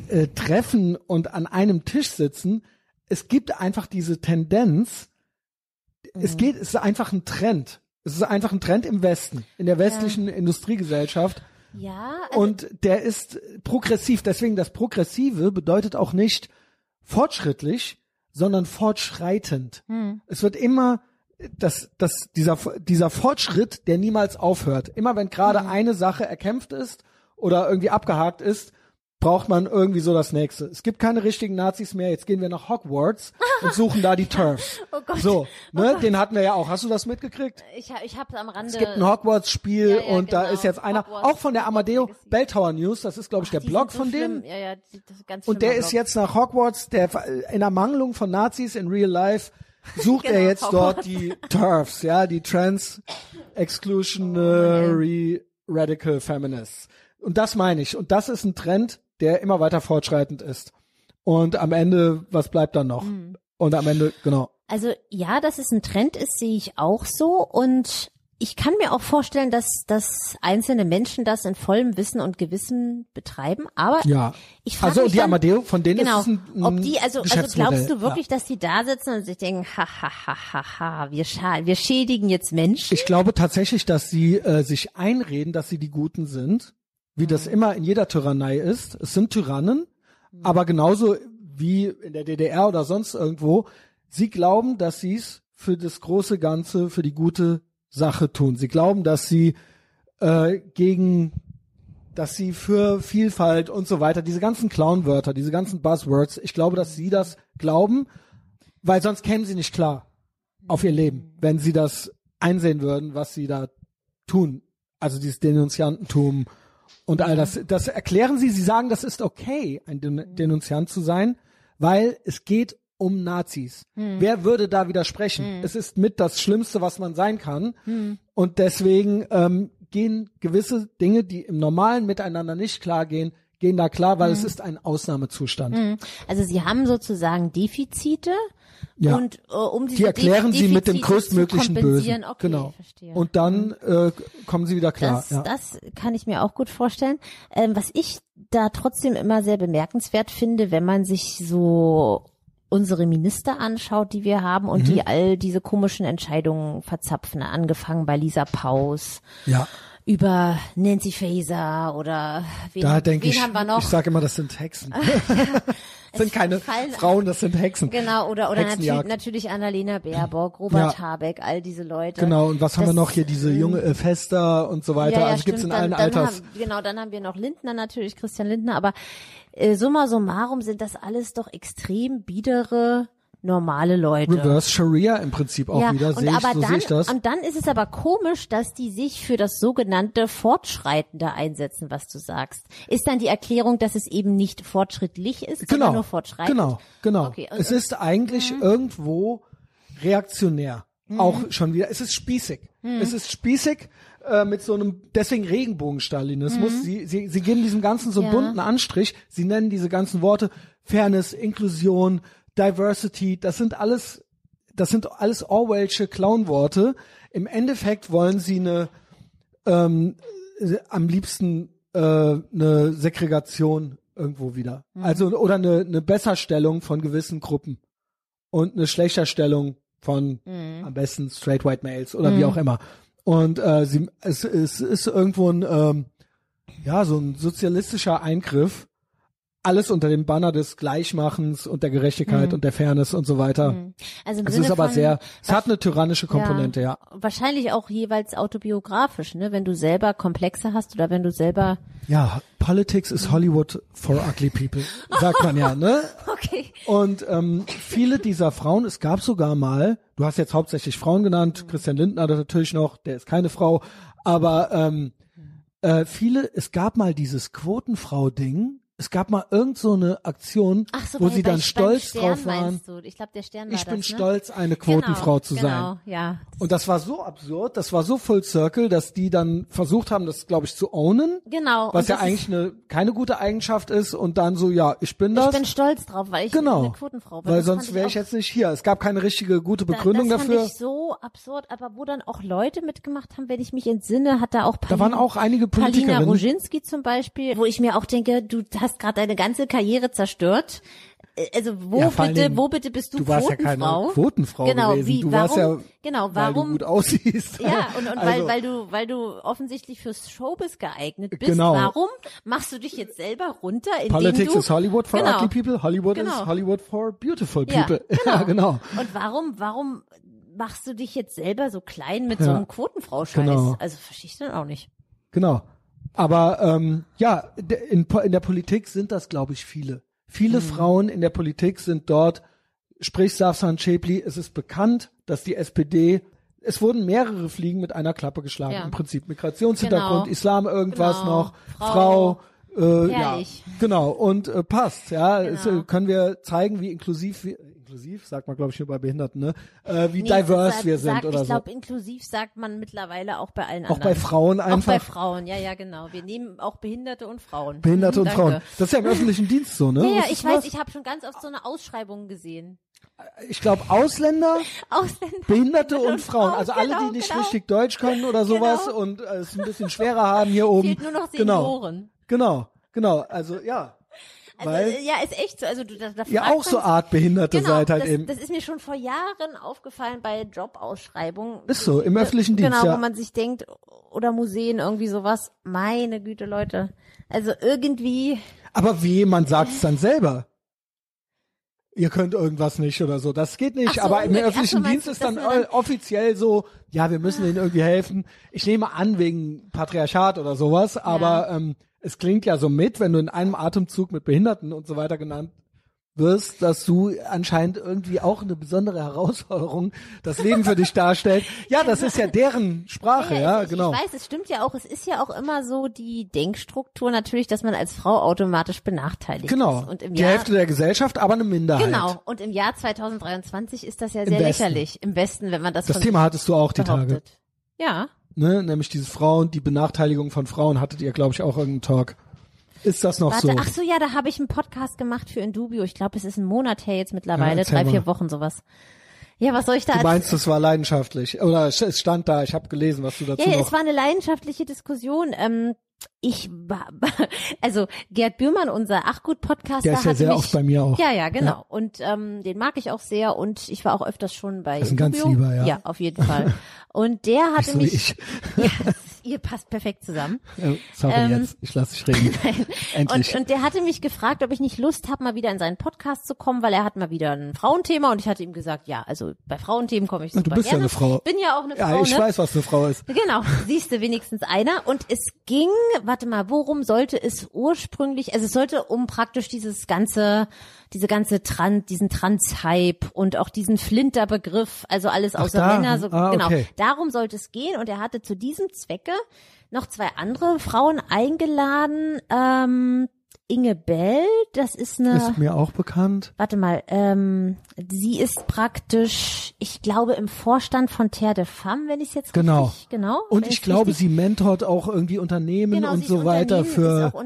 S1: äh, treffen und an einem Tisch sitzen. Es gibt einfach diese Tendenz. Es geht, es ist einfach ein Trend. Es ist einfach ein Trend im Westen, in der westlichen Industriegesellschaft.
S2: Ja, also,
S1: Und der ist progressiv. Deswegen das Progressive bedeutet auch nicht fortschrittlich, sondern fortschreitend. Es wird immer das, das, dieser, dieser Fortschritt, der niemals aufhört. Immer wenn gerade eine Sache erkämpft ist oder irgendwie abgehakt ist, braucht man irgendwie so das nächste. Es gibt keine richtigen Nazis mehr. Jetzt gehen wir nach Hogwarts und suchen da die Turfs.
S2: Oh Gott.
S1: So, ne, den hatten wir ja auch. Hast du das mitgekriegt?
S2: ich, ich habe am Rande.
S1: Es gibt ein Hogwarts-Spiel
S2: Ja, ja,
S1: und da
S2: genau.
S1: ist jetzt einer,
S2: Hogwarts,
S1: auch von der Amadeo. Bell Tower News, das ist glaube ich der Blog
S2: so
S1: von
S2: schlimm.
S1: denen.
S2: Ja, ja, ganz
S1: Und der
S2: schlimmer
S1: ist
S2: Blog.
S1: jetzt nach Hogwarts, der in Ermangelung von Nazis in real life sucht er
S2: Genau,
S1: jetzt
S2: Hogwarts.
S1: dort die Turfs, ja, die Trans Exclusionary Radical Feminists. Und das meine ich. Und das ist ein Trend, der immer weiter fortschreitend ist. Und am Ende, was bleibt dann noch?
S2: Mhm.
S1: Und am Ende, genau.
S2: Also ja, dass es ein Trend ist, sehe ich auch so. Und ich kann mir auch vorstellen, dass, dass einzelne Menschen das in vollem Wissen und Gewissen betreiben. Aber
S1: Ja.
S2: ich frage
S1: Also
S2: mich
S1: die
S2: dann,
S1: Amadeo, von denen
S2: genau,
S1: ist es ein, ein
S2: ob die, also, also glaubst du wirklich, dass die da sitzen und sich denken, ha, ha, ha, ha, ha, wir, scha wir schädigen jetzt Menschen?
S1: Ich glaube tatsächlich, dass sie äh, sich einreden, dass sie die Guten sind, wie das
S2: Mhm.
S1: immer in jeder Tyrannei ist. Es sind Tyrannen, aber genauso wie in der DDR oder sonst irgendwo, sie glauben, dass sie es für das große Ganze, für die gute Sache tun. Sie glauben, dass sie äh, gegen dass sie für Vielfalt und so weiter, diese ganzen Clownwörter, diese ganzen Buzzwords, ich glaube, dass sie das glauben, weil sonst kämen sie nicht klar auf ihr Leben, wenn sie das einsehen würden, was sie da tun. Also dieses Denunziantentum und all das. Das erklären sie, sie sagen, das ist okay, ein Den Denunziant zu sein, weil es geht um Nazis. Wer würde da widersprechen? Es ist mit das Schlimmste, was man sein kann. Und deswegen ähm, gehen gewisse Dinge, die im normalen Miteinander nicht klar gehen, gehen da klar, weil es ist ein Ausnahmezustand.
S2: Also sie haben sozusagen Defizite
S1: Ja.
S2: und äh, um diese
S1: Die erklären
S2: Def
S1: sie mit dem
S2: Defizite
S1: größtmöglichen Bösen.
S2: Okay,
S1: genau. Und dann äh, kommen sie wieder klar.
S2: Das,
S1: ja.
S2: das kann ich mir auch gut vorstellen. Ähm, was ich da trotzdem immer sehr bemerkenswert finde, wenn man sich so unsere Minister anschaut, die wir haben und
S1: Mhm.
S2: die all diese komischen Entscheidungen verzapfen, angefangen bei Lisa Paus
S1: ja.
S2: Über Nancy Faeser oder wen,
S1: Da denke
S2: wen
S1: ich,
S2: haben wir noch?
S1: ich sage immer, das sind Hexen. das sind keine
S2: fallen-
S1: Frauen, das sind Hexen.
S2: Genau, oder, oder natürlich, natürlich Annalena Baerbock, Robert
S1: Ja.
S2: Habeck, all diese Leute.
S1: Genau, und was haben wir
S2: Das-
S1: noch hier, diese junge äh, Fester und so weiter,
S2: Ja, ja,
S1: also gibt's in
S2: stimmt.
S1: allen
S2: dann
S1: Alters.
S2: Haben, genau, dann haben wir noch Lindner natürlich, Christian Lindner, aber äh, summa summarum sind das alles doch extrem biedere, normale Leute.
S1: Reverse Sharia im Prinzip auch
S2: ja,
S1: wieder,
S2: und
S1: sehe ich,
S2: aber
S1: so
S2: dann,
S1: ich das.
S2: und dann ist es aber komisch, dass die sich für das sogenannte Fortschreitende einsetzen, was du sagst. Ist dann die Erklärung, dass es eben nicht fortschrittlich ist, sondern
S1: Genau,
S2: nur fortschreitend?
S1: genau, genau.
S2: Okay, und-
S1: es ist eigentlich
S2: Mhm.
S1: irgendwo reaktionär. Auch schon wieder. Es ist spießig.
S2: Mhm.
S1: Es ist spießig äh, mit so einem, deswegen Regenbogen-Stalinismus. Sie, sie, sie geben diesem Ganzen so einen
S2: Mhm. Ja.
S1: bunten Anstrich. Sie nennen diese ganzen Worte Fairness, Inklusion, Diversity. Das sind alles, das sind alles Orwellsche Clownworte. Im Endeffekt wollen sie eine, ähm, äh, am liebsten äh, eine Segregation irgendwo wieder. Also oder eine, eine Besserstellung von gewissen Gruppen und eine Schlechterstellung von am besten straight white males oder wie auch immer. Und äh, sie, es, es ist irgendwo ein ähm, ja so ein sozialistischer Eingriff. Alles unter dem Banner des Gleichmachens und der Gerechtigkeit und der Fairness und so weiter.
S2: Also im
S1: Es
S2: Sinne
S1: ist aber
S2: von,
S1: sehr, es hat eine tyrannische Komponente, ja.
S2: Wahrscheinlich auch jeweils autobiografisch, ne? Wenn du selber Komplexe hast oder wenn du selber.
S1: Ja, Politics is Hollywood for ugly people, sagt man ja, ne?
S2: Okay.
S1: Und ähm, viele dieser Frauen, es gab sogar mal, du hast jetzt hauptsächlich Frauen genannt, Christian Lindner natürlich noch, der ist keine Frau, aber ähm, äh, viele, es gab mal dieses Quotenfrau-Ding, es gab mal irgend so eine Aktion,
S2: so,
S1: wo
S2: bei,
S1: sie
S2: bei,
S1: dann
S2: beim
S1: stolz
S2: Stern
S1: drauf waren.
S2: Ich glaube, der Stern war
S1: Ich bin
S2: das, ne?
S1: stolz, eine Quotenfrau
S2: genau,
S1: zu
S2: genau,
S1: sein.
S2: Ja.
S1: Und das war so absurd, das war so Full Circle, dass die dann versucht haben, das, glaube ich, zu ownen.
S2: Genau.
S1: Was ja
S2: das
S1: eigentlich eine keine gute Eigenschaft ist und dann so, ja, ich bin das.
S2: Ich bin stolz drauf, weil ich
S1: genau.
S2: eine Quotenfrau bin.
S1: Weil
S2: Das
S1: sonst wäre ich jetzt nicht hier. Es gab keine richtige gute
S2: da-
S1: Begründung
S2: das
S1: dafür.
S2: fand ich so absurd, aber wo dann auch Leute mitgemacht haben, wenn ich mich entsinne, hat da auch
S1: Da waren auch einige
S2: Palina
S1: Politikerinnen.
S2: Roginski zum Beispiel, wo ich mir auch denke, du hast gerade deine ganze Karriere zerstört. Äh, Also wo
S1: Ja,
S2: bitte,
S1: Dingen,
S2: wo bitte bist du,
S1: du warst ja
S2: Quotenfrau?
S1: keine Quotenfrau
S2: genau,
S1: gewesen.
S2: Wie,
S1: Du
S2: warum,
S1: warst ja,
S2: genau,
S1: weil
S2: warum?
S1: du gut aussiehst.
S2: ja, und, und
S1: also,
S2: weil, weil du, weil du offensichtlich fürs Showbiz geeignet bist.
S1: Genau.
S2: Warum machst du dich jetzt selber runter, indem
S1: Politics
S2: du
S1: is Hollywood for
S2: genau.
S1: ugly people. Hollywood
S2: Genau.
S1: is Hollywood for beautiful
S2: Ja,
S1: people.
S2: genau.
S1: Ja, genau.
S2: Und warum, warum machst du dich jetzt selber so klein mit so
S1: Ja.
S2: einem Quotenfrau-Scheiß?
S1: Genau.
S2: Also verstehe ich dann auch nicht.
S1: Genau. Aber ähm, ja, in, in der Politik sind das, glaube ich, viele. Viele
S2: Mhm.
S1: Frauen in der Politik sind dort, sprich Safsan Chepli, es ist bekannt, dass die SPD, es wurden mehrere Fliegen mit einer Klappe geschlagen.
S2: Ja.
S1: Im Prinzip Migrationshintergrund,
S2: Genau.
S1: Islam, irgendwas
S2: Genau.
S1: noch,
S2: Frau.
S1: Frau, äh, ja, genau, und äh, passt, ja, es,
S2: Genau.
S1: äh, können wir zeigen, wie inklusiv wir, inklusiv, sagt man glaube ich nur bei Behinderten, ne? Äh, wie
S2: Nee,
S1: diverse
S2: sag-
S1: wir sind
S2: sag,
S1: oder
S2: ich
S1: so.
S2: glaube, inklusiv sagt man mittlerweile auch bei allen
S1: Auch
S2: anderen.
S1: bei Frauen
S2: Auch bei
S1: einfach.
S2: Frauen, ja, ja, genau. Wir nehmen auch Behinderte und Frauen.
S1: Behinderte
S2: Mhm,
S1: und
S2: danke.
S1: Frauen. Das ist ja im öffentlichen Dienst so, ne?
S2: Ja, ja, ich weiß, ich habe schon ganz oft so eine Ausschreibung gesehen.
S1: Ich glaube Ausländer,
S2: Ausländer.
S1: Behinderte und
S2: und
S1: Frauen.
S2: Frauen,
S1: Also alle,
S2: genau,
S1: die nicht
S2: genau.
S1: richtig Deutsch können oder sowas
S2: Genau.
S1: und äh, es ein bisschen schwerer haben hier oben.
S2: Fehlt nur noch
S1: genau,
S2: Senioren.
S1: genau, genau. Also ja,
S2: Also,
S1: weil
S2: äh, ja, ist echt so. Also du, da, da fragt
S1: auch so
S2: man-
S1: artbehinderte
S2: genau,
S1: seid halt
S2: das,
S1: eben.
S2: das ist mir schon vor Jahren aufgefallen bei Jobausschreibungen.
S1: Ist so, im öffentlichen Dienst,
S2: Genau,
S1: ja.
S2: wo man sich denkt, oder Museen, irgendwie sowas. Meine Güte, Leute. Also irgendwie,
S1: Aber wie jemand sagt es dann selber. Ihr könnt irgendwas nicht oder so. Das geht nicht.
S2: So,
S1: aber im öffentlichen Dienst ist dann
S2: dann-
S1: offiziell so, ja, wir müssen ihnen irgendwie helfen. Ich nehme an, wegen Patriarchat oder sowas, aber ähm, es klingt ja so mit, wenn du in einem Atemzug mit Behinderten und so weiter genannt wirst, dass du anscheinend irgendwie auch eine besondere Herausforderung das Leben für dich darstellt. Ja, das ist ja deren Sprache, ja,
S2: ich,
S1: genau.
S2: Ich weiß, es stimmt ja auch. Es ist ja auch immer so die Denkstruktur natürlich, dass man als Frau automatisch benachteiligt
S1: Genau.
S2: ist. Und im
S1: Die
S2: Jahr,
S1: Hälfte der Gesellschaft, aber eine Minderheit.
S2: Genau. Und im Jahr 2023 ist das ja
S1: Im
S2: sehr
S1: Westen.
S2: lächerlich. Im Westen, wenn man das,
S1: Das Thema hattest du auch die
S2: sich
S1: Tage.
S2: behauptet. Ja.
S1: ne, nämlich dieses Frauen, die Benachteiligung von Frauen hattet ihr, glaube ich, auch irgendeinen Talk. Ist das noch
S2: Warte,
S1: so?
S2: ach so, ja, da habe ich einen Podcast gemacht für Indubio. Ich glaube, es ist ein Monat her jetzt mittlerweile,
S1: Ja,
S2: drei, vier Wochen sowas. Ja, was soll ich da
S1: du meinst, das war leidenschaftlich. Oder es es stand da, ich habe gelesen, was du dazu
S2: Ja,
S1: noch.
S2: es war eine leidenschaftliche Diskussion. Ähm, ich war, also Gerd Bührmann, unser Achgut-Podcaster,
S1: Der ist ja
S2: hat
S1: sehr
S2: mich,
S1: oft bei mir auch.
S2: Ja, ja, genau. Und ähm, den mag ich auch sehr und ich war auch öfters schon bei
S1: Das ist ein ganz
S2: Indubio.
S1: lieber, ja.
S2: Ja, auf jeden Fall. Und der hatte
S1: so wie
S2: mich,
S1: ich.
S2: ja, ihr passt perfekt zusammen.
S1: Ja, Sorry
S2: Ähm,
S1: jetzt, ich lasse dich reden. Endlich.
S2: Und, und der hatte mich gefragt, ob ich nicht Lust habe, mal wieder in seinen Podcast zu kommen, weil er hat mal wieder ein Frauenthema und ich hatte ihm gesagt, ja, also bei Frauenthemen komme ich super
S1: du bist ja
S2: gerne.
S1: eine Frau.
S2: Bin ja auch eine
S1: ja,
S2: Frau,
S1: ich
S2: ne?
S1: weiß, was eine Frau ist.
S2: Genau, siehst du wenigstens einer. Und es ging, warte mal, worum sollte es ursprünglich, also es sollte um praktisch dieses ganze, diese ganze Trans, diesen Trans-Hype und auch diesen Flinter-Begriff, also alles
S1: Ach,
S2: außer. Männer, so,
S1: Ah,
S2: genau.
S1: okay.
S2: Darum sollte es gehen und er hatte zu diesem Zwecke noch zwei andere Frauen eingeladen, ähm, Inge Bell, das ist eine,
S1: Ist mir auch bekannt.
S2: warte mal, ähm, sie ist praktisch, ich glaube, im Vorstand von Terre de Femme, wenn ich es jetzt
S1: Genau.
S2: richtig, genau.
S1: Und
S2: wenn
S1: ich glaube,
S2: richtig-
S1: sie mentort auch irgendwie Unternehmen
S2: genau,
S1: und so weiter für
S2: ist auch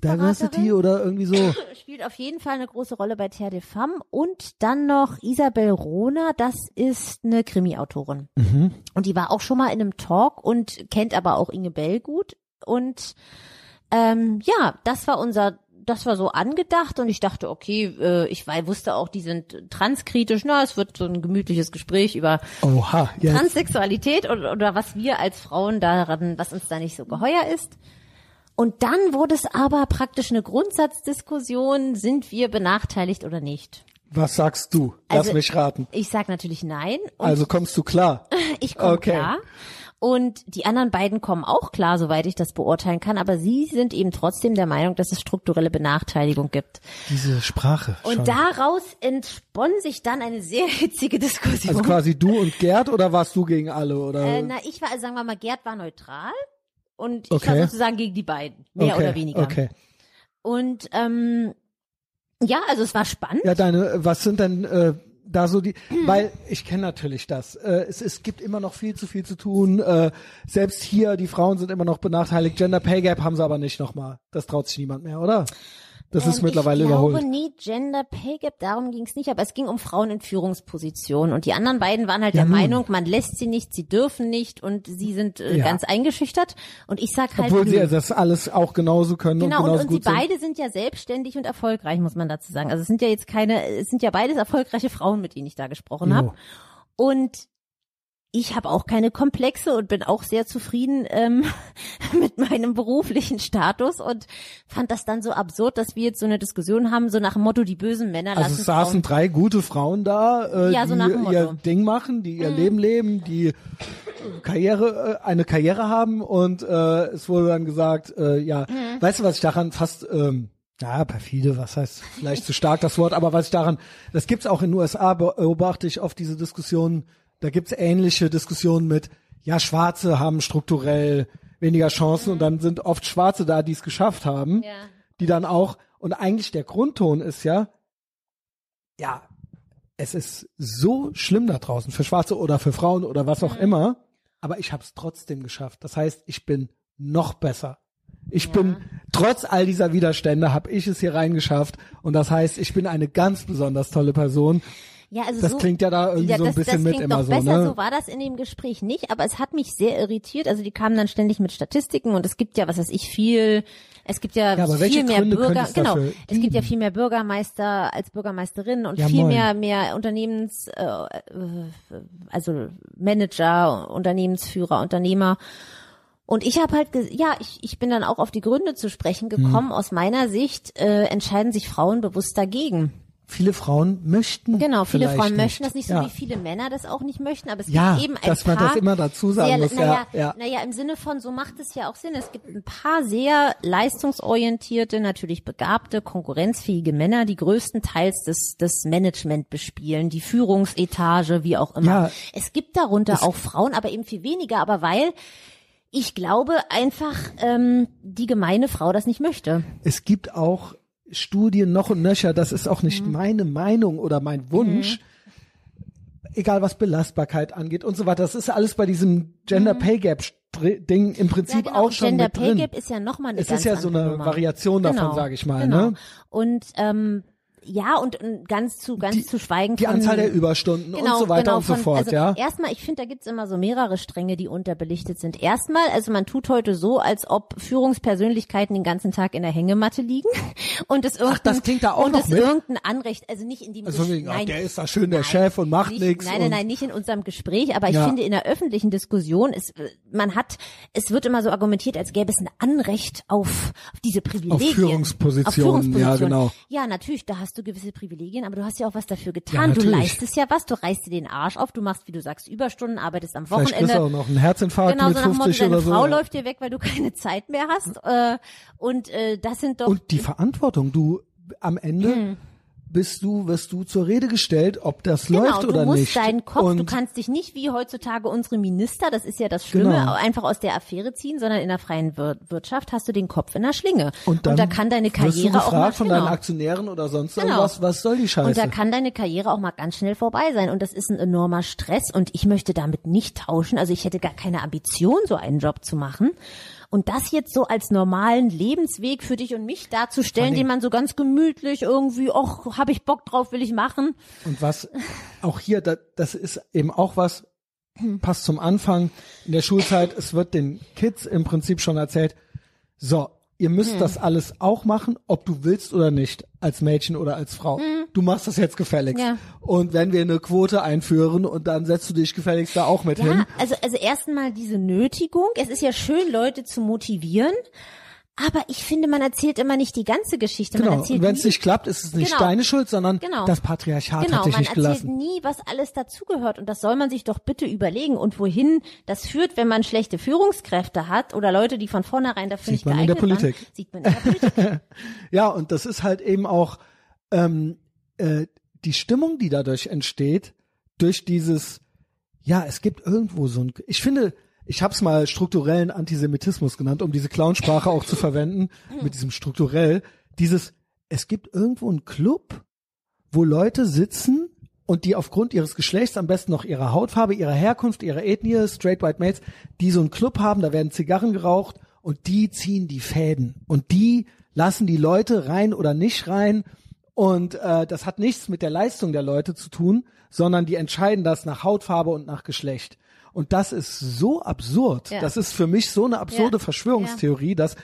S1: Diversity oder irgendwie so.
S2: spielt auf jeden Fall eine große Rolle bei Terre de Femme und dann noch Isabel Rohner, das ist eine Krimi-Autorin.
S1: Mhm.
S2: Und die war auch schon mal in einem Talk und kennt aber auch Inge Bell gut. Und ähm, ja, das war unser, das war so angedacht und ich dachte, okay, äh, ich war, wusste auch, die sind transkritisch. Na, es wird so ein gemütliches Gespräch über
S1: Oha, jetzt.
S2: Transsexualität oder, oder was wir als Frauen daran, was uns da nicht so geheuer ist. Und dann wurde es aber praktisch eine Grundsatzdiskussion, sind wir benachteiligt oder nicht?
S1: Was sagst du? Lass
S2: Also-
S1: mich raten.
S2: Ich sag natürlich nein.
S1: Also kommst du klar?
S2: ich komme
S1: okay.
S2: klar. Und die anderen beiden kommen auch klar, soweit ich das beurteilen kann. Aber sie sind eben trotzdem der Meinung, dass es strukturelle Benachteiligung gibt.
S1: Diese Sprache.
S2: Und
S1: schon.
S2: daraus entspann sich dann eine sehr hitzige Diskussion.
S1: Also quasi du und Gerd oder warst du gegen alle oder?
S2: äh, na, ich war, also sagen wir mal, Gerd war neutral. Und ich
S1: Okay.
S2: war sozusagen gegen die beiden. Mehr
S1: okay,
S2: oder weniger.
S1: Okay.
S2: Und ähm, ja, also es war spannend.
S1: Ja, deine, was sind denn äh, da so die, weil ich kenne natürlich das. Äh, es, es gibt immer noch viel zu viel zu tun. Äh, selbst hier, die Frauen sind immer noch benachteiligt. Gender Pay Gap haben sie aber nicht nochmal. Das traut sich niemand mehr, oder? Das ist
S2: Ähm,
S1: mittlerweile
S2: ich glaube,
S1: überholt.
S2: nee, Gender Pay Gap, darum ging es nicht, aber es ging um Frauen in Führungspositionen und die anderen beiden waren halt
S1: Ja,
S2: der
S1: nun.
S2: Meinung, man lässt sie nicht, sie dürfen nicht und sie sind äh,
S1: Ja.
S2: ganz eingeschüchtert und ich sag halt
S1: Obwohl sie
S2: nö.
S1: das alles auch genauso können
S2: Genau,
S1: und
S2: und,
S1: genauso
S2: und sie
S1: gut sind.
S2: beide sind ja selbstständig und erfolgreich, muss man dazu sagen. Also es sind ja jetzt keine, es sind ja beides erfolgreiche Frauen, mit denen ich da gesprochen habe. Und ich habe auch keine Komplexe und bin auch sehr zufrieden ähm, mit meinem beruflichen Status und fand das dann so absurd, dass wir jetzt so eine Diskussion haben, so nach dem Motto, die bösen Männer
S1: Also
S2: lassen
S1: es saßen
S2: Frauen.
S1: drei gute Frauen da, äh,
S2: Ja, so
S1: die.
S2: Mhm.
S1: ihr Ding machen, die ihr Leben leben, die Karriere, äh, eine Karriere haben und äh, es wurde dann gesagt, äh, ja,
S2: Mhm.
S1: weißt du, was ich daran fast, ähm, ja, perfide, was heißt vielleicht zu stark das Wort, aber was ich daran, das gibt's auch in den USA, beobachte ich oft diese Diskussionen, da gibt's ähnliche Diskussionen mit, ja, Schwarze haben strukturell weniger Chancen und dann sind oft Schwarze da, die es geschafft haben
S2: Ja.
S1: die dann auch, und eigentlich der Grundton ist ja, ja, es ist so schlimm da draußen für Schwarze oder für Frauen oder was
S2: Mhm.
S1: auch immer, aber ich habe es trotzdem geschafft. Das heißt, ich bin noch besser. Ich bin trotz all dieser Widerstände habe ich es hier reingeschafft und das heißt, ich bin eine ganz besonders tolle Person.
S2: Ja, also
S1: Das
S2: so,
S1: klingt ja da irgendwie
S2: ja,
S1: so ein
S2: das,
S1: bisschen
S2: das
S1: mit
S2: klingt
S1: immer
S2: doch
S1: so,
S2: besser,
S1: ne?
S2: so war das in dem Gespräch nicht, aber es hat mich sehr irritiert. Also die kamen dann ständig mit Statistiken und es gibt ja, was weiß ich, viel, es gibt ja,
S1: Ja,
S2: viel mehr
S1: Gründe
S2: Bürger,
S1: es
S2: genau,
S1: dafür
S2: es gibt ja viel mehr Bürgermeister als Bürgermeisterinnen und
S1: Ja,
S2: viel
S1: moin.
S2: mehr mehr Unternehmens, äh, also Manager, Unternehmensführer, Unternehmer. Und ich habe halt, ja, ich, ich bin dann auch auf die Gründe zu sprechen
S1: Hm.
S2: gekommen. Aus meiner Sicht äh, entscheiden sich Frauen bewusst dagegen.
S1: Viele Frauen möchten
S2: Genau, viele Frauen möchten das nicht so
S1: ja.
S2: wie viele Männer das auch nicht möchten, aber es
S1: Ja,
S2: gibt eben ein
S1: dass
S2: paar
S1: man das immer dazu sagen
S2: sehr,
S1: muss, ja,
S2: naja,
S1: ja.
S2: naja, im Sinne von, so macht es ja auch Sinn. Es gibt ein paar sehr leistungsorientierte, natürlich begabte, konkurrenzfähige Männer, die größtenteils das, das Management bespielen, die Führungsetage, wie auch immer.
S1: Ja.
S2: Es gibt darunter auch Frauen, aber eben viel weniger, aber weil ich glaube einfach, ähm, die gemeine Frau das nicht möchte.
S1: es gibt auch Studien noch und nöcher, das ist auch
S2: Mhm.
S1: nicht meine Meinung oder mein Wunsch, egal was Belastbarkeit angeht und so weiter. Das ist alles bei diesem Gender Pay Gap Ding im Prinzip
S2: Mhm. Ja, genau.
S1: auch schon
S2: Gender
S1: mit
S2: Pay
S1: drin.
S2: Gap ist ja nochmal eine
S1: es ist ja so eine
S2: Nummer.
S1: Variation davon,
S2: Genau,
S1: sage ich mal.
S2: Genau.
S1: Ne?
S2: Und ähm, ja, und, und ganz zu ganz zu schweigen
S1: Die Anzahl der Überstunden
S2: Genau,
S1: und so weiter
S2: genau,
S1: und so fort,
S2: also
S1: ja.
S2: Erstmal, ich finde, da gibt's immer so mehrere Stränge, die unterbelichtet sind. Erstmal, also man tut heute so, als ob Führungspersönlichkeiten den ganzen Tag in der Hängematte liegen und es irgendein,
S1: das klingt da auch
S2: und
S1: noch
S2: es
S1: mit?
S2: irgendein Anrecht, also nicht in dem
S1: Also ach,
S2: nein,
S1: der ist da schön der
S2: nein,
S1: Chef und macht
S2: nicht,
S1: nichts.
S2: Nein, nein, nein, nicht in unserem Gespräch, aber ich
S1: Ja.
S2: finde in der öffentlichen Diskussion ist, man hat, es wird immer so argumentiert, als gäbe es ein Anrecht auf, auf diese Privilegien.
S1: Führungspositionen,
S2: Auf Führungspositionen.
S1: ja, genau.
S2: Ja, natürlich, da hast du gewisse Privilegien, aber du hast ja auch was dafür
S1: Ja,
S2: getan. du
S1: natürlich.
S2: leistest ja was, du reißt dir den Arsch auf, du machst, wie du sagst, Überstunden, arbeitest am
S1: Vielleicht
S2: Wochenende.
S1: du auch noch einen Herzinfarkt
S2: Genau,
S1: mit
S2: so nach dem Motto,
S1: 50
S2: deine
S1: oder so.
S2: Frau
S1: ja.
S2: läuft dir weg, weil du keine Zeit mehr hast. Äh, und äh, das sind doch
S1: Und die Verantwortung, du am Ende bist du, wirst du zur Rede gestellt, ob das
S2: Genau,
S1: läuft
S2: du
S1: oder
S2: musst
S1: nicht.
S2: deinen Kopf,
S1: und
S2: du kannst dich nicht wie heutzutage unsere Minister, das ist ja das Schlimme,
S1: Genau.
S2: einfach aus der Affäre ziehen, sondern in der freien Wir Wirtschaft hast du den Kopf in der Schlinge.
S1: Und, dann
S2: da kann deine
S1: wirst du
S2: Karriere auch mal
S1: gefragt von deinen
S2: genau.
S1: Aktionären oder sonst
S2: Genau.
S1: irgendwas, was soll die Scheiße?
S2: Und da kann deine Karriere auch mal ganz schnell vorbei sein. Und das ist ein enormer Stress. Und ich möchte damit nicht tauschen. Also ich hätte gar keine Ambition, so einen Job zu machen. Und das jetzt so als normalen Lebensweg für dich und mich darzustellen, den man so ganz gemütlich irgendwie, ach, hab ich Bock drauf, will ich machen.
S1: Und was auch hier, da, das ist eben auch was, passt zum Anfang in der Schulzeit, es wird den Kids im Prinzip schon erzählt, so, ihr müsst das alles auch machen, ob du willst oder nicht, als Mädchen oder als Frau. Du machst das jetzt gefälligst.
S2: Ja.
S1: Und wenn wir eine Quote einführen und dann setzt du dich gefälligst da auch mit hin.
S2: Ja, also, also erstmal diese Nötigung. Es ist ja schön, Leute zu motivieren. Aber ich finde, man erzählt immer nicht die ganze Geschichte. Man
S1: Genau.
S2: erzählt
S1: Und wenn es nicht klappt, ist es nicht
S2: Genau.
S1: deine Schuld, sondern
S2: Genau.
S1: das Patriarchat
S2: Genau,
S1: hat dich
S2: man
S1: nicht
S2: erzählt
S1: gelassen.
S2: nie, was alles dazugehört. Und das soll man sich doch bitte überlegen. Und wohin das führt, wenn man schlechte Führungskräfte hat oder Leute, die von vornherein dafür
S1: Sieht
S2: nicht
S1: man in
S2: geeignet
S1: der Politik.
S2: waren, sieht man in der Politik.
S1: Ja, und das ist halt eben auch ähm, äh, die Stimmung, die dadurch entsteht, durch dieses, ja, es gibt irgendwo so ein, ich finde, ich habe es mal strukturellen Antisemitismus genannt, um diese Clownsprache auch zu verwenden, mit diesem strukturell, dieses, es gibt irgendwo einen Club, wo Leute sitzen und die aufgrund ihres Geschlechts, am besten noch ihrer Hautfarbe, ihrer Herkunft, ihrer Ethnie, straight white mates, die so einen Club haben, da werden Zigarren geraucht und die ziehen die Fäden. Und die lassen die Leute rein oder nicht rein. Und äh, das hat nichts mit der Leistung der Leute zu tun, sondern die entscheiden das nach Hautfarbe und nach Geschlecht. Und das ist so absurd.
S2: Ja.
S1: Das ist für mich so eine absurde
S2: Ja.
S1: Verschwörungstheorie, dass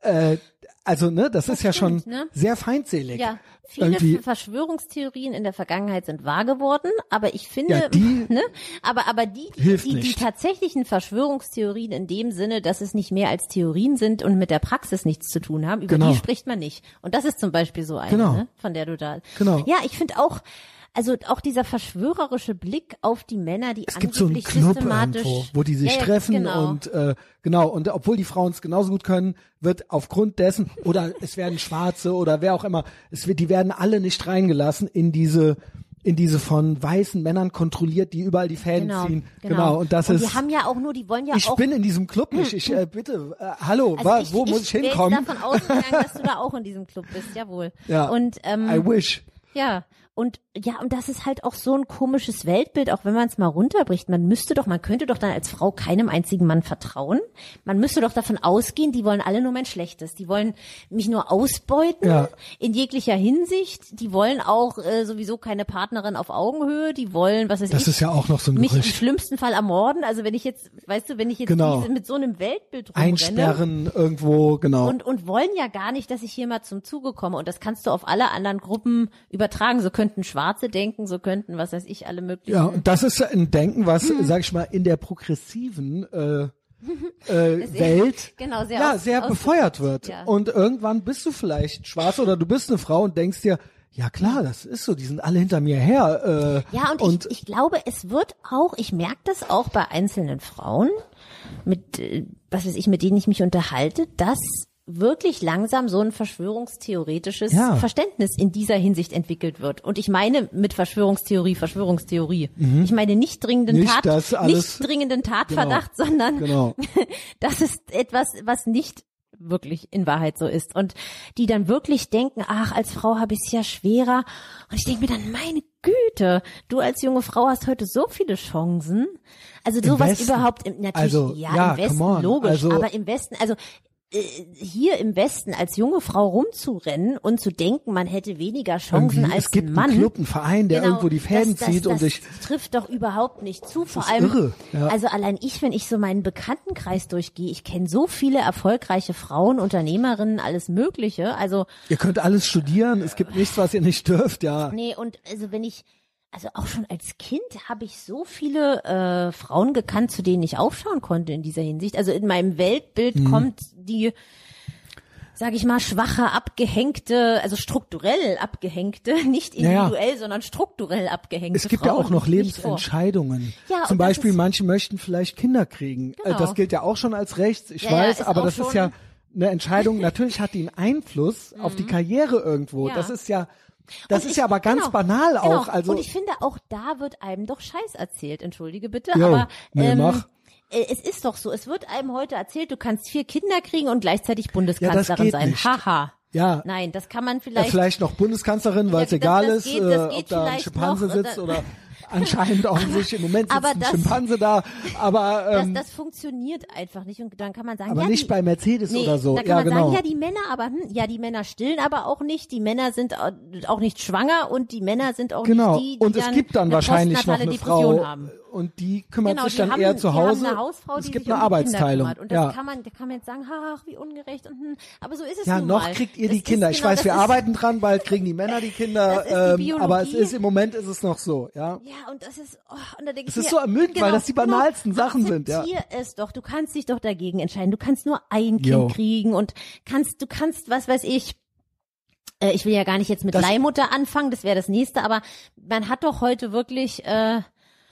S1: äh, also ne, das, ist ja schon
S2: ne?
S1: sehr feindselig.
S2: Ja, viele
S1: Irgendwie-
S2: Verschwörungstheorien in der Vergangenheit sind wahr geworden, aber ich finde,
S1: Ja, die-
S2: ne, aber aber die die, die, die tatsächlichen Verschwörungstheorien in dem Sinne, dass es nicht mehr als Theorien sind und mit der Praxis nichts zu tun haben, über
S1: Genau.
S2: die spricht man nicht. Und das ist zum Beispiel so eine,
S1: Genau.
S2: ne, von der du da.
S1: Genau.
S2: Ja, ich finde auch. Also auch dieser verschwörerische Blick auf die Männer, die
S1: Es gibt so einen Club irgendwo, wo die sich
S2: Ja,
S1: treffen
S2: genau.
S1: und äh, genau und obwohl die Frauen es genauso gut können, wird aufgrund dessen oder es werden Schwarze oder wer auch immer, es wird, die werden alle nicht reingelassen in diese in diese von weißen Männern kontrolliert, die überall die Fäden
S2: genau,
S1: ziehen. Genau. und das
S2: und
S1: ist
S2: die haben ja auch nur, die wollen ja
S1: ich
S2: auch
S1: bin in diesem Club nicht. Ich äh, bitte, äh, hallo,
S2: Also
S1: wa,
S2: ich,
S1: wo muss ich hinkommen?
S2: jetzt davon ausgegangen, dass du da auch in diesem Club bist, jawohl.
S1: Ja.
S2: Und ähm,
S1: I wish.
S2: ja, Und ja, und das ist halt auch so ein komisches Weltbild, auch wenn man es mal runterbricht. Man müsste doch, man könnte doch dann als Frau keinem einzigen Mann vertrauen. Man müsste doch davon ausgehen, die wollen alle nur mein Schlechtes. Die wollen mich nur ausbeuten
S1: Ja.
S2: in jeglicher Hinsicht. Die wollen auch äh, sowieso keine Partnerin auf Augenhöhe. Die wollen, was weiß
S1: Das
S2: ich,
S1: ist ja auch noch so ein
S2: mich im
S1: Gerücht.
S2: schlimmsten Fall ermorden. Also wenn ich jetzt, weißt du, wenn ich jetzt
S1: Genau.
S2: mit so einem Weltbild rumrenne
S1: Einsperren irgendwo, genau.
S2: und, und wollen ja gar nicht, dass ich hier mal zum Zuge komme. Und das kannst du auf alle anderen Gruppen übertragen. So könnten Schwarze denken, so könnten, was weiß ich, alle möglichen.
S1: Ja, und das ist ein Denken, was,
S2: Hm.
S1: sag ich mal, in der progressiven äh, äh, Welt
S2: Genau, sehr
S1: ja,
S2: aus-
S1: sehr
S2: ausgeprägt,
S1: befeuert wird.
S2: ja.
S1: Und irgendwann bist du vielleicht schwarz oder du bist eine Frau und denkst dir, ja klar, das ist so, die sind alle hinter mir her. Äh,
S2: Ja, und, ich, ich glaube, es wird auch, ich merke das auch bei einzelnen Frauen, mit, äh, was weiß ich, mit denen ich mich unterhalte, dass wirklich langsam so ein verschwörungstheoretisches
S1: Ja.
S2: Verständnis in dieser Hinsicht entwickelt wird. Und ich meine mit Verschwörungstheorie, Verschwörungstheorie. Ich meine nicht dringenden
S1: Mhm. Nicht
S2: Tat,
S1: alles-
S2: nicht dringenden Tatverdacht, sondern
S1: Genau.
S2: das ist etwas, was nicht wirklich in Wahrheit so ist. Und die dann wirklich denken, ach, als Frau habe ich es ja schwerer. Und ich denke mir dann, meine Güte, du als junge Frau hast heute so viele Chancen. Also sowas überhaupt, im, natürlich,
S1: Also,
S2: ja,
S1: ja,
S2: im Westen, logisch,
S1: Also-
S2: aber im Westen, also hier im Westen als junge Frau rumzurennen und zu denken, man hätte weniger Chancen
S1: irgendwie,
S2: als
S1: es gibt
S2: ein Mann.
S1: einen Club, einen Verein, der
S2: Genau,
S1: irgendwo die Fäden
S2: das,
S1: zieht
S2: das,
S1: und
S2: das
S1: sich
S2: trifft doch überhaupt nicht zu. Vor
S1: ist
S2: allem,
S1: irre, ja.
S2: also allein ich, wenn ich so meinen Bekanntenkreis durchgehe, ich kenne so viele erfolgreiche Frauen, Unternehmerinnen, alles Mögliche. Also
S1: Ihr könnt alles studieren, es gibt nichts, was ihr nicht dürft, ja.
S2: nee, und also wenn ich also auch schon als Kind habe ich so viele äh, Frauen gekannt, zu denen ich aufschauen konnte in dieser Hinsicht. Also in meinem Weltbild
S1: Mhm.
S2: kommt die sage ich mal, schwache, abgehängte, also strukturell abgehängte, nicht
S1: Ja, ja.
S2: individuell, sondern strukturell abgehängte
S1: Es gibt
S2: Frauen
S1: ja auch noch. Lebensentscheidungen.
S2: Ja,
S1: Zum Beispiel,
S2: ist-
S1: manche möchten vielleicht Kinder kriegen. Äh,
S2: Genau.
S1: Das gilt ja auch schon als Rechts, ich
S2: Ja, ja,
S1: weiß,
S2: ist
S1: aber das ist ja eine Entscheidung. Natürlich hat die einen Einfluss auf die Karriere irgendwo.
S2: Mhm. Ja.
S1: Das ist ja, das
S2: Und
S1: ist
S2: ich-
S1: ja aber ganz
S2: genau,
S1: banal
S2: genau.
S1: auch. Also
S2: und ich finde, auch da wird einem doch Scheiß erzählt. Entschuldige bitte,
S1: Jo,
S2: aber
S1: nee,
S2: ähm,
S1: mach.
S2: äh, es ist doch so. Es wird einem heute erzählt, du kannst vier Kinder kriegen und gleichzeitig Bundeskanzlerin
S1: geht
S2: sein. Haha.
S1: Ja.
S2: Nein, das kann man
S1: ja,
S2: vielleicht.
S1: vielleicht noch Bundeskanzlerin, weil es
S2: Ja, das-
S1: egal
S2: das
S1: ist,
S2: geht- das
S1: äh,
S2: geht
S1: ob da ein
S2: vielleicht
S1: Schimpanse
S2: noch,
S1: sitzt
S2: oder-
S1: oder anscheinend offensichtlich im Moment sitzt
S2: Aber
S1: ein
S2: das-
S1: Schimpanse da, aber
S2: das,
S1: ähm,
S2: das funktioniert einfach nicht und dann kann man sagen,
S1: aber
S2: ja,
S1: nicht
S2: die,
S1: bei Mercedes
S2: nee,
S1: oder so.
S2: Da kann
S1: Ja,
S2: man
S1: genau.
S2: sagen, ja, die Männer, aber hm, ja, die Männer stillen aber auch nicht, die Männer sind au- auch nicht schwanger und die Männer sind auch
S1: Genau.
S2: nicht die, die
S1: und es gibt dann
S2: eine
S1: wahrscheinlich noch eine
S2: Depression
S1: Frau
S2: haben.
S1: Und die kümmert
S2: Genau,
S1: sich dann
S2: haben,
S1: eher zu Hause.
S2: Eine Hausfrau,
S1: es gibt eine
S2: um
S1: Arbeitsteilung.
S2: kümmert. Und das
S1: ja.
S2: kann man, da kann man jetzt sagen, ach, wie ungerecht. Und, hm, aber so ist es
S1: ja,
S2: nun
S1: noch
S2: mal.
S1: kriegt ihr
S2: Das
S1: die Kinder. Ich
S2: genau,
S1: weiß,
S2: das
S1: wir arbeiten dran, bald kriegen die Männer die Kinder,
S2: die
S1: ähm, aber es ist im Moment ist es noch so, ja.
S2: Ja, und das ist, oh, und da denke
S1: Es
S2: ich
S1: ist
S2: mir,
S1: so ermüdend, weil das die
S2: genau,
S1: banalsten Sachen sind, ja.
S2: Es doch. Du kannst dich doch dagegen entscheiden. Du kannst nur ein Kind
S1: Jo.
S2: kriegen und kannst, du kannst, was weiß ich, äh, ich will ja gar nicht jetzt mit
S1: Das-
S2: Leihmutter anfangen, das wäre das nächste, aber man hat doch heute wirklich, äh,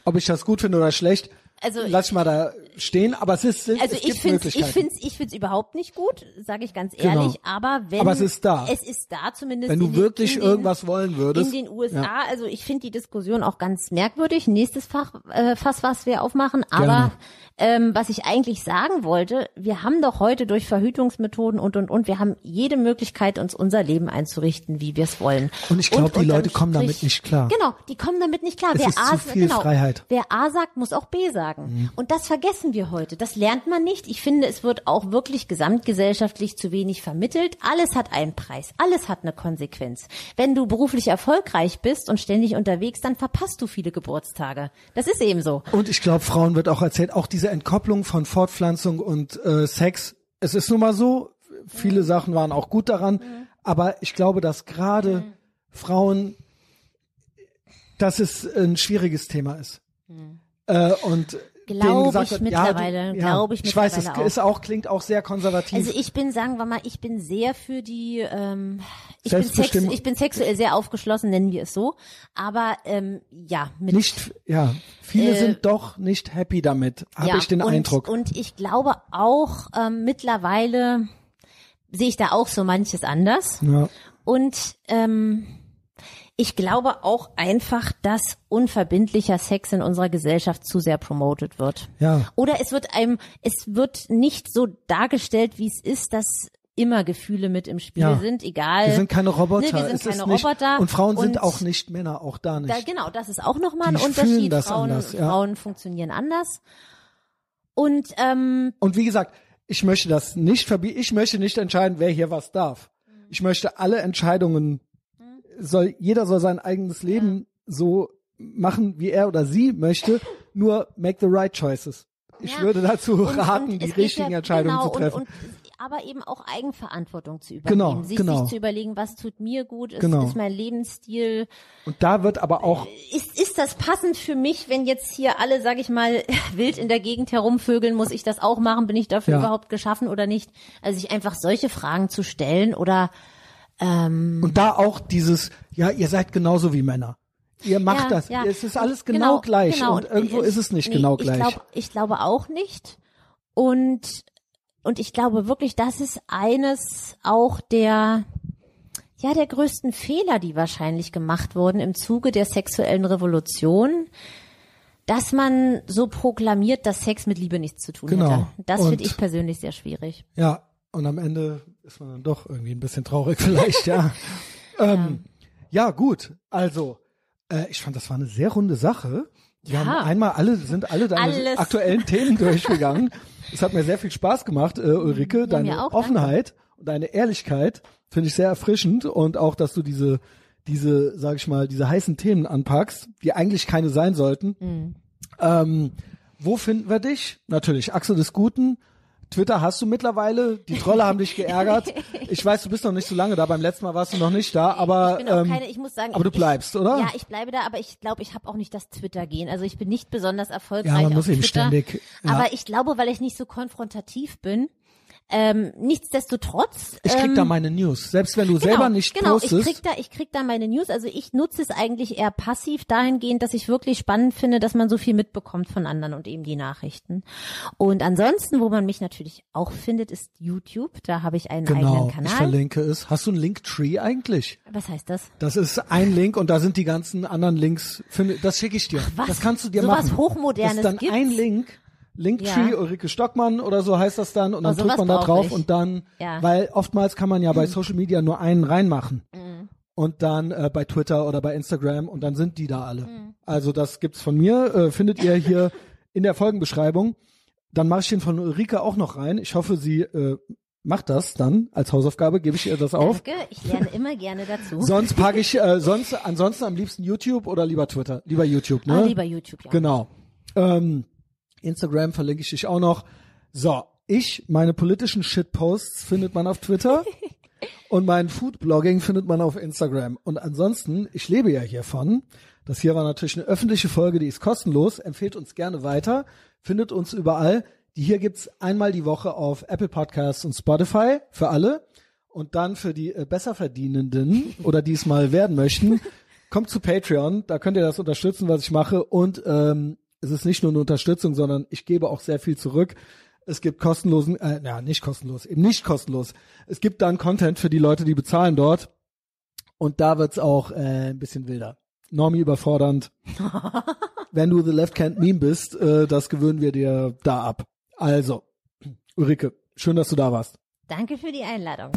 S1: Ob ich das gut finde oder schlecht,
S2: Also-
S1: lass ich mal da stehen, aber es ist
S2: also
S1: es
S2: ich finde ich finde ich find's überhaupt nicht gut, sage ich ganz
S1: Genau.
S2: ehrlich, aber wenn
S1: Aber es ist da.
S2: Es ist da zumindest
S1: Wenn du
S2: den-
S1: wirklich
S2: den,
S1: irgendwas wollen würdest.
S2: in den USA, also ich finde die Diskussion auch ganz merkwürdig. Nächstes Fach, äh, Fass, was wir aufmachen. Aber
S1: Gerne.
S2: ähm, was ich eigentlich sagen wollte, wir haben doch heute durch Verhütungsmethoden und und und, wir haben jede Möglichkeit, uns unser Leben einzurichten, wie wir es wollen.
S1: Und ich glaub, die Leute kommen damit nicht klar.
S2: Genau, die kommen damit nicht klar.
S1: Es
S2: wer
S1: ist
S2: A,
S1: zu viel
S2: genau,
S1: Freiheit. Mhm.
S2: Wer A sagt, muss auch B sagen. Und das vergessen wir heute. Das lernt man nicht. Ich finde, es wird auch wirklich gesamtgesellschaftlich zu wenig vermittelt. Alles hat einen Preis. Alles hat eine Konsequenz. Wenn du beruflich erfolgreich bist und ständig unterwegs, dann verpasst du viele Geburtstage. Das ist eben so.
S1: Und ich glaube, Frauen wird auch erzählt, auch diese Entkopplung von Fortpflanzung und äh, Sex. Es ist nun mal so, viele Sachen waren auch gut daran, aber ich glaube, dass gerade Frauen, dass es ein schwieriges Thema ist. Äh, und
S2: Glaube ich
S1: wird,
S2: mittlerweile,
S1: ja,
S2: glaube ich
S1: Ich weiß, es
S2: mittlerweile
S1: ist auch, klingt auch sehr konservativ.
S2: Also ich bin, sagen wir mal, ich bin sehr für die, ähm, ich bin, sex, ich bin sexuell sehr aufgeschlossen, nennen wir es so. Aber ähm, ja, mit
S1: nicht, ja, viele
S2: Äh,
S1: sind doch nicht happy damit, habe
S2: ja,
S1: ich den
S2: und,
S1: Eindruck.
S2: Und ich glaube auch ähm, mittlerweile sehe ich da auch so manches anders.
S1: ja.
S2: Und ähm, ich glaube auch einfach, dass unverbindlicher Sex in unserer Gesellschaft zu sehr promoted wird.
S1: Ja.
S2: Oder es wird einem, es wird nicht so dargestellt, wie es ist, dass immer Gefühle mit im Spiel
S1: Ja.
S2: sind, egal.
S1: Wir sind keine Roboter.
S2: Ne, wir sind keine
S1: nicht,
S2: Roboter.
S1: Und Frauen sind
S2: Und
S1: auch nicht Männer, auch da nicht.
S2: Da, genau, das ist auch nochmal ein Unterschied.
S1: das
S2: Frauen,
S1: anders, ja.
S2: Frauen funktionieren anders. Und ähm,
S1: Und wie gesagt, ich möchte das nicht verbieten. Ich möchte nicht entscheiden, wer hier was darf. Ich möchte alle Entscheidungen, soll, jeder soll sein eigenes Leben so machen, wie er oder sie möchte, nur make the right choices. Ich
S2: Ja.
S1: würde dazu
S2: und,
S1: raten,
S2: und
S1: die richtigen
S2: ja,
S1: Entscheidungen
S2: genau,
S1: zu treffen.
S2: Und, und, aber eben auch Eigenverantwortung zu übernehmen.
S1: Genau,
S2: sich,
S1: genau.
S2: sich zu überlegen, was tut mir gut, ist,
S1: Genau.
S2: ist mein Lebensstil,
S1: Und da wird aber auch,
S2: ist, ist das passend für mich, wenn jetzt hier alle, sag ich mal, wild in der Gegend herumvögeln, muss ich das auch machen? Bin ich dafür
S1: Ja.
S2: überhaupt geschaffen oder nicht? Also sich einfach solche Fragen zu stellen oder ähm,
S1: und da auch dieses, ja, ihr seid genauso wie Männer. Ihr macht
S2: ja,
S1: das.
S2: ja.
S1: Es ist alles genau, gleich
S2: genau.
S1: und irgendwo
S2: Ich-
S1: ist es nicht
S2: nee,
S1: genau
S2: ich
S1: gleich.
S2: Glaub, ich glaube auch nicht. Und und ich glaube wirklich, das ist eines auch der ja der größten Fehler, die wahrscheinlich gemacht wurden im Zuge der sexuellen Revolution, dass man so proklamiert, dass Sex mit Liebe nichts zu tun
S1: Genau.
S2: hätte. Das finde ich persönlich sehr schwierig.
S1: Ja, und am Ende ist man dann doch irgendwie ein bisschen traurig vielleicht, ja. ähm, ja, gut. Also, äh, ich fand, das war eine sehr runde Sache. Wir
S2: Ja.
S1: haben einmal alle, sind alle deine
S2: Alles.
S1: aktuellen Themen durchgegangen. Es hat mir sehr viel Spaß gemacht, äh, Ulrike. Deine
S2: mir auch,
S1: Offenheit und deine Ehrlichkeit finde ich sehr erfrischend und auch, dass du diese, diese, sag ich mal, diese heißen Themen anpackst, die eigentlich keine sein sollten.
S2: Mhm.
S1: Ähm, wo finden wir dich? Natürlich, Axel des Guten. Twitter hast du mittlerweile. Die Trolle haben dich geärgert. Ich weiß, du bist noch nicht so lange da. Beim letzten Mal warst du noch nicht da, aber
S2: Ich bin auch
S1: ähm,
S2: keine, ich muss sagen,
S1: aber du
S2: ich,
S1: bleibst, oder?
S2: Ja, ich bleibe da, aber ich glaube, ich habe auch nicht das Twitter-Gehen. Also ich bin nicht besonders erfolgreich
S1: Ja, man
S2: auf
S1: muss eben
S2: Twitter.
S1: ständig, ja.
S2: Aber ich glaube, weil ich nicht so konfrontativ bin, ähm, nichtsdestotrotz.
S1: ich krieg
S2: ähm,
S1: da meine News. Selbst wenn du
S2: genau,
S1: selber nicht
S2: genau,
S1: postest.
S2: ich krieg da, ich krieg da meine News. Also ich nutze es eigentlich eher passiv dahingehend, dass ich wirklich spannend finde, dass man so viel mitbekommt von anderen und eben die Nachrichten. Und ansonsten, wo man mich natürlich auch findet, ist YouTube. Da habe ich einen
S1: genau,
S2: eigenen
S1: ich
S2: Kanal.
S1: verlinke es. Hast du einen Linktree eigentlich?
S2: Was heißt das?
S1: Das ist ein Link und da sind die ganzen anderen Links. Das schicke ich dir.
S2: was?
S1: Das kannst du dir
S2: Sowas
S1: machen.
S2: Hochmodernes
S1: Das ist dann
S2: gibt's?
S1: ein Link. Linktree,
S2: Ja.
S1: Ulrike Stockmann oder so heißt das dann und dann
S2: Oh,
S1: drückt man da drauf
S2: ich.
S1: und dann,
S2: Ja. Mhm.
S1: weil oftmals kann man ja bei Social Media nur einen reinmachen und dann äh, bei Twitter oder bei Instagram und dann sind die da alle.
S2: Mhm.
S1: Also das gibt's von mir, äh, findet ihr hier in der Folgenbeschreibung. Dann mache ich den von Ulrike auch noch rein. Ich hoffe, sie äh, macht das dann als Hausaufgabe, gebe ich ihr das auf.
S2: Danke, ich lerne immer gerne dazu.
S1: Sonst packe ich äh, sonst ansonsten am liebsten YouTube oder lieber Twitter, lieber YouTube, ne?
S2: Ah, lieber YouTube, ja.
S1: Genau. Ähm, Instagram verlinke ich dich auch noch. So, ich, meine politischen Shitposts findet man auf Twitter und mein Foodblogging findet man auf Instagram. Und ansonsten, ich lebe ja hiervon. Das hier war natürlich eine öffentliche Folge, die ist kostenlos. Empfehlt uns gerne weiter. Findet uns überall. Die hier gibt's einmal die Woche auf Apple Podcasts und Spotify für alle. Und dann für die äh, Besserverdienenden oder die es mal werden möchten, kommt zu Patreon. Da könnt ihr das unterstützen, was ich mache. Und ähm, es ist nicht nur eine Unterstützung, sondern ich gebe auch sehr viel zurück. Es gibt kostenlosen, äh, ja, nicht kostenlos, eben nicht kostenlos. Es gibt dann Content für die Leute, die bezahlen dort. Und da wird's auch äh, ein bisschen wilder. Normie überfordernd. Wenn du The Left Hand Meme bist, äh, das gewöhnen wir dir da ab. Also, Ulrike, schön, dass du da warst.
S2: Danke für die Einladung.